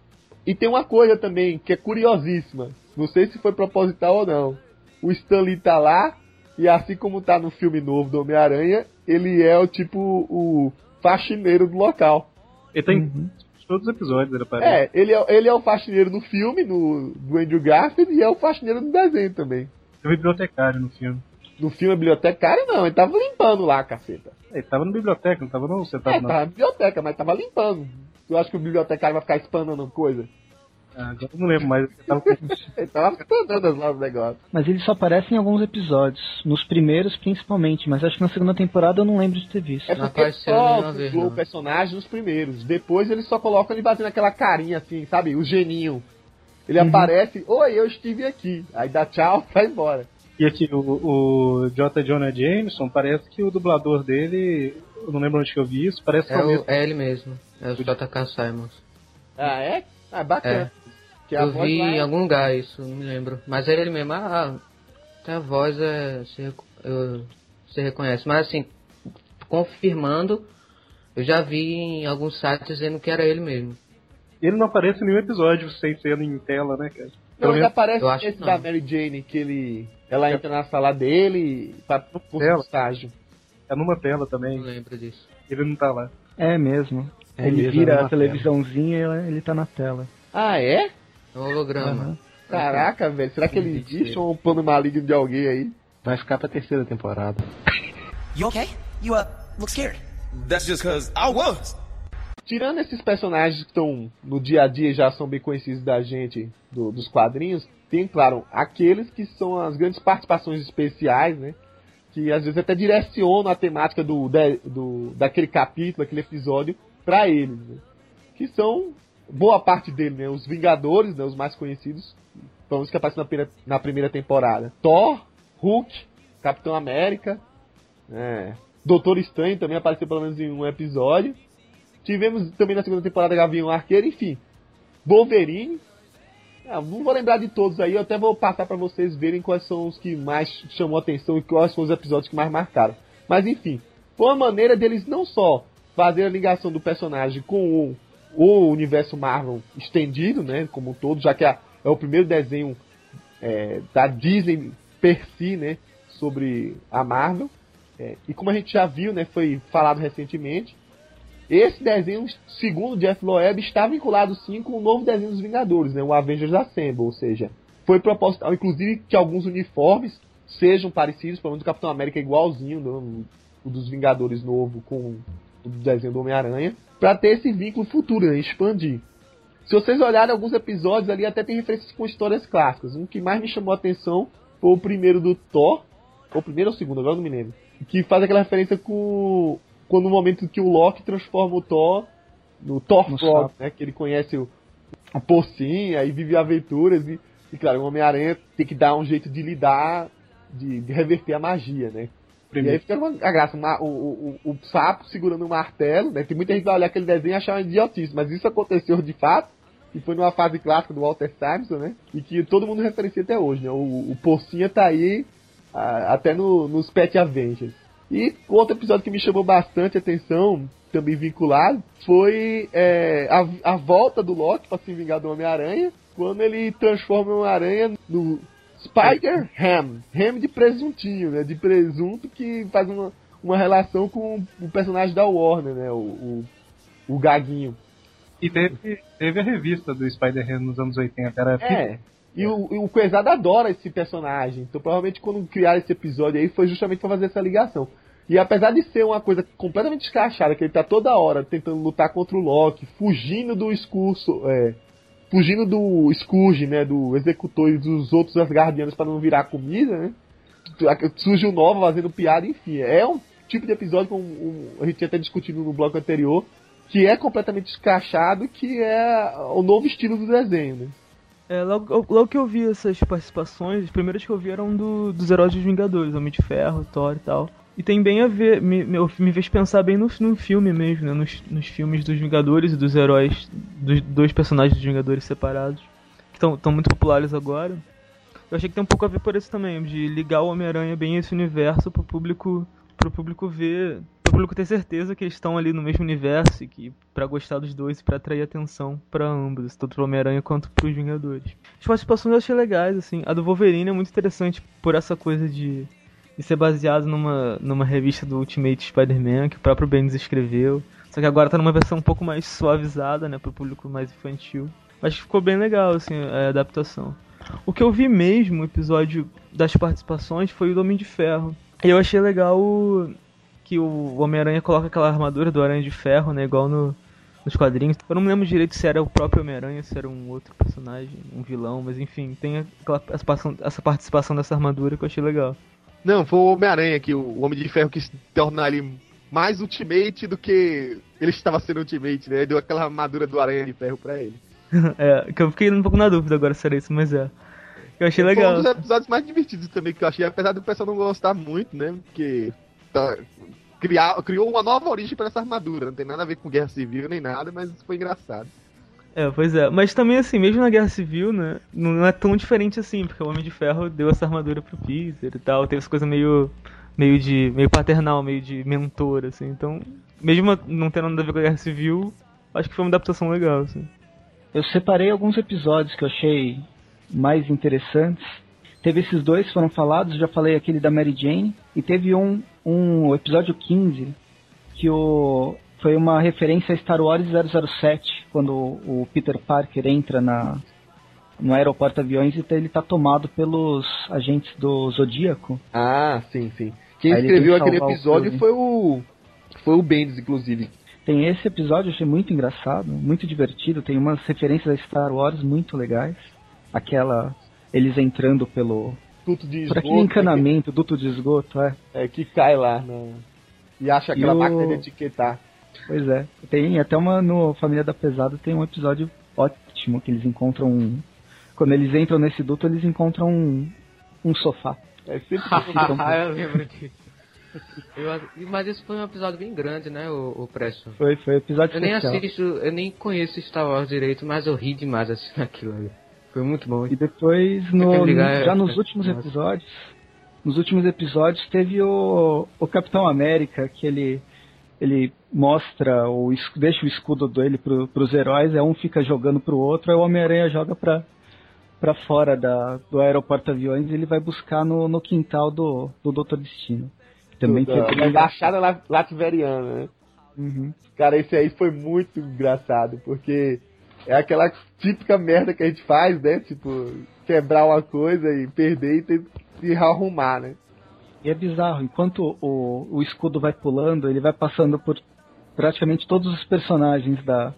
E tem uma coisa também que é curiosíssima. Não sei se foi proposital ou não. O Stanley tá lá e assim como tá no filme novo do Homem-Aranha, ele é o tipo o faxineiro do local. Ele tem uhum todos os episódios, ele aparece. É, ele é, ele é o faxineiro no filme, no, do Andrew Garfield, e é o faxineiro no desenho também. É o bibliotecário no filme. No filme é bibliotecário, não, ele tava limpando lá, caceta. Ele tava na biblioteca, não tava não? Você tava é, na... tava na biblioteca, mas tava limpando. Tu acha que o bibliotecário vai ficar espanando coisa? Ah, agora eu não lembro mais. Ele tava, ele tava ficando lá os negócios. Mas ele só aparece em alguns episódios. Nos primeiros, principalmente. Mas acho que na segunda temporada eu não lembro de ter visto. É porque só o personagem nos primeiros. Depois ele só coloca ele fazendo aquela carinha assim, sabe? O geninho. Ele uhum. aparece, oi, eu estive aqui. Aí dá tchau, vai embora. E aqui, o, o J. Jonah Jameson, parece que o dublador dele, eu não lembro onde que eu vi isso, parece é, que é, o, é ele mesmo, é o J.K. Simons. Ah, é? Ah, bacana. É. Que eu vi em algum lugar isso, não me lembro. Mas é ele mesmo, ah, a voz é. Você, eu, você reconhece. Mas assim, confirmando, eu já vi em alguns sites dizendo que era ele mesmo. Ele não aparece em nenhum episódio sem ser em tela, né, cara? Não, ele aparece esse da Mary Jane, que ele. Ela é. entra na sala dele para o estágio. É numa tela também. Não lembro disso. Ele não tá lá. É mesmo. É ele mesmo, vira é a televisãozinha e ele tá na tela. Ah, é? É um holograma. Uhum. Caraca, velho. Será que ele existe ou um plano maligno de alguém aí? Vai ficar pra terceira temporada. You okay? You uh, look scared. That's just cause I was. Tirando esses personagens que estão no dia a dia e já são bem conhecidos da gente do, dos quadrinhos, tem, claro, aqueles que são as grandes participações especiais, né? Que às vezes até direcionam a temática do, do daquele capítulo, aquele episódio, para eles, né? Que são boa parte dele, né? Os Vingadores, né? Os mais conhecidos. Vamos que aparecem na primeira, na primeira temporada. Thor, Hulk, Capitão América, é, Doutor Estranho também apareceu pelo menos em um episódio. Tivemos também na segunda temporada Gavião Arqueiro, enfim. Wolverine. Ah, não vou lembrar de todos aí, eu até vou passar para vocês verem quais são os que mais chamou atenção e quais são os episódios que mais marcaram. Mas enfim, foi uma maneira deles não só fazer a ligação do personagem com o, o universo Marvel estendido, né, como um todo, já que é, é o primeiro desenho é, da Disney per si, né, sobre a Marvel. É, e como a gente já viu, né, foi falado recentemente, esse desenho, segundo Jeff Loeb, está vinculado sim com o novo desenho dos Vingadores, né, o Avengers Assemble, ou seja, foi proposital, inclusive, que alguns uniformes sejam parecidos, pelo menos o Capitão América é igualzinho no, o dos Vingadores novo com o desenho do Homem-Aranha, para ter esse vínculo futuro, né, expandir. Se vocês olharem alguns episódios ali, até tem referências com histórias clássicas. Um que mais me chamou a atenção foi o primeiro do Thor, ou o primeiro ou o segundo, agora não me lembro, que faz aquela referência com quando no momento que o Loki transforma o Thor no Thor Frog, né, que ele conhece o, o Porcinha e vive aventuras e, e claro, o Homem-Aranha tem que dar um jeito de lidar, de, de reverter a magia, né? Primeiro. E aí fica uma, a graça, uma, o, o, o, sapo segurando um martelo, né? Tem muita gente que vai olhar aquele desenho e achar uma idiotice, mas isso aconteceu de fato, e foi numa fase clássica do Walter Simonson, né? E que todo mundo referencia até hoje, né? O, o Porcinha tá aí a, até no, nos Pet Avengers. E outro episódio que me chamou bastante atenção, também vinculado, foi é, a, a volta do Loki para se vingar do Homem-Aranha, quando ele transforma o Homem-Aranha no Spider Ham. Ham de presuntinho, né? De presunto que faz uma, uma relação com o personagem da Warner, né? O, o, o Gaguinho. E teve, teve a revista do Spider-Man nos anos 80, era É. E o, o Coesado adora esse personagem. Então provavelmente quando criaram esse episódio aí foi justamente para fazer essa ligação. E apesar de ser uma coisa completamente escrachada, que ele tá toda hora tentando lutar contra o Loki, fugindo do discurso, é, fugindo do Scourge, né, do executor e dos outros Asgardianos para não virar comida, né? Surge o Nova fazendo piada, enfim. É um tipo de episódio como um, a gente tinha até discutido no bloco anterior, que é completamente escrachado, que é o novo estilo do desenho, né? É, logo, logo que eu vi essas participações, as primeiras que eu vi eram do, dos heróis dos Vingadores, Homem de Ferro, Thor e tal. E tem bem a ver, me, me, fez pensar bem no, no filme mesmo, né? Nos, nos filmes dos Vingadores e dos heróis, dos dois personagens dos Vingadores separados, que estão muito populares agora. Eu achei que tem um pouco a ver por isso também, de ligar o Homem-Aranha bem esse universo pro público, pro público ver, pro público ter certeza que eles estão ali no mesmo universo e que para gostar dos dois e para atrair atenção para ambos, tanto pro Homem-Aranha quanto pros Vingadores. As participações eu achei legais, assim. A do Wolverine é muito interessante por essa coisa de e ser baseado numa, numa revista do Ultimate Spider-Man que o próprio Bendis escreveu. Só que agora tá numa versão um pouco mais suavizada, né, pro público mais infantil. Mas ficou bem legal, assim, a adaptação. O que eu vi mesmo, o episódio das participações, foi o Homem de Ferro. E eu achei legal que o Homem-Aranha coloca aquela armadura do Aranha de Ferro, né, igual no, nos quadrinhos. Eu não me lembro direito se era o próprio Homem-Aranha, se era um outro personagem, um vilão, mas enfim, tem aquela, essa participação dessa armadura que eu achei legal. Não, foi o Homem-Aranha que o Homem de Ferro quis tornar ele mais Ultimate do que ele estava sendo Ultimate, né? Deu aquela armadura do Aranha de Ferro pra ele. é, que eu fiquei um pouco na dúvida agora se era isso, mas é. Eu achei legal. Foi um dos episódios mais divertidos também que eu achei, apesar do pessoal não gostar muito, né? Porque tá, criar, criou uma nova origem para essa armadura. Não tem nada a ver com guerra civil nem nada, mas foi engraçado. É, pois é. Mas também, assim, mesmo na Guerra Civil, né? Não é tão diferente assim, porque o Homem de Ferro deu essa armadura pro Peter e tal. Teve essa coisa meio. meio de. meio paternal, meio de mentor, assim. Então, mesmo não tendo nada a ver com a Guerra Civil, acho que foi uma adaptação legal, assim. Eu separei alguns episódios que eu achei mais interessantes. Teve esses dois que foram falados, já falei aquele da Mary Jane. E teve um, um episódio 15, que o, foi uma referência a Star Wars 007, quando o Peter Parker entra na, no aeroporto aviões e ele tá tomado pelos agentes do Zodíaco. Ah, sim, sim. Quem Aí escreveu aquele episódio o foi o foi o Bendis, inclusive. Tem esse episódio, eu achei muito engraçado, muito divertido, tem umas referências a Star Wars muito legais. Aquela eles entrando pelo duto de esgoto, por aquele encanamento, que... duto de esgoto, é. É que cai lá no... e acha aquela e máquina de etiquetar. Pois é. Tem até uma no Família da Pesada tem um episódio ótimo que eles encontram um, quando eles entram nesse duto eles encontram um, um sofá. É sempre ah, eu lembro disso. Eu, mas esse foi um episódio bem grande, né, o, o Presto? Foi, foi um episódio Eu especial. nem assisto, eu nem conheço Star Wars direito, mas eu ri demais assistindo aquilo ali. Foi muito bom. E depois, no, ligar, já é, nos é, últimos nossa. episódios, nos últimos episódios teve o, o Capitão América, que ele, ele mostra, o, es- deixa o escudo dele pro, pros heróis, é um fica jogando pro outro, aí o Homem-Aranha joga pra, pra fora da, do aeroporto aviões e ele vai buscar no, no quintal do, do Doutor Destino. Também da, foi da embaixada la- lativeriana, né? Uhum. Cara, esse aí foi muito engraçado, porque é aquela típica merda que a gente faz, né? Tipo, quebrar uma coisa e perder e ter que arrumar, né? E é bizarro, enquanto o, o escudo vai pulando, ele vai passando por praticamente todos os personagens da,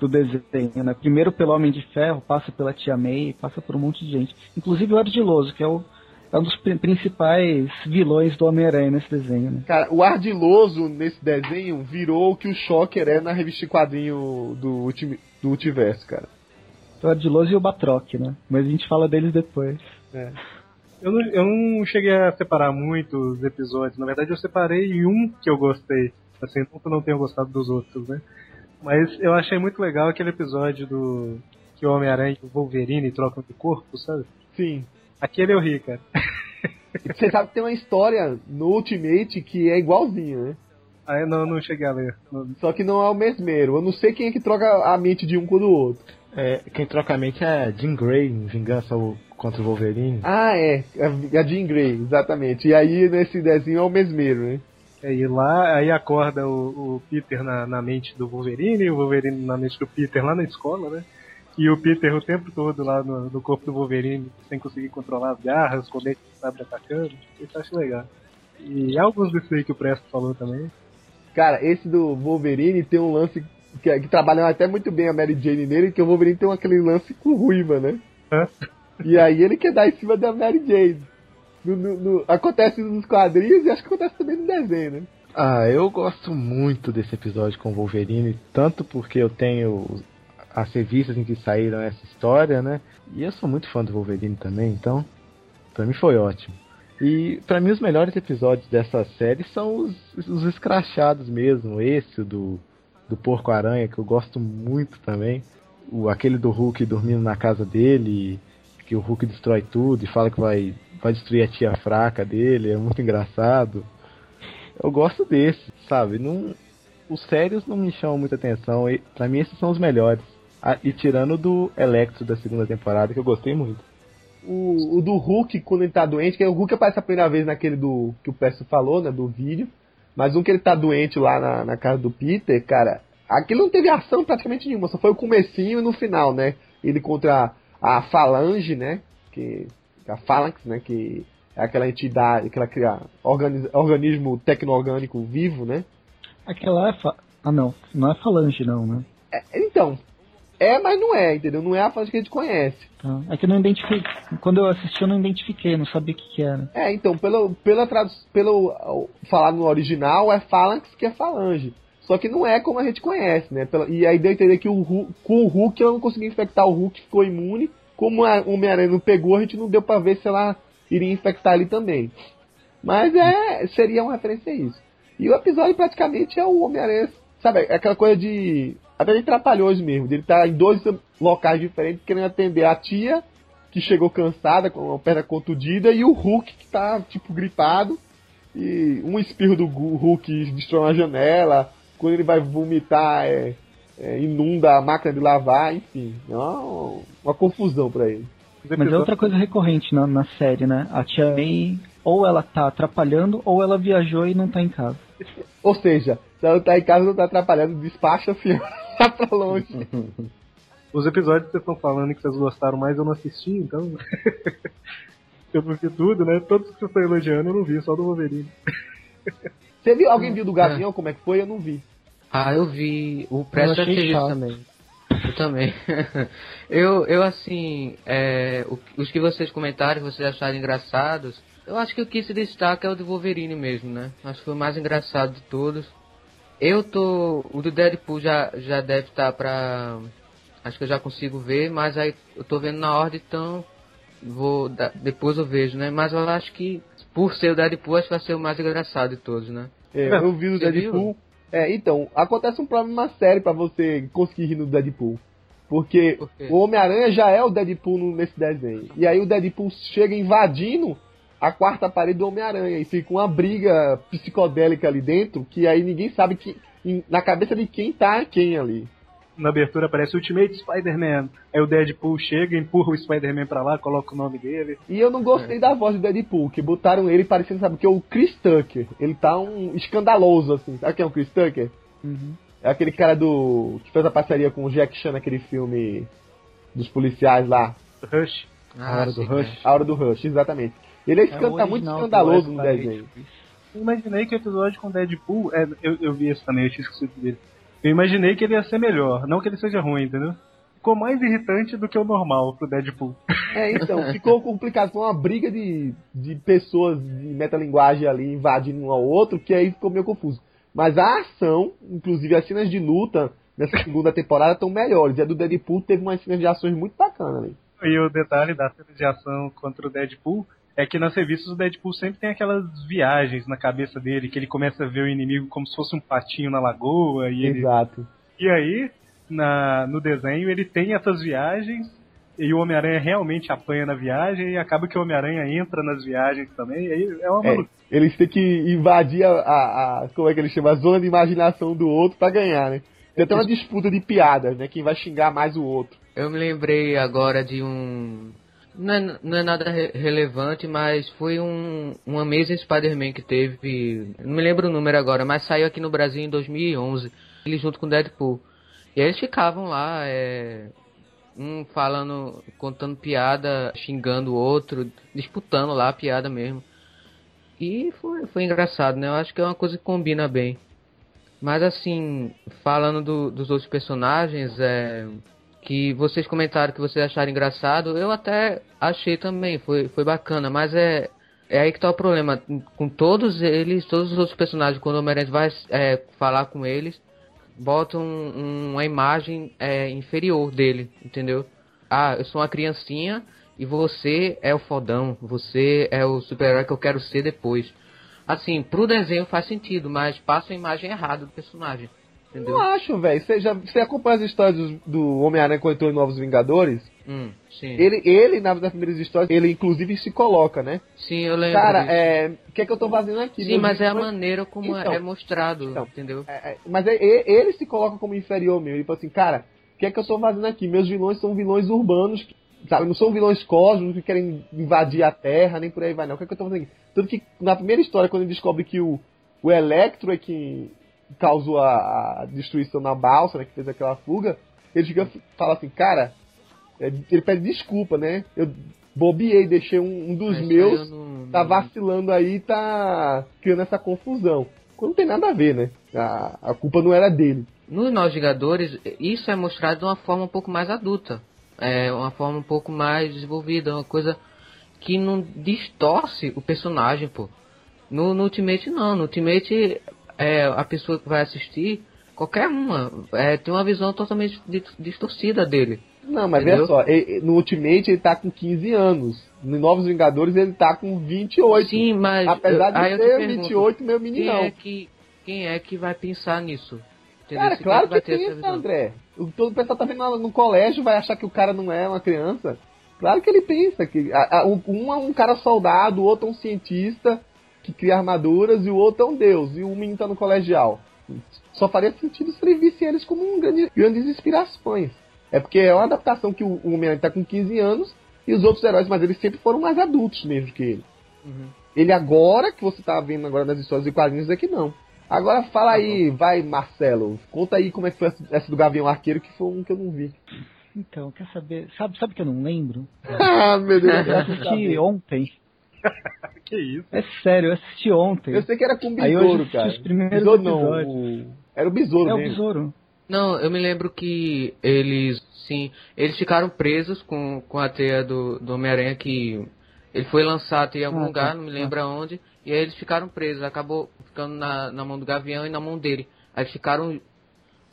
do desenho, né? Primeiro pelo Homem de Ferro, passa pela Tia May, passa por um monte de gente. Inclusive o Ardiloso, que é, o, é um dos pri- principais vilões do Homem-Aranha nesse desenho, né? Cara, o ardiloso nesse desenho virou o que o Shocker é na revista quadrinho do, ulti, do Ultiverso, cara. O Ardiloso e o Batroc, né? Mas a gente fala deles depois. É. Eu não, eu não cheguei a separar muito os episódios. Na verdade, eu separei um que eu gostei. Assim, não que eu não tenha gostado dos outros, né? Mas eu achei muito legal aquele episódio do que o Homem-Aranha e o Wolverine trocam de corpo, sabe? Sim. Aquele eu ri, cara. Você sabe que tem uma história no Ultimate que é igualzinho, né? Aí eu não, não cheguei a ler. Não- Só que não é o mesmeiro. Eu não sei quem é que troca a mente de um com o do outro. É, quem troca a mente é Jean Grey em Vingança contra o Wolverine. Ah, é. A a Jean Grey, exatamente. E aí nesse desenho é o mesmeiro, né? É, e lá, aí acorda o, o Peter na, na mente do Wolverine, e o Wolverine na mente do Peter lá na escola, né? E o Peter o tempo todo lá no, no corpo do Wolverine, sem conseguir controlar as garras, com o dente de sabre atacando. Isso eu acho legal. E alguns desses aí que o Presto falou também. Cara, esse do Wolverine tem um lance que, que trabalham até muito bem a Mary Jane nele, que o Wolverine tem aquele lance com ruiva, né? E aí ele quer dar em cima da Mary Jane. No- no- no- acontece nos quadrinhos e acho que acontece também no desenho, né? Ah, eu gosto muito desse episódio com o Wolverine, tanto porque eu tenho as revistas em que saíram essa história, né? E eu sou muito fã do Wolverine também, então pra mim foi ótimo. E pra mim os melhores episódios dessa série são os, os escrachados mesmo, esse do do Porco Aranha que eu gosto muito também, o aquele do Hulk dormindo na casa dele, que o Hulk destrói tudo e fala que vai vai destruir a tia fraca dele, é muito engraçado. Eu gosto desse, sabe? Não, os sérios não me chamam muita atenção. E, pra mim, esses são os melhores. Ah, e tirando do Electro da segunda temporada, que eu gostei muito. O, o do Hulk, quando ele tá doente, que o Hulk aparece a primeira vez naquele do que o Pesto falou, né? Do vídeo. Mas um que ele tá doente lá na, na casa do Peter, cara, aquilo não teve ação praticamente nenhuma, só foi o comecinho e no final, né? Ele contra a Falange, né? Que, a Phalanx, né? Que é aquela entidade, aquela cria- organi- organismo tecno-orgânico vivo, né? Aquela é. Fa... Ah, não. Não é Falange, não, né? É, então, é, mas não é, entendeu? Não é a Falange que a gente conhece. Tá. É que eu não identifiquei. Quando eu assisti, eu não identifiquei, não sabia o que, que era. É, então, pelo, pela tradu pelo falar no original, é Phalanx que é Falange. Só que não é como a gente conhece, né? E aí deu a entender que o Hulk, com o Hulk eu não consegui infectar o Hulk, ficou imune. Como a Homem-Aranha não pegou, a gente não deu pra ver se ela iria infectar ele também. Mas é, seria uma referência a isso. E o episódio praticamente é o Homem-Aranha, sabe? É aquela coisa de. Até de trapalhões mesmo, de ele estar em dois locais diferentes querendo atender a tia, que chegou cansada, com a perna contundida, e o Hulk que tá, tipo, gripado. E um espirro do Hulk destrói uma janela. Quando ele vai vomitar, é, é, inunda a máquina de lavar, enfim. É uma, confusão pra ele. Mas é episódios- outra coisa recorrente na, na série, né? A tia May, ou ela tá atrapalhando, ou ela viajou e não tá em casa. Ou seja, se ela tá em casa não tá atrapalhando, despacha a fiança lá pra longe. Os episódios que vocês estão falando que vocês gostaram mais, eu não assisti, então. eu não vi tudo, né? Todos que vocês estão elogiando eu não vi, só do Wolverine. Você viu? Alguém viu do Gavião? Como é que foi? Eu não vi. Ah, eu vi. O Presto achei chato. também. Eu também. eu, eu assim, é, o- os que vocês comentaram, que vocês acharam engraçados, eu acho que o que se destaca é o do Wolverine mesmo, né? Acho que foi o mais engraçado de todos. Eu tô. O do Deadpool já, já deve estar pra. Acho que eu já consigo ver, mas aí eu tô vendo na ordem, então. Vou. depois eu vejo, né? Mas eu acho que, por ser o Deadpool, acho que vai ser o mais engraçado de todos, né? É, eu vi Você Deadpool. É, então, acontece um problema sério pra você conseguir rir no Deadpool. Porque Por o Homem-Aranha já é o Deadpool nesse desenho. E aí o Deadpool chega invadindo a quarta parede do Homem-Aranha e fica uma briga psicodélica ali dentro, que aí ninguém sabe que na cabeça de quem tá quem ali. Na abertura aparece Ultimate Spider-Man. Aí o Deadpool chega, empurra o Spider-Man pra lá, coloca o nome dele. E eu não gostei da voz do Deadpool, que botaram ele parecendo, sabe, que é o Chris Tucker. Ele tá um escandaloso, assim. Sabe quem é o Chris Tucker? É aquele cara do. que fez a parceria com o Jack Chan naquele filme dos policiais lá. Rush. Ah, A Hora do Rush. é. A Hora do Rush, exatamente. Ele é, É tá muito escandaloso no desenho. Imaginei que o episódio com o Deadpool. É, eu, eu vi esse também, eu tinha esquecido dele. Eu imaginei que ele ia ser melhor, não que ele seja ruim, entendeu? Ficou mais irritante do que o normal pro Deadpool. É, então, ficou complicado. Foi uma briga de, de pessoas de metalinguagem ali invadindo um ao outro, que aí ficou meio confuso. Mas a ação, inclusive as cenas de luta nessa segunda temporada estão melhores. E a do Deadpool teve umas cenas de ações muito bacanas ali. E o detalhe da cena de ação contra o Deadpool é que nas revistas o Deadpool sempre tem aquelas viagens na cabeça dele, que ele começa a ver o inimigo como se fosse um patinho na lagoa, e ele Exato. E aí, na, no desenho, ele tem essas viagens e o Homem-Aranha realmente apanha na viagem e acaba que o Homem-Aranha entra nas viagens também. E aí é uma É, maluquice. eles têm que invadir a, a- a- Como é que ele chama? A zona de imaginação do outro pra ganhar, né? Tem até uma disputa de piadas, né? Quem vai xingar mais o outro. Eu me lembrei agora de um. Não é, não é nada re- relevante, mas foi um, um Amazing Spider-Man que teve. Não me lembro o número agora, mas saiu aqui no Brasil em 2011. Ele junto com Deadpool. E eles ficavam lá, é, um falando, contando piada, xingando o outro, disputando lá a piada mesmo. E foi, foi engraçado, né? Eu acho que é uma coisa que combina bem. Mas assim, falando do- dos outros personagens, é, que vocês comentaram que vocês acharam engraçado, eu até achei também, foi, foi bacana, mas é, é aí que tá o problema. Com todos eles, todos os outros personagens, quando o Homem-Aranha vai é, falar com eles, botam um- uma imagem é, inferior dele, entendeu? Ah, eu sou uma criancinha e você é o fodão, você é o super-herói que eu quero ser depois. Assim, pro desenho faz sentido, mas passa a imagem errada do personagem, entendeu? Não acho, velho. Você, já, você acompanha as histórias do, Homem-Aranha quando entrou em Novos Vingadores? Hum, sim. Ele, ele, na- nas primeiras histórias, ele inclusive se coloca, né? Sim, eu lembro. Cara, disso. é. O que é que eu tô fazendo aqui? Sim, mas é a maneira como Então, é mostrado, então, entendeu? É, é, mas é- ele se coloca como inferior mesmo. Ele fala assim, cara, o que é que eu tô fazendo aqui? Meus vilões são vilões urbanos, que, sabe? Não são vilões cósmicos que querem invadir a Terra, nem por aí vai não. O que é que eu tô fazendo aqui? Tanto que na primeira história, quando ele descobre que o, o Electro é que causou a, a destruição na balsa, né? Que fez aquela fuga, ele chega fala assim, cara, é, ele pede desculpa, né? Eu bobiei, deixei um, um dos Mas meus não- tá não- vacilando aí, tá criando essa confusão. Quando não tem nada a ver, né? A, a culpa não era dele. Nos Nós Vingadores, isso é mostrado de uma forma um pouco mais adulta. É uma forma um pouco mais desenvolvida, uma coisa que não distorce o personagem, pô. No, no Ultimate não, no Ultimate é, a pessoa que vai assistir, qualquer uma, é, tem uma visão totalmente di- distorcida dele. Não, mas Entendeu? veja só, e- e- no Ultimate ele tá com 15 anos. No Novos Vingadores ele tá com 28. Sim, mas Apesar eu- de eu ser pergunto, 28, meu quem meninão. é que quem é que vai pensar nisso? Entendeu? Cara, Se claro que essa pensa. André. O, todo o pessoal tá vendo lá no colégio, vai achar que o cara não é uma criança. Claro que ele pensa que a- a- um, um é um cara soldado, o outro é um cientista que cria armaduras e o outro é um deus. E o menino tá no colegial. Só faria sentido se ele visse eles como um grande, grandes inspirações. É porque é uma adaptação que o, o Homem-Aranha tá com 15 anos e os outros heróis, mas eles sempre foram mais adultos mesmo que ele. Uhum. Ele agora, que você tá vendo agora nas histórias e quadrinhos, é que não. Agora fala aí, vai Marcelo, conta aí como é que foi essa- essa do Gavião Arqueiro, que foi um que eu não vi. Então, quer saber? Sabe, sabe que eu não lembro? ah, meu Deus. Eu assisti ontem. Que isso? É sério, eu assisti ontem. Eu sei que era com Aí besouro, cara. os primeiros besouro não, episódios. o... era o besouro É o besouro. Não, eu me lembro que eles, sim, eles ficaram presos com, com a teia do, do Homem-Aranha que ele foi lançado em algum Ah, lugar, tá. não me lembro aonde, e aí eles ficaram presos, acabou ficando na, na mão do Gavião e na mão dele. Aí ficaram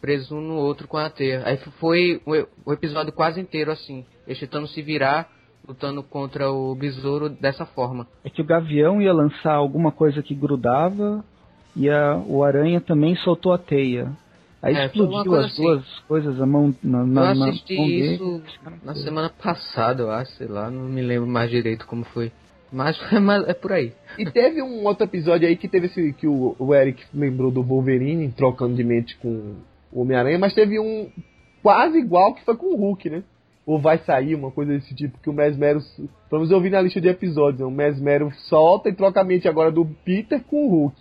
presos um no outro com a teia. Aí foi o, o episódio quase inteiro assim, eles tentando se virar, lutando contra o besouro dessa forma. É que o Gavião ia lançar alguma coisa que grudava e a, o Aranha também soltou a teia. Aí É, explodiu as assim. duas coisas, a mão na, na, eu na assisti dele. isso na semana passada, eu acho, sei lá, não me lembro mais direito como foi. Mas é, mais- é por aí. E teve um outro episódio aí que teve esse que o, o Eric lembrou do Wolverine trocando de mente com o Homem-Aranha, mas teve um quase igual que foi com o Hulk, né? Ou vai sair uma coisa desse tipo, que o Mesmero. Vamos ouvir na lista de episódios, né? O Mesmero solta e troca a mente agora do Peter com o Hulk.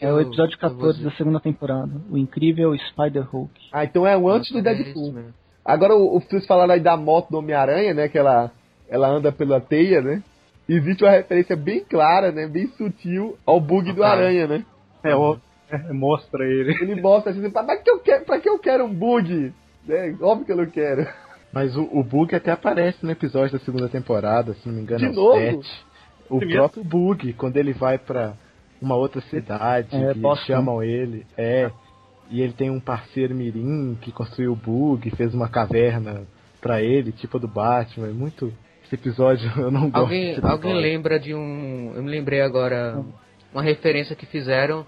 É o episódio Eu- eu vou 14 dizer. da segunda temporada. O incrível Spider-Hulk. Ah, então é o antes do É Deadpool. mesmo. Agora, o, o- vocês falaram aí da moto do Homem-Aranha, né? Que ela, ela anda pela teia, né? Existe uma referência bem clara, né? Bem sutil ao bug do Ah. Aranha, né? É, ó, é, mostra ele. Ele mostra assim, pra, pra que eu quero, pra que eu quero um bug? É, óbvio que eu não quero. Mas o, o Bug até aparece no episódio da segunda temporada, se não me engano, De é o novo? 7. O Primeiro? próprio Bug, quando ele vai pra uma outra cidade, É, que Boston. chamam ele, é. E ele tem um parceiro mirim que construiu o Bug, fez uma caverna pra ele, tipo a do Batman. É muito. Esse episódio eu não gosto. Alguém, alguém lembra de um. Eu me lembrei agora uma referência que fizeram.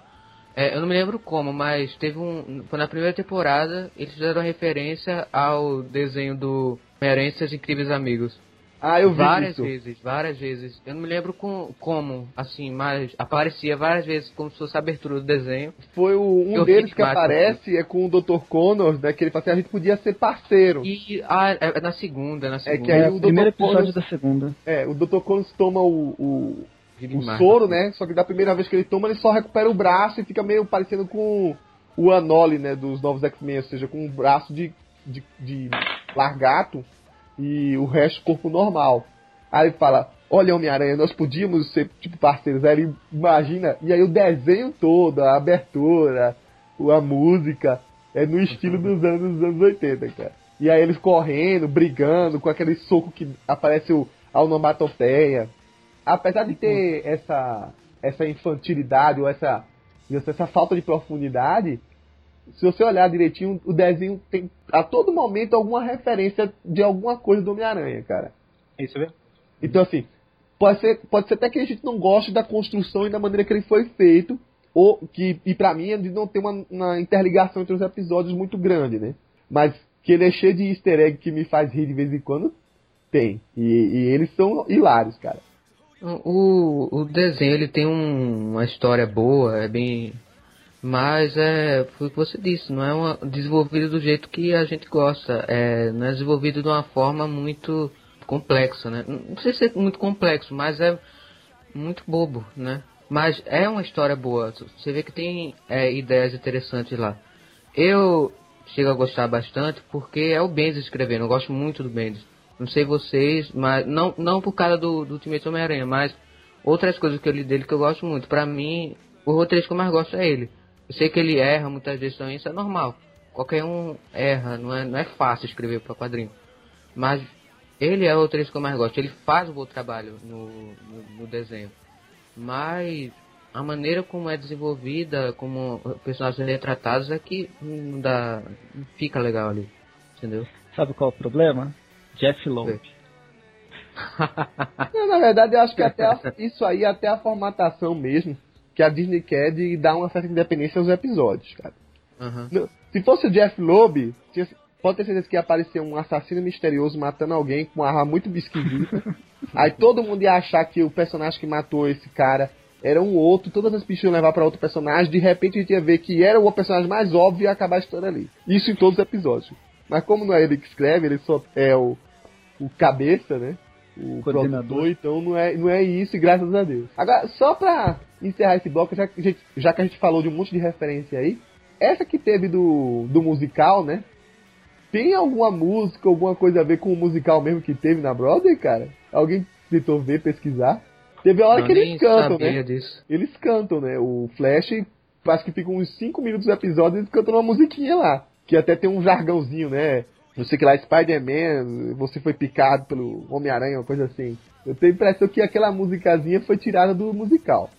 É, eu não me lembro como, mas teve um. Foi na primeira temporada, eles fizeram referência ao desenho do Homem-Aranha e seus incríveis amigos. Ah, eu vi várias isso. vezes, várias vezes. Eu não me lembro com, como, assim, mas aparecia várias vezes como se fosse a abertura do desenho. Foi o, um Eu deles que aparece é com o Dr. Connors, né? Que ele fala assim, a gente podia ser parceiro. E ah, é é na segunda, na segunda. que aí É, o o primeiro Dr. episódio Connors- da segunda. É, o Dr. Connors toma o, o, o soro, né? Só que da primeira vez que ele toma, ele só recupera o braço e fica meio parecendo com o Anoli, né? Dos novos X-Men, ou seja, com um braço de, de, de largato e o resto corpo normal. Aí ele fala, olha Homem-Aranha, nós podíamos ser tipo parceiros. Aí ele imagina, e aí o desenho todo, a abertura, o- a música, é no estilo dos anos, dos anos 80, cara. E aí eles correndo, brigando, com aquele soco que aparece o, a onomatopeia. Apesar de ter essa, essa infantilidade ou essa, essa falta de profundidade, se você olhar direitinho, o desenho tem a todo momento alguma referência de alguma coisa do Homem-Aranha, cara. Isso é Então, assim, pode ser, pode ser até que a gente não goste da construção e da maneira que ele foi feito, ou que, e pra mim, é de não ter uma, uma interligação entre os episódios muito grande, né? Mas que ele é cheio de easter egg que me faz rir de vez em quando, tem. E, e eles são hilários, cara. O, o desenho ele tem um- uma história boa, é bem. Mas é. Foi o que você disse, não é uma, desenvolvido do jeito que a gente gosta. É, não é desenvolvido de uma forma muito complexa, né? Não precisa ser muito complexo, mas é muito bobo, né? Mas é uma história boa. Você vê que tem é, ideias interessantes lá. Eu chego a gostar bastante porque é o Bendis escrevendo. Eu gosto muito do Bendis. Não sei vocês, mas não, não por causa do, do Ultimate Homem-Aranha, mas outras coisas que eu li dele que eu gosto muito. Pra mim, o roteirista que eu mais gosto é ele. Eu sei que ele erra muitas vezes também, isso é normal. Qualquer um erra, não é, não é fácil escrever para quadrinho. Mas ele é o roteirista que eu mais gosto. Ele faz um bom trabalho no, no, no desenho. Mas a maneira como é desenvolvida, como os personagens retratados é que não dá. fica legal ali. Entendeu? Sabe qual é o problema? Jeff Loeb. Não, na verdade, eu acho que até a- isso aí é até a formatação mesmo que a Disney quer de dar uma certa independência aos episódios, cara. Não, Se fosse o Jeff Loeb, tinha- pode ter certeza que ia aparecer um assassino misterioso matando alguém com uma arma muito esquisita. Aí todo mundo ia achar que o personagem que matou esse cara era um outro, todas as pistas iam levar pra outro personagem, de repente a gente ia ver que era o personagem mais óbvio e ia acabar a história ali. Isso em todos os episódios. Mas como não é ele que escreve, ele só é o, o cabeça, né? O Coordenador. então não é, não é isso, graças a Deus. Agora, só pra encerrar esse bloco, já, que a gente- já que a gente falou de um monte de referência aí, essa que teve do, do musical, né? Tem alguma música, alguma coisa a ver com o musical mesmo que teve na Broadway, cara? Alguém tentou ver, pesquisar? Teve a hora Eu que eles cantam, né? disso. Eles cantam, né? O Flash, acho que fica uns 5 minutos do episódio, eles cantam uma musiquinha lá. Que até tem um jargãozinho, né? Não sei que lá, Spider-Man, você foi picado pelo Homem-Aranha, uma coisa assim. Eu tenho a impressão que aquela musicazinha foi tirada do musical.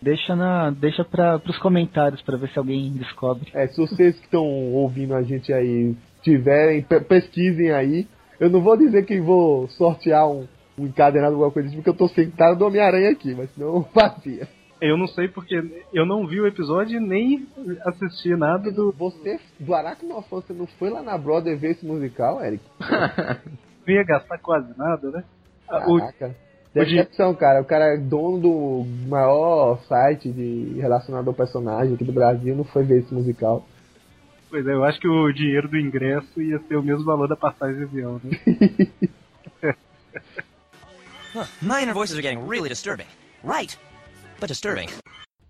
Deixa, na, deixa pra, pros comentários pra ver se alguém descobre. É, se vocês que estão ouvindo a gente aí tiverem, pe- pesquisem aí. Eu não vou dizer que vou sortear um, um encadernado alguma coisa assim, porque eu tô cara do Homem-Aranha aqui, mas senão eu fazia. Eu não sei porque eu não vi o episódio e nem assisti nada do. Você, do Aracnofã, você não foi lá na Brother ver esse musical, Eric? Não ia gastar quase nada, né? Ah, o- Caraca. Decepção, cara. O cara é dono do maior site de relacionado ao personagem aqui do Brasil, não foi ver esse musical. Pois é, eu acho que o dinheiro do ingresso ia ser o mesmo valor da passagem de avião, né? Huh, my inner voices are getting really disturbing. Right, but disturbing.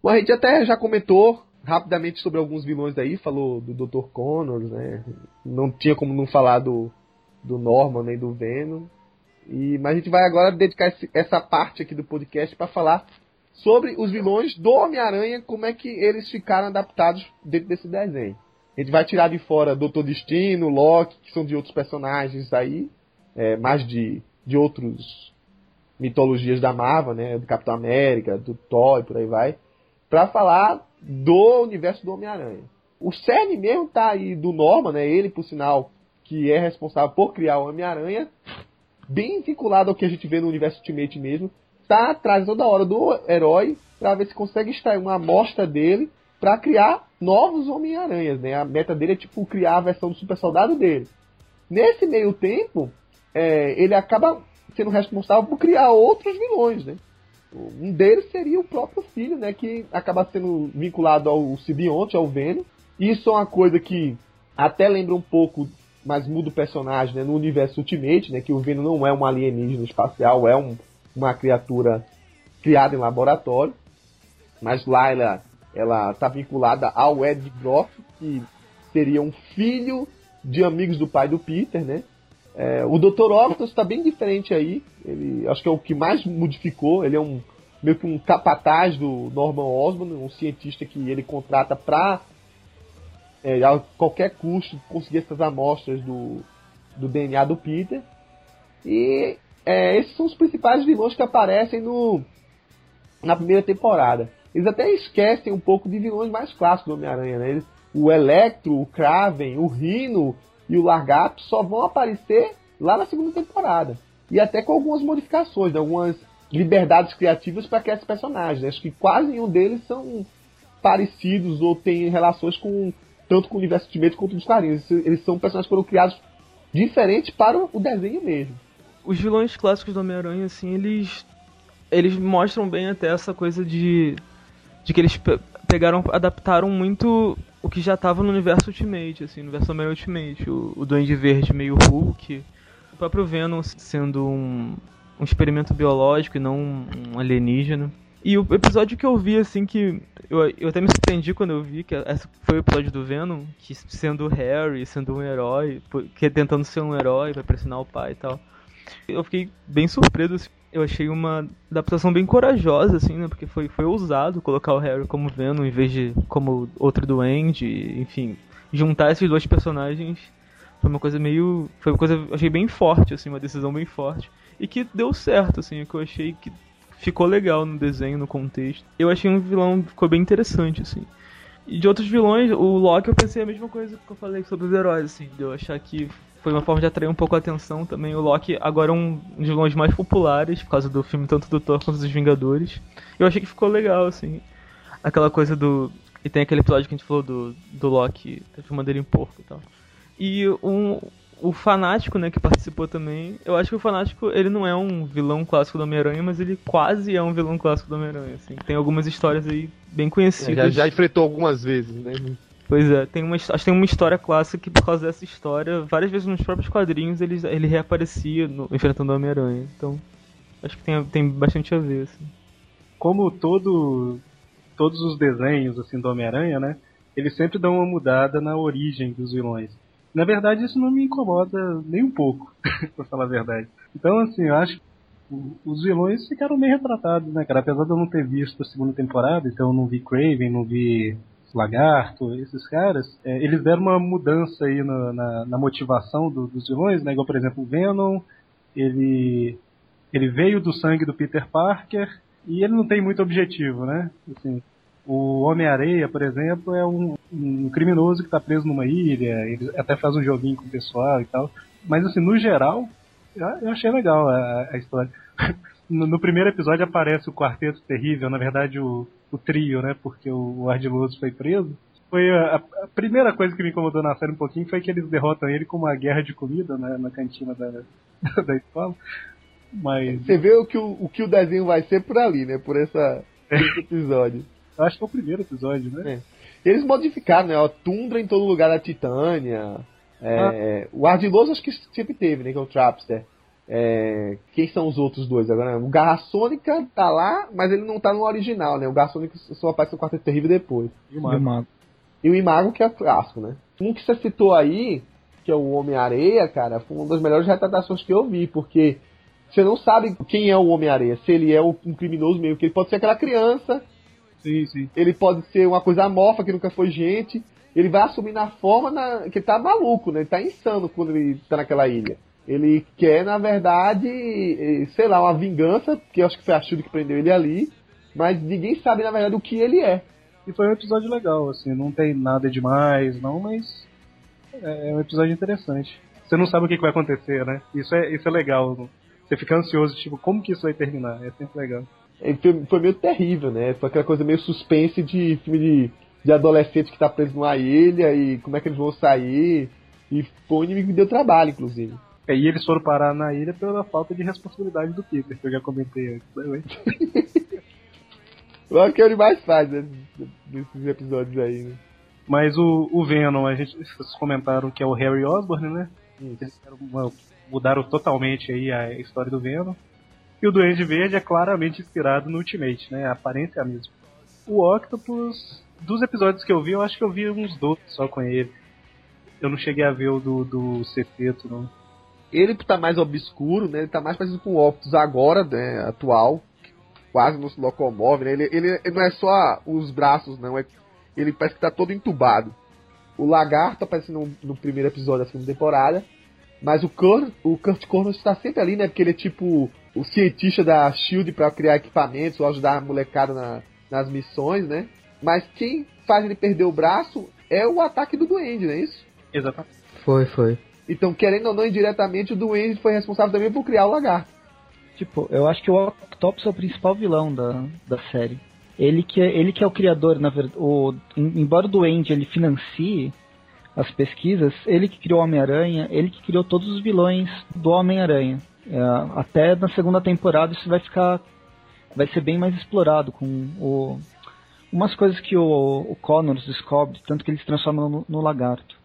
Bom, a gente até já comentou rapidamente sobre alguns vilões aí, falou do Dr. Connors, né? Não tinha como não falar do, do Norman nem do Venom. E, mas a gente vai agora dedicar esse- essa parte aqui do podcast para falar sobre os vilões do Homem-Aranha, como é que eles ficaram adaptados dentro desse desenho. A gente vai tirar de fora Doutor Destino, Loki, que são de outros personagens aí, é, mais de, de outros mitologias da Marvel, né? Do Capitão América, do Thor e por aí vai para falar do universo do Homem-Aranha. O cerne mesmo tá aí do Norman, né? Ele, por sinal, que é responsável por criar o Homem-Aranha, bem vinculado ao que a gente vê no universo Ultimate mesmo, tá atrás toda hora do herói para ver se consegue extrair uma amostra dele para criar novos Homem-Aranhas, né? A meta dele é tipo criar a versão do super soldado dele. Nesse meio tempo, é, ele acaba sendo responsável por criar outros vilões, né? Um deles seria o próprio filho, né? Que acaba sendo vinculado ao simbionte, ao Venom. Isso é uma coisa que até lembra um pouco, mas muda o personagem, né? No universo Ultimate, né? Que o Venom não é um alienígena espacial, é um, uma criatura criada em laboratório. Mas lá ela, ela tá vinculada ao Ed Brock, que seria um filho de amigos do pai do Peter, né? É, o Dr. Octopus está bem diferente aí. Ele acho que é o que mais modificou. Ele é um meio que um capataz do Norman Osborn, um cientista que ele contrata para é, a qualquer custo conseguir essas amostras do, do DNA do Peter. E é, esses são os principais vilões que aparecem no na primeira temporada. Eles até esquecem um pouco de vilões mais clássicos do Homem-Aranha, né? Eles- o Electro, o Kraven, o Rhino e o Largato só vão aparecer lá na segunda temporada. E até com algumas modificações, né? algumas liberdades criativas para criar esses personagens. né? Acho que quase nenhum deles são parecidos ou têm relações com tanto com o universo Ultimate quanto dos quadrinhos. Eles- são personagens que foram criados diferentes para o desenho mesmo. Os vilões clássicos do Homem-Aranha, assim, eles. Eles mostram bem até essa coisa de. De que eles pegaram, adaptaram muito o que já tava no universo Ultimate, assim, no universo Homem Ultimate. O, o Duende Verde meio Hulk. O próprio Venom sendo um, um experimento biológico e não um, alienígena. E o episódio que eu vi, assim, que eu, eu até me surpreendi quando eu vi, que esse foi o episódio do Venom, que sendo Harry, sendo um herói, que tentando ser um herói pra pressionar o pai e tal. Eu fiquei bem surpreso, assim. Eu achei uma adaptação bem corajosa, assim, né? Porque foi, foi ousado colocar o Harry como Venom em vez de como outro duende, enfim. Juntar esses dois personagens foi uma coisa meio. Foi uma coisa. Achei bem forte, assim, uma decisão bem forte. E que deu certo, assim, que eu achei que ficou legal no desenho, no contexto. Eu achei um vilão ficou bem interessante, assim. E de outros vilões, o Loki eu pensei a mesma coisa que eu falei sobre os heróis, assim, de eu achar que foi uma forma de atrair um pouco a atenção também. O Loki agora é um dos vilões mais populares, por causa do filme tanto do Thor quanto dos Vingadores. Eu achei que ficou legal, assim. Aquela coisa do. E tem aquele episódio que a gente falou do, do Loki filmando ele em porco e tal. E um, o Fanático, né, que participou também. Eu acho que o Fanático, ele não é um vilão clássico do Homem-Aranha, mas ele quase é um vilão clássico do Homem-Aranha, assim. Tem algumas histórias aí bem conhecidas. Já, já enfrentou algumas vezes, né? Pois é, tem uma, acho que tem uma história clássica que por causa dessa história, várias vezes nos próprios quadrinhos ele, ele reaparecia no- enfrentando o Homem-Aranha. Então, acho que tem, tem bastante a ver, assim. Como todo, todos os desenhos assim do Homem-Aranha, né? Eles sempre dão uma mudada na origem dos vilões. Na verdade, isso não me incomoda nem um pouco, pra falar a verdade. Então, assim, eu acho os vilões ficaram bem retratados, né, cara? Apesar de eu não ter visto a segunda temporada, então eu não vi Craven, não vi Lagarto, esses caras, é, eles deram uma mudança aí na, na, na motivação do- dos vilões, né? Igual, por exemplo, o Venom, ele, ele veio do sangue do Peter Parker e ele não tem muito objetivo, né? Assim, o Homem-Areia, por exemplo, é um, um criminoso que está preso numa ilha, ele até faz um joguinho com o pessoal e tal. Mas, assim, no geral, eu achei legal a, a história. No, no primeiro episódio aparece o quarteto terrível, na verdade o, o trio, né? Porque o, o Ardiloso foi preso. Foi a, a, primeira coisa que me incomodou na série um pouquinho foi que eles derrotam ele com uma guerra de comida né, na cantina da, da escola. Mas. Você vê o que o, o que o desenho vai ser por ali, né? Por essa, esse episódio. Eu acho que é o primeiro episódio, né? É. Eles modificaram, né? Ó, tundra em todo lugar da Titânia. É, ah. O Ardiloso acho que sempre teve, né? Que é o Trapster. É, quem são os outros dois agora? O Garra Sônica tá lá, mas ele não tá no original, né? O Garra Sônica só aparece no Quarteto Terrível depois. E o Mago. E o Imago, que é clássico, né? Um que você citou aí, que é o Homem-Areia, cara, foi uma das melhores retratações que eu vi, porque você não sabe quem é o Homem-Areia. Se ele é um criminoso mesmo, que ele pode ser aquela criança. Sim, sim. Ele pode ser uma coisa amorfa que nunca foi gente. Ele vai assumir na forma na, que ele tá maluco, né? Ele tá insano quando ele tá naquela ilha. Ele quer, na verdade, eh, sei lá, uma vingança, que eu acho que foi a Shield que prendeu ele ali. Mas ninguém sabe, na verdade, o que ele é. E foi um episódio legal, assim, não tem nada demais, não, mas é, é um episódio interessante. Você não sabe o que, vai acontecer, né? Isso é, isso é legal. Você fica ansioso, tipo, como que isso vai terminar? É sempre legal. É, foi, foi meio terrível, né? Foi aquela coisa meio suspense de filme de, de adolescente que tá preso numa ilha e como é que eles vão sair. E foi um inimigo que deu trabalho, inclusive. É, e eles foram parar na ilha pela falta de responsabilidade do Peter, que eu já comentei antes. Né? o que ele mais faz né, nesses episódios aí, né? Mas o, o Venom, a gente, vocês comentaram que é o Harry Osborn, né? Eles uma, mudaram totalmente aí a história do Venom. E o Duende Verde é claramente inspirado no Ultimate, né? A aparência é a mesma. O Octopus, dos episódios que eu vi, eu acho que eu vi uns dois só com ele. Eu não cheguei a ver o do, do Cepeto, não. Ele tá mais obscuro, né? Ele tá mais parecido com o Octopus agora, né? Atual. Quase não se locomove, né? Ele, ele, ele não é só os braços, não. É, ele parece que tá todo entubado. O Lagarto aparece no, no primeiro episódio da segunda temporada. Mas o Kurt, o Kurt Connors está sempre ali, né? Porque ele é tipo o cientista da SHIELD para criar equipamentos ou ajudar a molecada na, nas missões, né? Mas quem faz ele perder o braço é o ataque do Duende, não é isso? Exatamente. Foi, foi. Então, querendo ou não, indiretamente, o Duende foi responsável também por criar o lagarto. Tipo, eu acho que o Octopus é o principal vilão da, da série. Ele que é, ele que é o criador, na verdade. O, embora o Duende ele financie as pesquisas, ele que criou o Homem-Aranha, ele que criou todos os vilões do Homem-Aranha. É, até na segunda temporada isso vai ficar. vai ser bem mais explorado com o, umas coisas que o, o Connors descobre, tanto que ele se transforma no, no lagarto.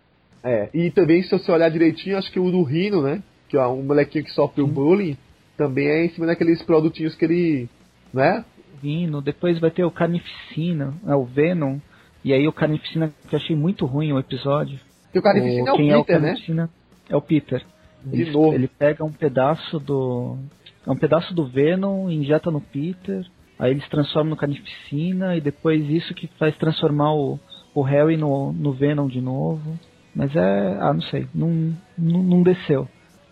É, e também se você olhar direitinho, acho que o do Rino, né? Que é um molequinho que sofre o bullying, também é em cima daqueles produtinhos que ele. né? Rino, depois vai ter o Carnificina, é o Venom, e aí o Carnificina que eu achei muito ruim o episódio. E o Carnificina o, é o Peter, é o Carnificina? né? É o Peter. De ele, novo. Ele pega um pedaço do. É um pedaço do Venom, injeta no Peter, aí ele se transforma no Carnificina, e depois isso que faz transformar o, o Harry no, no Venom de novo. Mas é. Ah, não sei. Não, não, não desceu.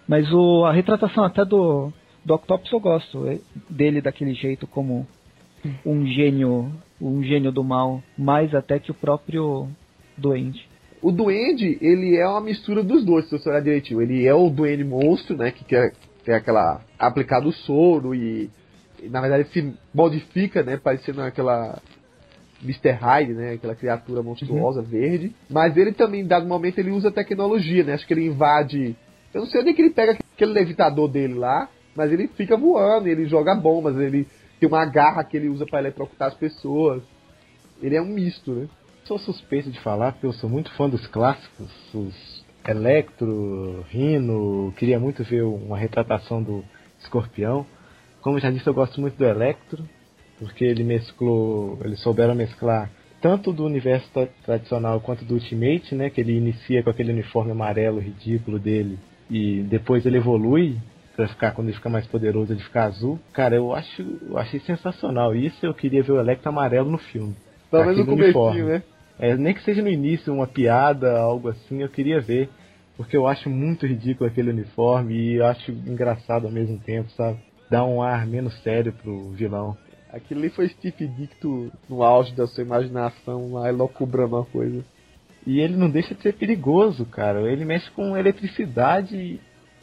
Mas o, a retratação até do, do Octopus eu gosto. É, dele daquele jeito como um gênio. Um gênio do mal. Mais até que o próprio Duende. O Duende, ele é uma mistura dos dois, se você olhar direitinho. Ele é o Duende monstro, né? Que quer ter aquela. aplicado o soro e, e. na verdade se modifica, né? Parecendo aquela Mr. Hyde, né? Aquela criatura monstruosa, uhum. verde. Mas ele também, em dado momento, ele usa tecnologia, né? Acho que ele invade. Eu não sei onde é que ele pega aquele levitador dele lá, mas ele fica voando, ele joga bombas, ele tem uma garra que ele usa para eletrocutar as pessoas. Ele é um misto, né? Sou suspeito de falar porque eu sou muito fã dos clássicos, os Electro, Rino, queria muito ver uma retratação do Escorpião. Como já disse, eu gosto muito do Electro porque ele mesclou, eles souberam mesclar tanto do universo tradicional quanto do Ultimate, né, que ele inicia com aquele uniforme amarelo ridículo dele e depois ele evolui para ficar quando ele fica mais poderoso ele fica azul. Cara, eu acho, eu achei sensacional. Isso eu queria ver o Electro amarelo no filme. Menos no comecinho, né? É, nem que seja no início uma piada, algo assim, eu queria ver. Porque eu acho muito ridículo aquele uniforme e eu acho engraçado ao mesmo tempo, sabe? Dá um ar menos sério pro vilão. Aquilo ali foi Steve Dicto no auge da sua imaginação lá, elocubrando uma coisa. E ele não deixa de ser perigoso, cara. Ele mexe com eletricidade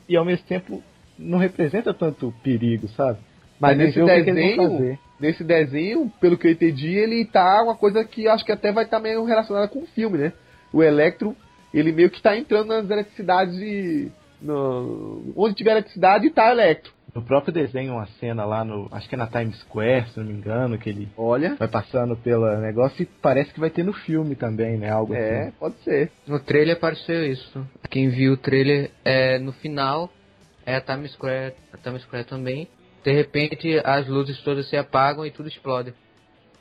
e, ao mesmo tempo não representa tanto perigo, sabe? Mas nesse vão desenho, nesse desenho, pelo que eu entendi, ele tá uma coisa que acho que até vai estar meio relacionada com o filme, né? O Electro, ele meio que tá entrando nas eletricidades de. No, onde tiver eletricidade tá Electro. No próprio desenho, uma cena lá no. Acho que é na Times Square, se não me engano, que ele Olha. vai passando pelo negócio e parece que vai ter no filme também, né? Algo É, assim. pode ser. No trailer apareceu isso. Quem viu o trailer é no final é a Times Square, a Times Square também. De repente as luzes todas se apagam e tudo explode.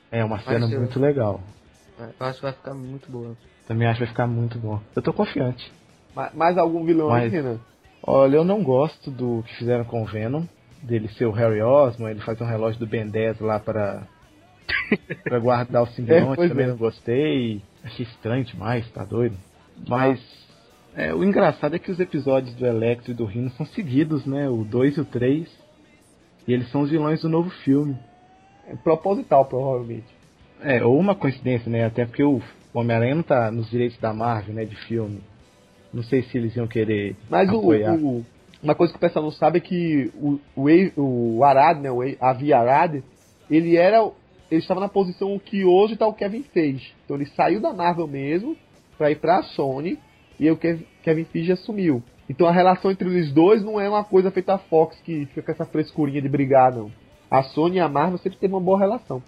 É uma cena Pareceu. muito legal. Eu acho que vai ficar muito boa. Também acho que vai ficar muito bom. Eu tô confiante. Ma- Mais algum vilão aí, Mas- Renan? Olha, eu não gosto do que fizeram com o Venom. Dele ser o Harry Osborn, ele faz um relógio do Ben 10 lá para para guardar o É, simbionte, pois também é. não gostei. Achei estranho demais, tá doido? Mas é, o engraçado é que os episódios do Electro e do Rhino são seguidos, né? O 2 e o 3. E eles são os vilões do novo filme. É proposital, provavelmente. É, ou uma coincidência, né? Até porque o Homem-Aranha não tá nos direitos da Marvel, né? De filme. Não sei se eles iam querer Mas o, o- uma coisa que o pessoal não sabe é que o, o, o Arad, né, o Avi Arad, ele era, ele estava na posição que hoje tá o Kevin Feige. Então ele saiu da Marvel mesmo para ir para a Sony e o Kev- Kevin Feige assumiu. Então a relação entre os dois não é uma coisa feita a Fox que fica com essa frescurinha de brigar não. A Sony e a Marvel sempre teve uma boa relação.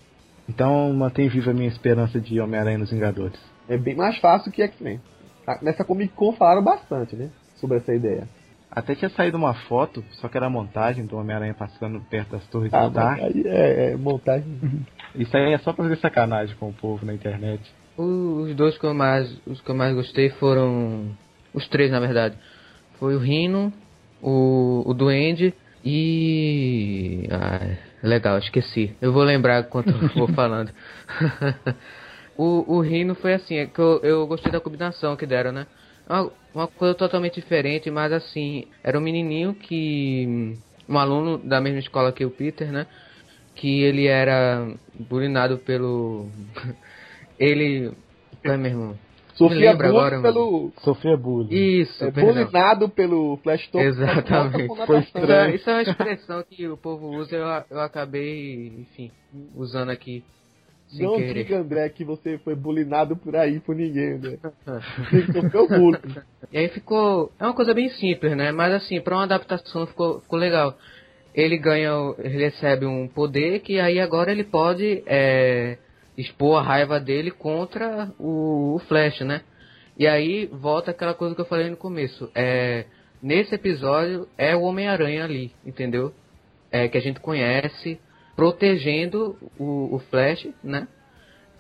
Então mantém viva a minha esperança de Homem-Aranha nos Vingadores. É bem mais fácil que X-Men. Ah, Nessa Comic Con falaram bastante, né, sobre essa ideia. Até tinha saído uma foto, só que era montagem do Homem-Aranha passando perto das torres Ah, do aí é, é montagem. Isso aí é só pra fazer sacanagem com o povo na internet. Os dois que eu mais, os que eu mais gostei foram os três na verdade. Foi o Rino, o, o Duende e ah, legal, esqueci. Eu vou lembrar enquanto eu vou falando. o, o Rino foi assim, é que eu, eu gostei da combinação que deram, né? Uma, uma coisa totalmente diferente, mas assim, era um menininho que um aluno da mesma escola que o Peter, né? Que ele era bulinado pelo ele é mesmo. Sofria lembra bullying agora, mano. pelo. Sofria bullying. Isso, É, bulinado pelo Flash Top. Exatamente. Foi Isso é, isso é uma expressão que o povo usa, eu, eu acabei, enfim, usando aqui sem Não querer. diga, André, que você foi bulinado por aí por ninguém, André. Sofreu bullying. E aí ficou. É uma coisa bem simples, né? Mas assim, pra uma adaptação ficou, ficou legal. Ele ganha. Ele recebe um poder que aí agora ele pode é, expor a raiva dele contra o, o Flash, né? E aí volta aquela coisa que eu falei no começo. É, nesse episódio é o Homem-Aranha ali, entendeu? É, que a gente conhece, protegendo o, o Flash, né?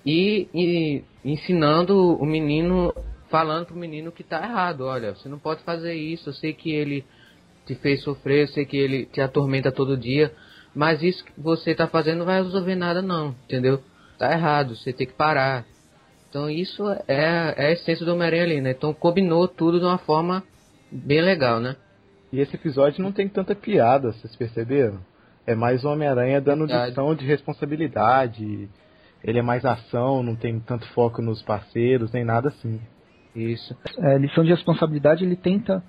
E, e ensinando o menino, falando pro menino que tá errado. Olha, você não pode fazer isso. Eu sei que ele te fez sofrer, eu sei que ele te atormenta todo dia, mas isso que você tá fazendo não vai resolver nada não, entendeu? Tá errado, você tem que parar. Então isso é, é a essência do Homem-Aranha ali, né? Então combinou tudo de uma forma bem legal, né? E esse episódio não tem tanta piada, vocês perceberam? É mais o Homem-Aranha dando lição de responsabilidade. Ele é mais ação, não tem tanto foco nos parceiros, nem nada assim. Isso. é, lição de responsabilidade ele tenta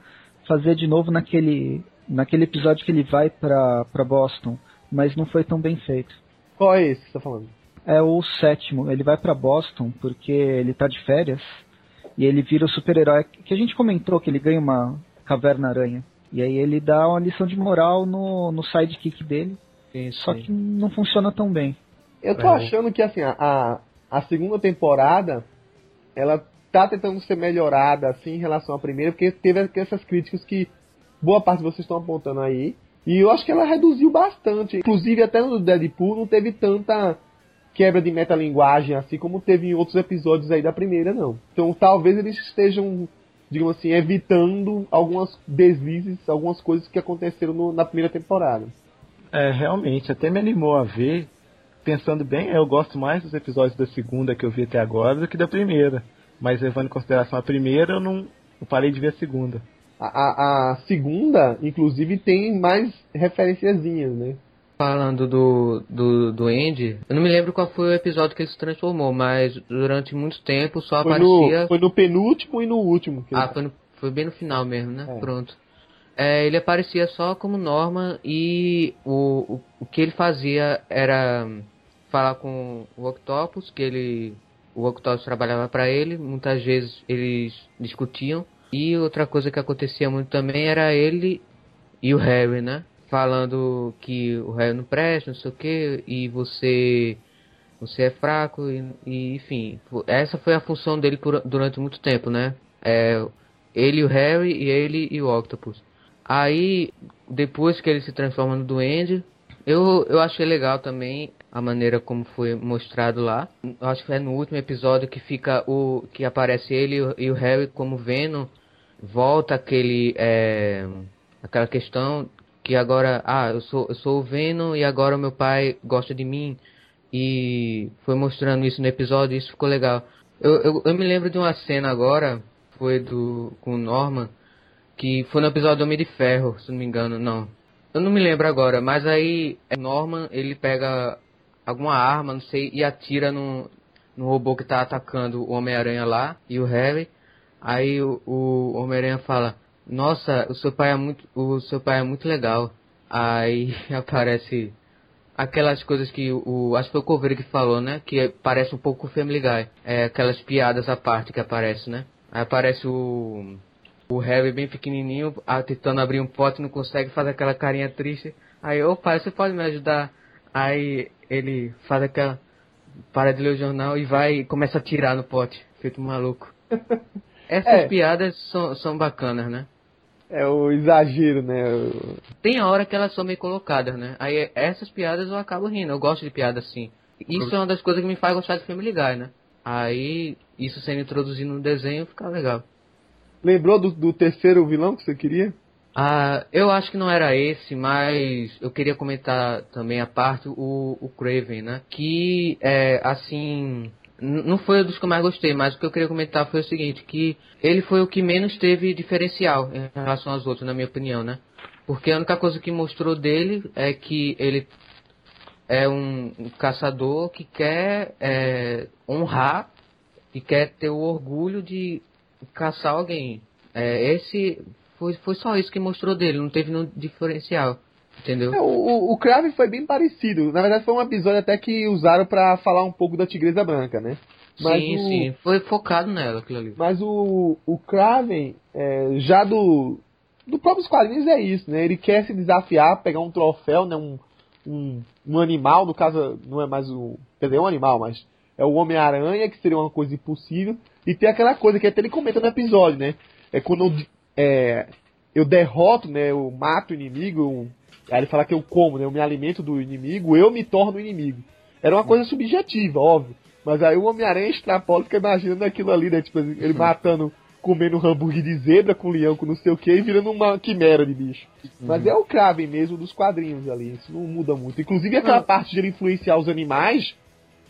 fazer de novo naquele naquele episódio que ele vai pra pra Boston, mas não foi tão bem feito. Qual é esse que você tá falando? É o sétimo, ele vai pra Boston porque ele tá de férias e ele vira o super-herói que a gente comentou que ele ganha uma caverna aranha. E aí ele dá uma lição de moral no, no sidekick dele, Sim, só sim. que não funciona tão bem. Eu tô É. achando que assim, a, a, a segunda temporada ela tá tentando ser melhorada assim em relação à primeira, porque teve essas críticas que boa parte de vocês estão apontando aí. E eu acho que ela reduziu bastante. Inclusive até no Deadpool não teve tanta quebra de metalinguagem assim como teve em outros episódios aí da primeira, não. Então talvez eles estejam, digamos assim, evitando algumas deslizes, algumas coisas que aconteceram no- na primeira temporada. É, realmente, até me animou a ver. Pensando bem, eu gosto mais dos episódios da segunda que eu vi até agora do que da primeira. Mas levando em consideração a primeira, eu não eu parei de ver a segunda. A, a, a segunda, inclusive, tem mais referenciazinhas, né? Falando do, do, do Andy, eu não me lembro qual foi o episódio que ele se transformou, mas durante muito tempo só Foi aparecia. no, foi no penúltimo e no último. que Ah, ele- foi, no- foi bem no final mesmo, né? É. Pronto. é, ele aparecia só como Norman e o, o, o que ele fazia era falar com o Octopus, que ele o Octopus trabalhava para ele, muitas vezes eles discutiam. E outra coisa que acontecia muito também era ele e o Harry, né? Falando que o Harry não presta, não sei o que, e você você é fraco, e, e, enfim. Essa foi a função dele por, durante muito tempo, né? É, ele, o Harry, e ele e o Octopus. Aí, depois que ele se transforma no Duende, eu, eu achei legal também a maneira como foi mostrado lá. Acho que é no último episódio que fica o que aparece ele e o Harry como Venom. Volta aquele é, aquela questão que agora, ah, eu sou eu sou o Venom e agora meu pai gosta de mim e foi mostrando isso no episódio, e isso ficou legal. Eu, eu, eu me lembro de uma cena agora, foi do com o Norman, que foi no episódio do Homem de Ferro, se não me engano, não. Eu não me lembro agora, mas aí é Norman, ele pega alguma arma, não sei, e atira no, no robô que tá atacando o Homem-Aranha lá e o Harry. Aí o, o Homem-Aranha fala: "Nossa, o seu pai é muito, o seu pai é muito legal". Aí aparece aquelas coisas que o acho que foi o Coveiro que falou, né? Que parece um pouco o Family Guy. É aquelas piadas à parte que aparece, né? Aí aparece o o Harry bem pequenininho, tentando abrir um pote, não consegue, faz aquela carinha triste. Aí, ô pai, você pode me ajudar? Aí ele faz aquela. Para de ler o jornal e vai e começa a tirar no pote, feito maluco. Essas é. piadas são, são bacanas, né? É o exagero, né? Tem a hora que elas são meio colocadas, né? Aí essas piadas eu acabo rindo, eu gosto de piada assim. Isso é uma das coisas que me faz gostar de Family Guy, né? Aí, isso sendo introduzido no desenho fica legal. Lembrou do, do terceiro vilão que você queria? Ah, eu acho que não era esse, mas eu queria comentar também a parte o, o Craven, né? Que é assim, não foi o dos que eu mais gostei, mas o que eu queria comentar foi o seguinte, que ele foi o que menos teve diferencial em relação aos outros, na minha opinião, né? Porque a única coisa que mostrou dele é que ele é um, caçador que quer é, honrar e quer ter o orgulho de caçar alguém. É, esse foi, foi só isso que mostrou dele, não teve nenhum diferencial. Entendeu? É, o, o Crave foi bem parecido. Na verdade, foi um episódio até que usaram para falar um pouco da Tigresa Branca, né? Mas sim, o... sim. Foi focado nela, aquilo ali. Mas o, o Kraven, é, já do, do próprio quadrinhos, é isso, né? Ele quer se desafiar, pegar um troféu, né? Um, um, um animal, no caso, não é mais o. Quer dizer, é um animal, mas é o Homem-Aranha, que seria uma coisa impossível. E tem aquela coisa que até ele comenta no episódio, né? É quando eu, é, eu derroto, né? Eu mato o inimigo, eu, aí ele fala que eu como, né? Eu me alimento do inimigo, eu me torno inimigo. Era uma coisa subjetiva, óbvio. Mas aí o Homem-Aranha extrapola fica imaginando aquilo ali, né? Tipo, ele matando, comendo hambúrguer de zebra com leão, com não sei o que, e virando uma quimera de bicho. Mas é o Kraven mesmo dos quadrinhos ali, isso não muda muito. Inclusive aquela parte de ele influenciar os animais,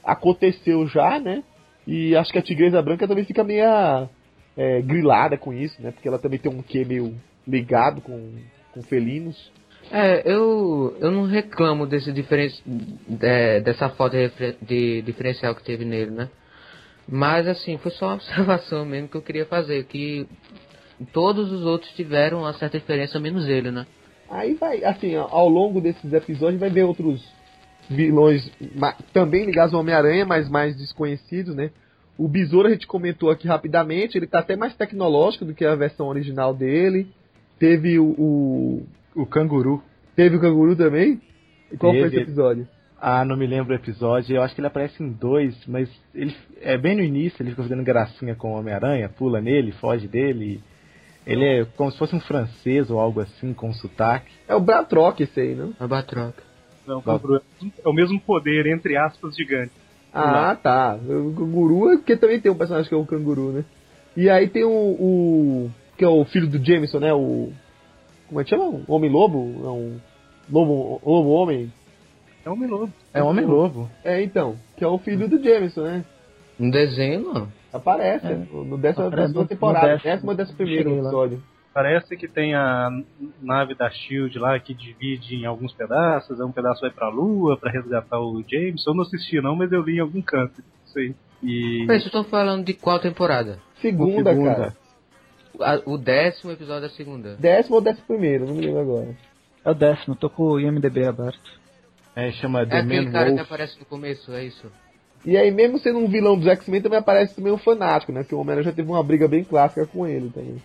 aconteceu já, né? E acho que a Tigresa Branca também fica meio é, grilada com isso, né? Porque ela também tem um quê meio ligado com, com felinos. É, eu, eu não reclamo desse diferen, de, dessa foto de, diferencial que teve nele, né? Mas assim, foi só uma observação mesmo que eu queria fazer, que todos os outros tiveram uma certa diferença, menos ele, né? Aí vai, assim, ao longo desses episódios vai ver outros vilões também ligados ao Homem-Aranha, mas mais desconhecidos, né? O Besouro a gente comentou aqui rapidamente, ele tá até mais tecnológico do que a versão original dele. Teve o. O, o Canguru. Teve o Canguru também? E qual Teve. foi esse episódio? Ah, não me lembro o episódio. Eu acho que ele aparece em dois, mas ele é bem no início, ele fica fazendo gracinha com o Homem-Aranha, pula nele, foge dele. Ele é como se fosse um francês ou algo assim, com sotaque. É o Batroc esse aí, não? É o Batroc. Não, é o mesmo poder, entre aspas, gigante. Ah, tá. O canguru é porque também tem um personagem que é o canguru, né? E aí tem o, o. que é o filho do Jameson, né? O. Como é que chama? Homem-Lobo? É um. Lobo, lobo homem? É Homem-Lobo. É Homem-Lobo. É, então. Que é o filho do Jameson, né? Um desenho, não. Aparece, é. no décima, Aparece décima temporada, décimo, décima décimo primeiro episódio. Parece que tem a nave da Shield lá que divide em alguns pedaços, um pedaço vai pra Lua para resgatar o James. Eu não assisti não, mas eu li em algum canto, isso aí. E... Mas vocês estão falando de qual temporada? Segunda, segunda. cara. A- o décimo episódio da segunda. Décimo ou décimo primeiro, não me lembro agora. É o décimo, tô com o IMDB aberto. É, chama É The aquele Man cara que Wolf. aparece no começo, é isso. E aí, mesmo sendo um vilão dos X-Men, também aparece também um fanático, né? Que o Homem-Aranha já teve uma briga bem clássica com ele também.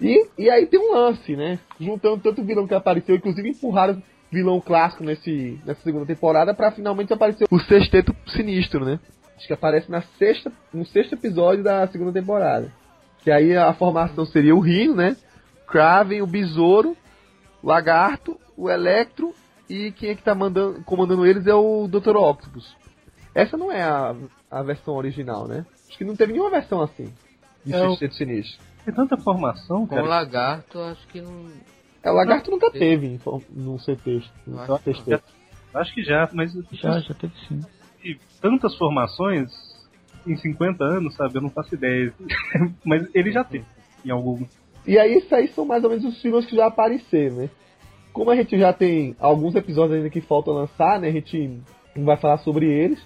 E, e aí tem um lance, né? Juntando tanto vilão que apareceu, inclusive empurraram vilão clássico nesse, nessa segunda temporada pra finalmente aparecer o sexteto sinistro, né? Acho que aparece na sexta, no sexto episódio da segunda temporada. Que aí a formação seria o Rino, né? Kraven, o Besouro, o Lagarto, o Electro e quem é que tá mandando, comandando eles é o Dr. Octopus. Essa não é a, a versão original, né? Acho que não teve nenhuma versão assim. De É Sexteto Sinistro. Tem tanta formação, Com o cara. lagarto, acho que não. É, o Lagarto nunca teve form- no CT. Acho. Acho que já, mas Já, já teve sim. de tantas formações em 50 anos, sabe? Eu não faço ideia. mas ele já teve em alguma. E aí, isso aí são mais ou menos os filmes que já apareceram, né? Como a gente já tem alguns episódios ainda que faltam lançar, né? A gente não vai falar sobre eles.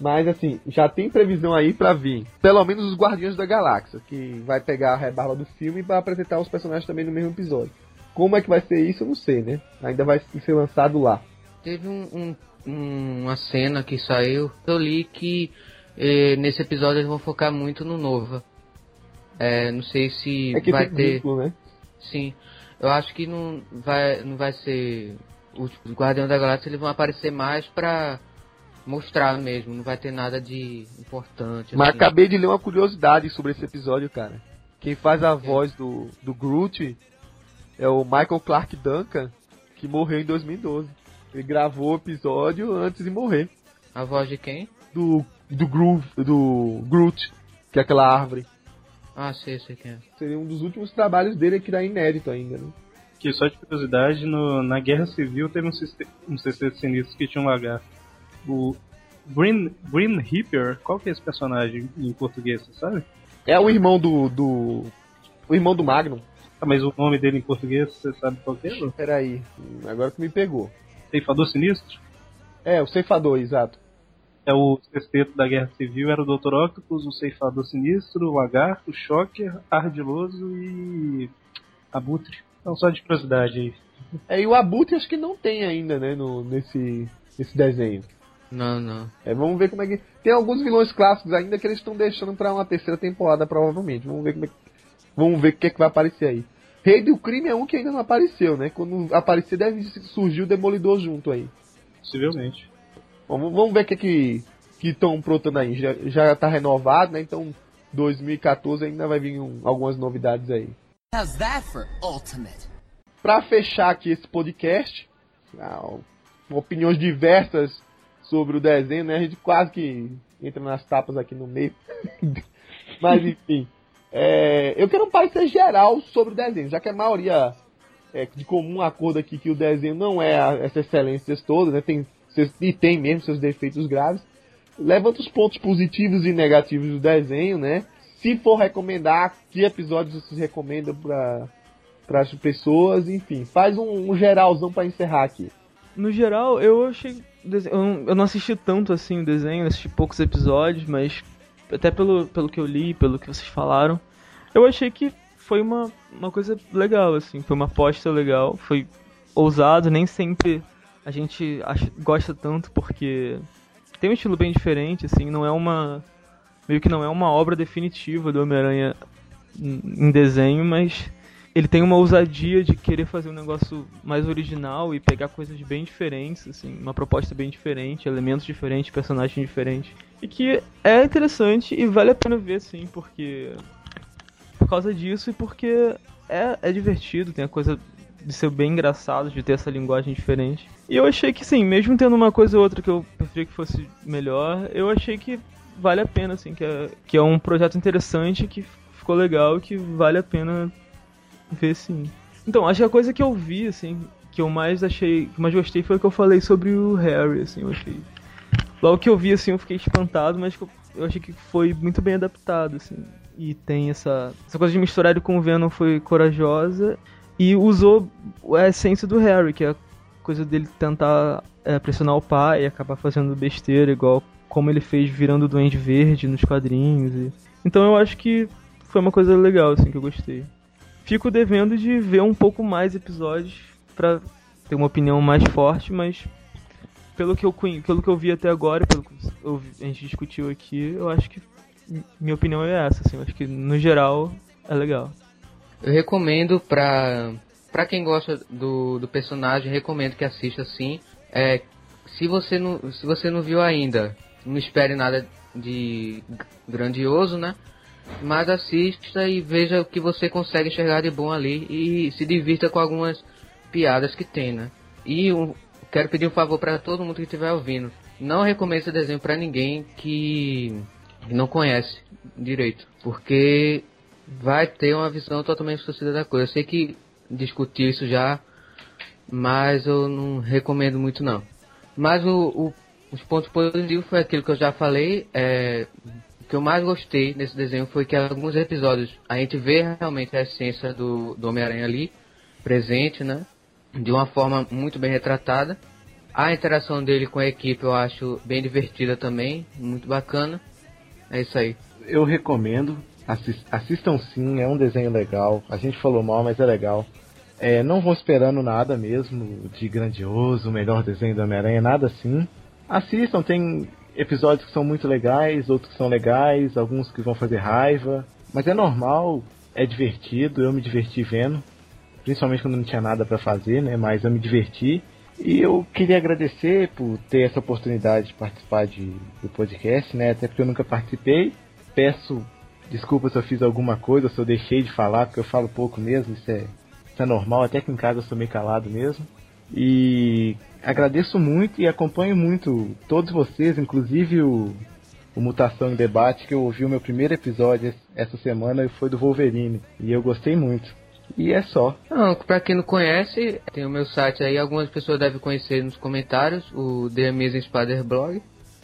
Mas, assim, já tem previsão aí pra vir. Pelo menos os Guardiões da Galáxia, que vai pegar a rebarba do filme e vai apresentar os personagens também no mesmo episódio. Como é que vai ser isso, eu não sei, né? Ainda vai ser lançado lá. Teve um, um- um- uma cena que saiu. Eu li que eh, nesse episódio eles vão focar muito no Nova. É, não sei se É que vai ter. vínculo, né? Sim. Eu acho que não vai, não vai ser. Os Guardiões da Galáxia eles vão aparecer mais pra mostrar mesmo. Não vai ter nada de importante. Mas assim. acabei de ler uma curiosidade sobre esse episódio, cara. Quem faz a voz do, do Groot é o Michael Clark Duncan, que morreu em 2012. Ele gravou o episódio antes de morrer. A voz de quem? Do, do, Groove, do Groot, que é aquela árvore. Ah, sei, sei quem é. Seria um dos últimos trabalhos dele que dá inédito ainda, né? Que só de curiosidade, no, na Guerra Civil teve um, um sexteto sinistro que tinha um lagarto. O Green, Green Reaper, qual que é esse personagem em português, você sabe? É o irmão do. do o irmão do Magnum. Ah, mas o nome dele em português, você sabe qual que é? Peraí, agora que me pegou. Ceifador Sinistro? É, o ceifador, exato. É o sexteto da Guerra Civil, era o Dr. Octopus, o Ceifador Sinistro, o Lagarto, o Shocker, Ardiloso e Abutre. Então, só de curiosidade aí. É, e o Abutre acho que não tem ainda, né, no, nesse, nesse desenho. Não, não. É, vamos ver como é que. Tem alguns vilões clássicos ainda que eles estão deixando pra uma terceira temporada, provavelmente. Vamos ver como é que. Vamos ver o que, é que vai aparecer aí. Rei do Crime é um que ainda não apareceu, né? Quando aparecer, deve surgir o Demolidor junto aí. Possivelmente. Vamos, vamos ver o que que estão prontando aí. Já, já tá renovado, né? Então 2014 ainda vai vir um- algumas novidades aí. How's that for ultimate? Pra fechar aqui esse podcast, ah, opiniões diversas sobre o desenho, né? A gente quase que entra nas tapas aqui no meio. Mas enfim, é, eu quero um parecer geral sobre o desenho, já que a maioria é de comum acordo aqui que o desenho não é a- essa excelência toda, né? Tem, e tem mesmo seus defeitos graves. Levanta os pontos positivos e negativos do desenho, né? Se for recomendar, que episódios vocês recomendam para para as pessoas, enfim, faz um, um geralzão pra encerrar aqui. No geral, eu achei. Eu não assisti tanto assim o desenho, assisti poucos episódios, mas até pelo, pelo que eu li, pelo que vocês falaram, eu achei que foi uma, uma coisa legal, assim, foi uma aposta legal, foi ousado, nem sempre a gente acha, gosta tanto porque tem um estilo bem diferente, assim, não é uma. meio que não é uma obra definitiva do Homem-Aranha em desenho, mas ele tem uma ousadia de querer fazer um negócio mais original e pegar coisas bem diferentes, assim, uma proposta bem diferente, elementos diferentes, personagens diferentes. E que é interessante e vale a pena ver, sim, porque. Por causa disso e porque é, é divertido, tem a coisa de ser bem engraçado, de ter essa linguagem diferente. E eu achei que, sim, mesmo tendo uma coisa ou outra que eu preferia que fosse melhor, eu achei que vale a pena, assim, que é, que é um projeto interessante, que ficou legal, que vale a pena ver sim. Então, acho que a coisa que eu vi, assim, que eu mais achei, que mais gostei foi o que eu falei sobre o Harry, assim, eu achei. Logo que eu vi, assim, eu fiquei espantado, mas eu, achei que foi muito bem adaptado, assim. E tem essa, essa coisa de misturar ele com o Venom foi corajosa e usou a essência do Harry, que é coisa dele tentar é, pressionar o pai e acabar fazendo besteira, igual como ele fez virando o Duende Verde nos quadrinhos. E... Então eu acho que foi uma coisa legal, assim, que eu gostei. Fico devendo de ver um pouco mais episódios pra ter uma opinião mais forte, mas pelo que eu, pelo que eu vi até agora, pelo que eu, a gente discutiu aqui, eu acho que minha opinião é essa, assim, eu acho que no geral é legal. Eu recomendo pra, pra quem gosta do, do personagem, recomendo que assista sim. É, se, você não, se você não viu ainda, não espere nada de grandioso, né? Mas assista e veja o que você consegue enxergar de bom ali e se divirta com algumas piadas que tem, né? E um, quero pedir um favor para todo mundo que estiver ouvindo. Não recomendo esse desenho para ninguém que não conhece direito, porque vai ter uma visão totalmente distorcida da coisa. Eu sei que discuti isso já, mas eu não recomendo muito não. Mas o, o, os pontos positivos foi aquilo que eu já falei. É, o que eu mais gostei nesse desenho foi que alguns episódios a gente vê realmente a essência do, do Homem-Aranha ali, presente, né? De uma forma muito bem retratada. A interação dele com a equipe eu acho bem divertida também, muito bacana. É isso aí. Eu recomendo, assistam sim, é um desenho legal. A gente falou mal, mas é legal. É, não vou esperando nada mesmo de grandioso, melhor desenho do Homem-Aranha, nada assim. Assistam, tem episódios que são muito legais, outros que são legais, alguns que vão fazer raiva. Mas é normal, é divertido, eu me diverti vendo. Principalmente quando não tinha nada para fazer, né? Mas eu me diverti. E eu queria agradecer por ter essa oportunidade de participar de, do podcast, né? Até porque eu nunca participei. Peço desculpas se eu fiz alguma coisa, se eu deixei de falar, porque eu falo pouco mesmo, isso é é normal, até que em casa eu sou meio calado mesmo. E agradeço muito e acompanho muito todos vocês, inclusive o, o Mutação em Debate, que eu ouvi o meu primeiro episódio essa semana e foi do Wolverine. E eu gostei muito. E é só. Não, pra quem não conhece, tem o meu site aí, algumas pessoas devem conhecer nos comentários, o The Amazing Spider Blog.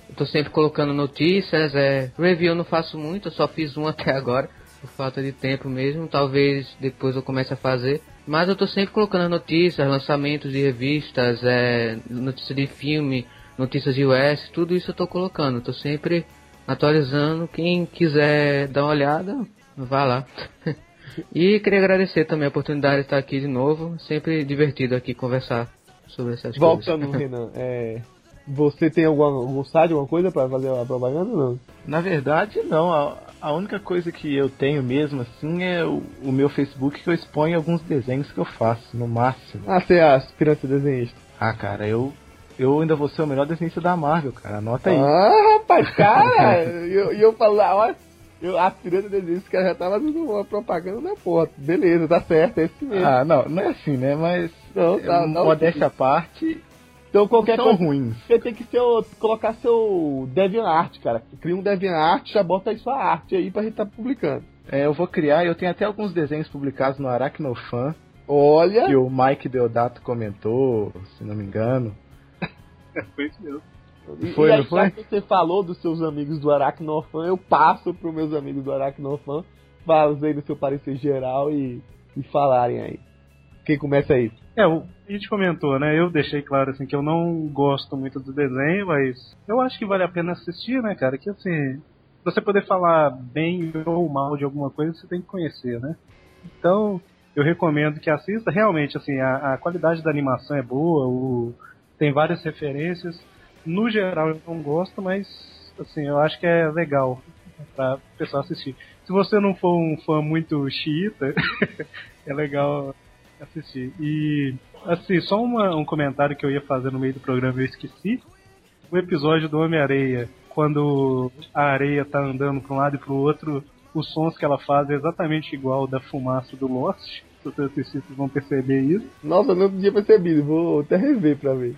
Eu tô sempre colocando notícias, é, review eu não faço muito, eu só fiz um até agora, por falta de tempo mesmo, talvez depois eu comece a fazer. Mas eu tô sempre colocando notícias, lançamentos de revistas, é, notícias de filme, notícias de US, tudo isso eu tô colocando. Tô sempre atualizando. Quem quiser dar uma olhada, vá lá. e queria agradecer também a oportunidade de estar aqui de novo. Sempre divertido aqui conversar sobre essas Voltando, coisas. Renan, é, você tem algum, algum site, alguma coisa para fazer a propaganda ou não? Na verdade, não. A, a, única coisa que eu tenho mesmo, assim, é o, o, meu Facebook que eu exponho alguns desenhos que eu faço, no máximo. Ah, você é aspirante desenhista? Ah, cara, eu eu ainda vou ser o melhor desenhista da Marvel, cara. Anota aí. Ah, rapaz, cara! E eu, eu falo, olha, eu, a pirata desenhista, que já tava dando uma propaganda na foto. Beleza, tá certo, é esse mesmo. Ah, não, não é assim, né? Mas, não, tá, modéstia à parte, então qualquer São coisa. ruins. Você tem que ser, colocar seu DeviantArt, cara. Cria um DeviantArt, já bota aí sua arte aí pra gente tá publicando. É, eu vou criar, eu tenho até alguns desenhos publicados no Aracnofan. Olha! Que o Mike Deodato comentou, se não me engano. foi isso mesmo. E, foi, e não foi? já que você falou dos seus amigos do Aracnofan, eu passo pros meus amigos do Aracnofan fazendo seu parecer geral e, e falarem aí. Quem começa aí? É, a gente comentou, né? Eu deixei claro assim que eu não gosto muito do desenho, mas eu acho que vale a pena assistir, né, cara? Que assim, você poder falar bem ou mal de alguma coisa, você tem que conhecer, né? Então, eu recomendo que assista. Realmente, assim, a, a qualidade da animação é boa, o, tem várias referências. No geral, eu não gosto, mas assim, eu acho que é legal para o pessoal assistir. Se você não for um fã muito xiita, é legal assistir. E, assim, só uma, um comentário que eu ia fazer no meio do programa eu esqueci. O episódio do Homem-Areia, quando a areia tá andando para um lado e para o outro, os sons que ela faz é exatamente igual da fumaça do Lost. Se vocês assistirem, vocês vão perceber isso. Nossa, eu não tinha percebido, vou até rever pra ver.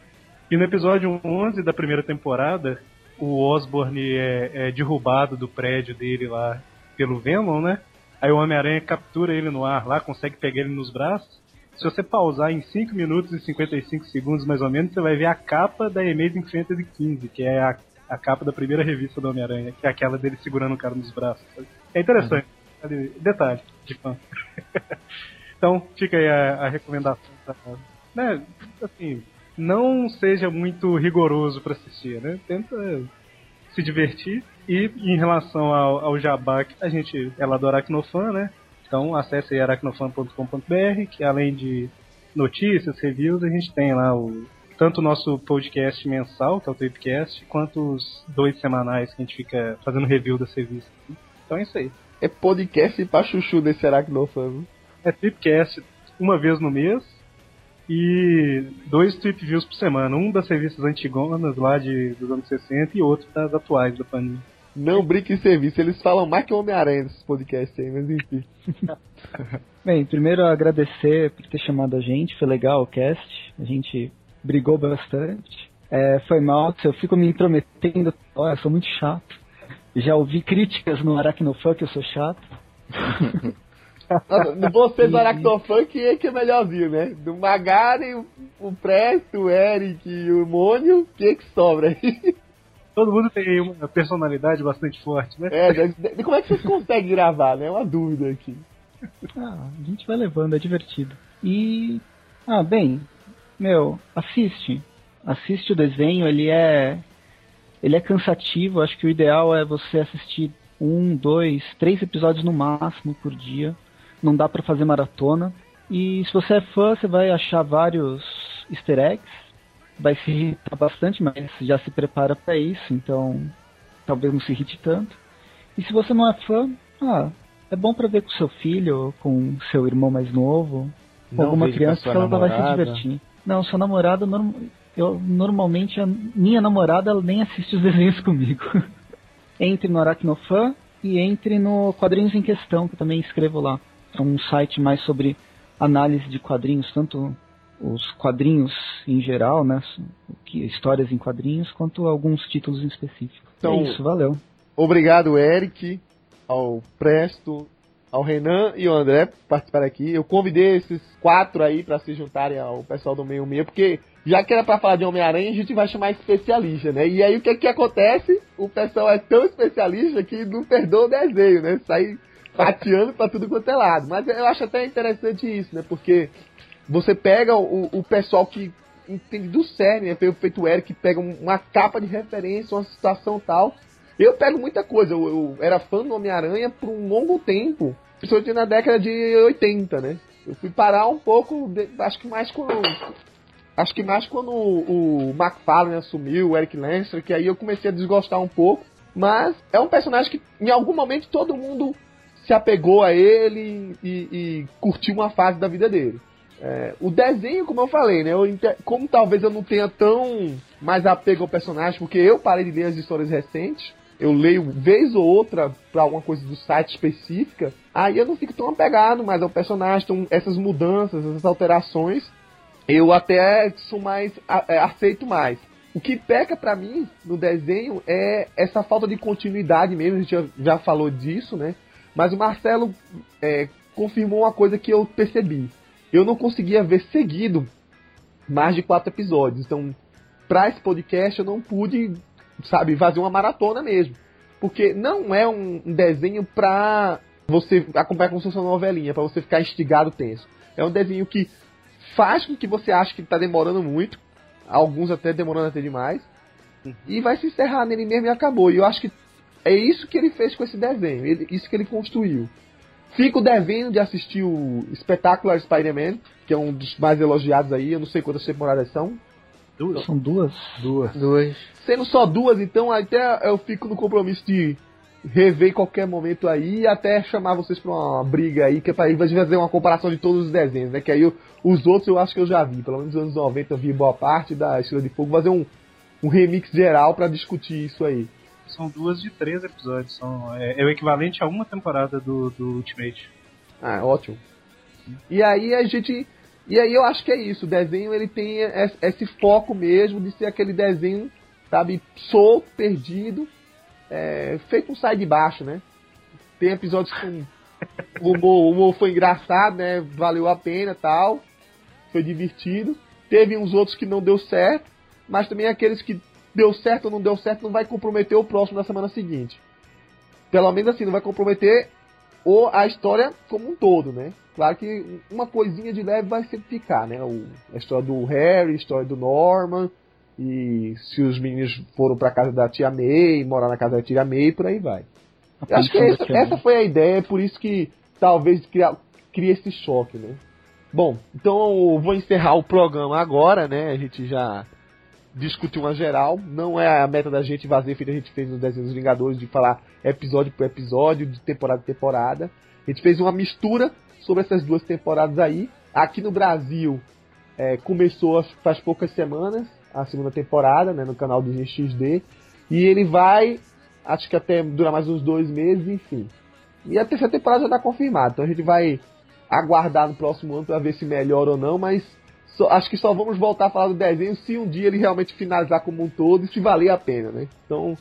E no episódio 11 da primeira temporada, o Osborne é, é derrubado do prédio dele lá pelo Venom, né? Aí o Homem-Aranha captura ele no ar lá, consegue pegar ele nos braços. Se você pausar em 5 minutos e 55 segundos mais ou menos, você vai ver a capa da Amazing Fantasy XV, que é a, a capa da primeira revista do Homem-Aranha, que é aquela dele segurando o cara nos braços. É interessante. Uhum. Detalhe de fã. então, fica aí a, a recomendação. Pra, né, assim, não seja muito rigoroso para assistir, né? Tenta se divertir. E em relação ao, ao Jabá, a gente é Aracnofan, né? Então acesse aí aracnofan.com.br, que além de notícias, reviews, a gente tem lá o tanto o nosso podcast mensal, que é o Tripcast, quanto os dois semanais que a gente fica fazendo review das revistas. Então é isso aí. É podcast pra chuchu desse Aracnofan. É Tripcast uma vez no mês e dois Trip Views por semana. Um das revistas antigonas lá de, dos anos 60 e outro das atuais da Panini. Não brinque em serviço, eles falam mais que Homem-Aranha nesses podcasts aí, mas enfim. Bem, primeiro agradecer por ter chamado a gente, foi legal o cast, a gente brigou bastante. É, foi mal, eu fico me intrometendo, ó, eu sou muito chato. Já ouvi críticas no Aracnofan que eu sou chato. Nossa, você do Aracnofan que é que é melhorzinho, né? Do Magari, o, o Presto, o Eric e o Mônio, que é que sobra aí? Todo mundo tem uma personalidade bastante forte, né? É, de, de, como é que vocês conseguem gravar, né? É uma dúvida aqui. Ah, a gente vai levando, é divertido. E. Ah, bem, meu, assiste. Assiste o desenho, ele é. Ele é cansativo, acho que o ideal é você assistir um, dois, três episódios no máximo por dia. Não dá para fazer maratona. E se você é fã, você vai achar vários easter eggs. Vai se irritar bastante, mas já se prepara para isso, então talvez não se irrite tanto. E se você não é fã, ah, é bom para ver com seu filho, com seu irmão mais novo, com Não alguma criança que ela vai se namorada. divertir. Não, sua namorada, eu normalmente a minha namorada ela nem assiste os desenhos comigo. entre no Aracnofan e entre no Quadrinhos em Questão, que eu também escrevo lá. É um site mais sobre análise de quadrinhos, tanto os quadrinhos em geral, né, que histórias em quadrinhos, quanto alguns títulos em específico. Então- é isso, valeu. Obrigado, Eric, ao Presto, ao Renan e ao André por participar aqui. Eu convidei esses quatro aí pra se juntarem ao pessoal do Meio Meia, porque já que era pra falar de Homem-Aranha, a gente vai chamar especialista, né? E aí o que que acontece? O pessoal é tão especialista que não perdoa o desenho, né? Sai fatiando pra tudo quanto é lado. Mas eu acho até interessante isso, né? Porque você pega o, o pessoal que entende do cerne, né? Feito o Eric, pega um- uma capa de referência, uma situação tal. Eu pego muita coisa, eu, eu era fã do Homem-Aranha por um longo tempo, principalmente na década de 80, né? Eu fui parar um pouco, de- acho que mais quando. Acho que mais quando o, o McFarlane assumiu, o Eric Lancer, que aí eu comecei a desgostar um pouco. Mas é um personagem que em algum momento todo mundo se apegou a ele e, e curtiu uma fase da vida dele. É, o desenho, como eu falei, né? Eu, como talvez eu não tenha tão mais apego ao personagem, porque eu parei de ler as histórias recentes, eu leio vez ou outra pra alguma coisa do site específica, aí eu não fico tão apegado mais ao personagem, então essas mudanças, essas alterações, eu até sou mais é, aceito mais. O que peca pra mim no desenho é essa falta de continuidade mesmo, a gente já, já falou disso, né? Mas o Marcelo é, confirmou uma coisa que eu percebi. Eu não conseguia ver seguido mais de quatro episódios. Então, pra esse podcast eu não pude, sabe, fazer uma maratona mesmo. Porque não é um, desenho pra você acompanhar como se fosse uma novelinha, pra você ficar instigado tenso. É um desenho que faz com que você ache que tá demorando muito, alguns até demorando até demais, e vai se encerrar nele mesmo e acabou. E eu acho que é isso que ele fez com esse desenho, ele- isso que ele construiu. Fico devendo de assistir o Espetacular Spider-Man, que é um dos mais elogiados aí, eu não sei quantas temporadas são. São duas? Duas. Duas. Sendo só duas, então até eu fico no compromisso de rever em qualquer momento aí e até chamar vocês pra uma briga aí, que é pra ir fazer uma comparação de todos os desenhos, né? Que aí eu- os outros eu acho que eu já vi, pelo menos nos anos 90 eu vi boa parte da Estrela de Fogo, fazer um, um remix geral pra discutir isso aí. São duas de três episódios. São, é, é o equivalente a uma temporada do, do Ultimate. Ah, ótimo. E aí a gente. E aí eu acho que é isso. O desenho ele tem es- esse foco mesmo de ser aquele desenho, sabe, solto, perdido, é, feito um sai de baixo, né? Tem episódios com o humor, o humor foi engraçado, né? Valeu a pena tal. Foi divertido. Teve uns outros que não deu certo, mas também aqueles que deu certo ou não deu certo não vai comprometer o próximo da semana seguinte. Pelo menos assim, não vai comprometer ou a história como um todo, né? Claro que uma coisinha de leve vai sempre ficar, né? O, a história do Harry, a história do Norman, E se os meninos foram pra casa da tia May, morar na casa da tia May, por aí vai. Acho que essa, essa foi a ideia, por isso que talvez cria, cria esse choque, né? Bom, então eu vou encerrar o programa agora, né? A gente já discutiu uma geral. Não é a meta da gente fazer feito a gente fez nos Desenhos dos Vingadores, de falar episódio por episódio, de temporada por temporada. A gente fez uma mistura sobre essas duas temporadas aí. Aqui no Brasil, é, começou faz poucas semanas a segunda temporada, né, no canal do GXD. E ele vai, acho que até durar mais uns dois meses, enfim. E a terceira temporada já está confirmada, então a gente vai aguardar no próximo ano para ver se melhora ou não, mas só, acho que só vamos voltar a falar do desenho se um dia ele realmente finalizar como um todo e se valer a pena, né? Então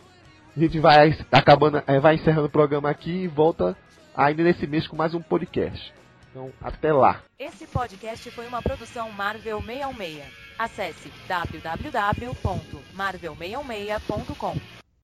a gente vai acabando, é, vai encerrando o programa aqui e volta ainda nesse mês com mais um podcast. Então, até lá. Esse podcast foi uma produção Marvel 616. Acesse www.marvel616.com.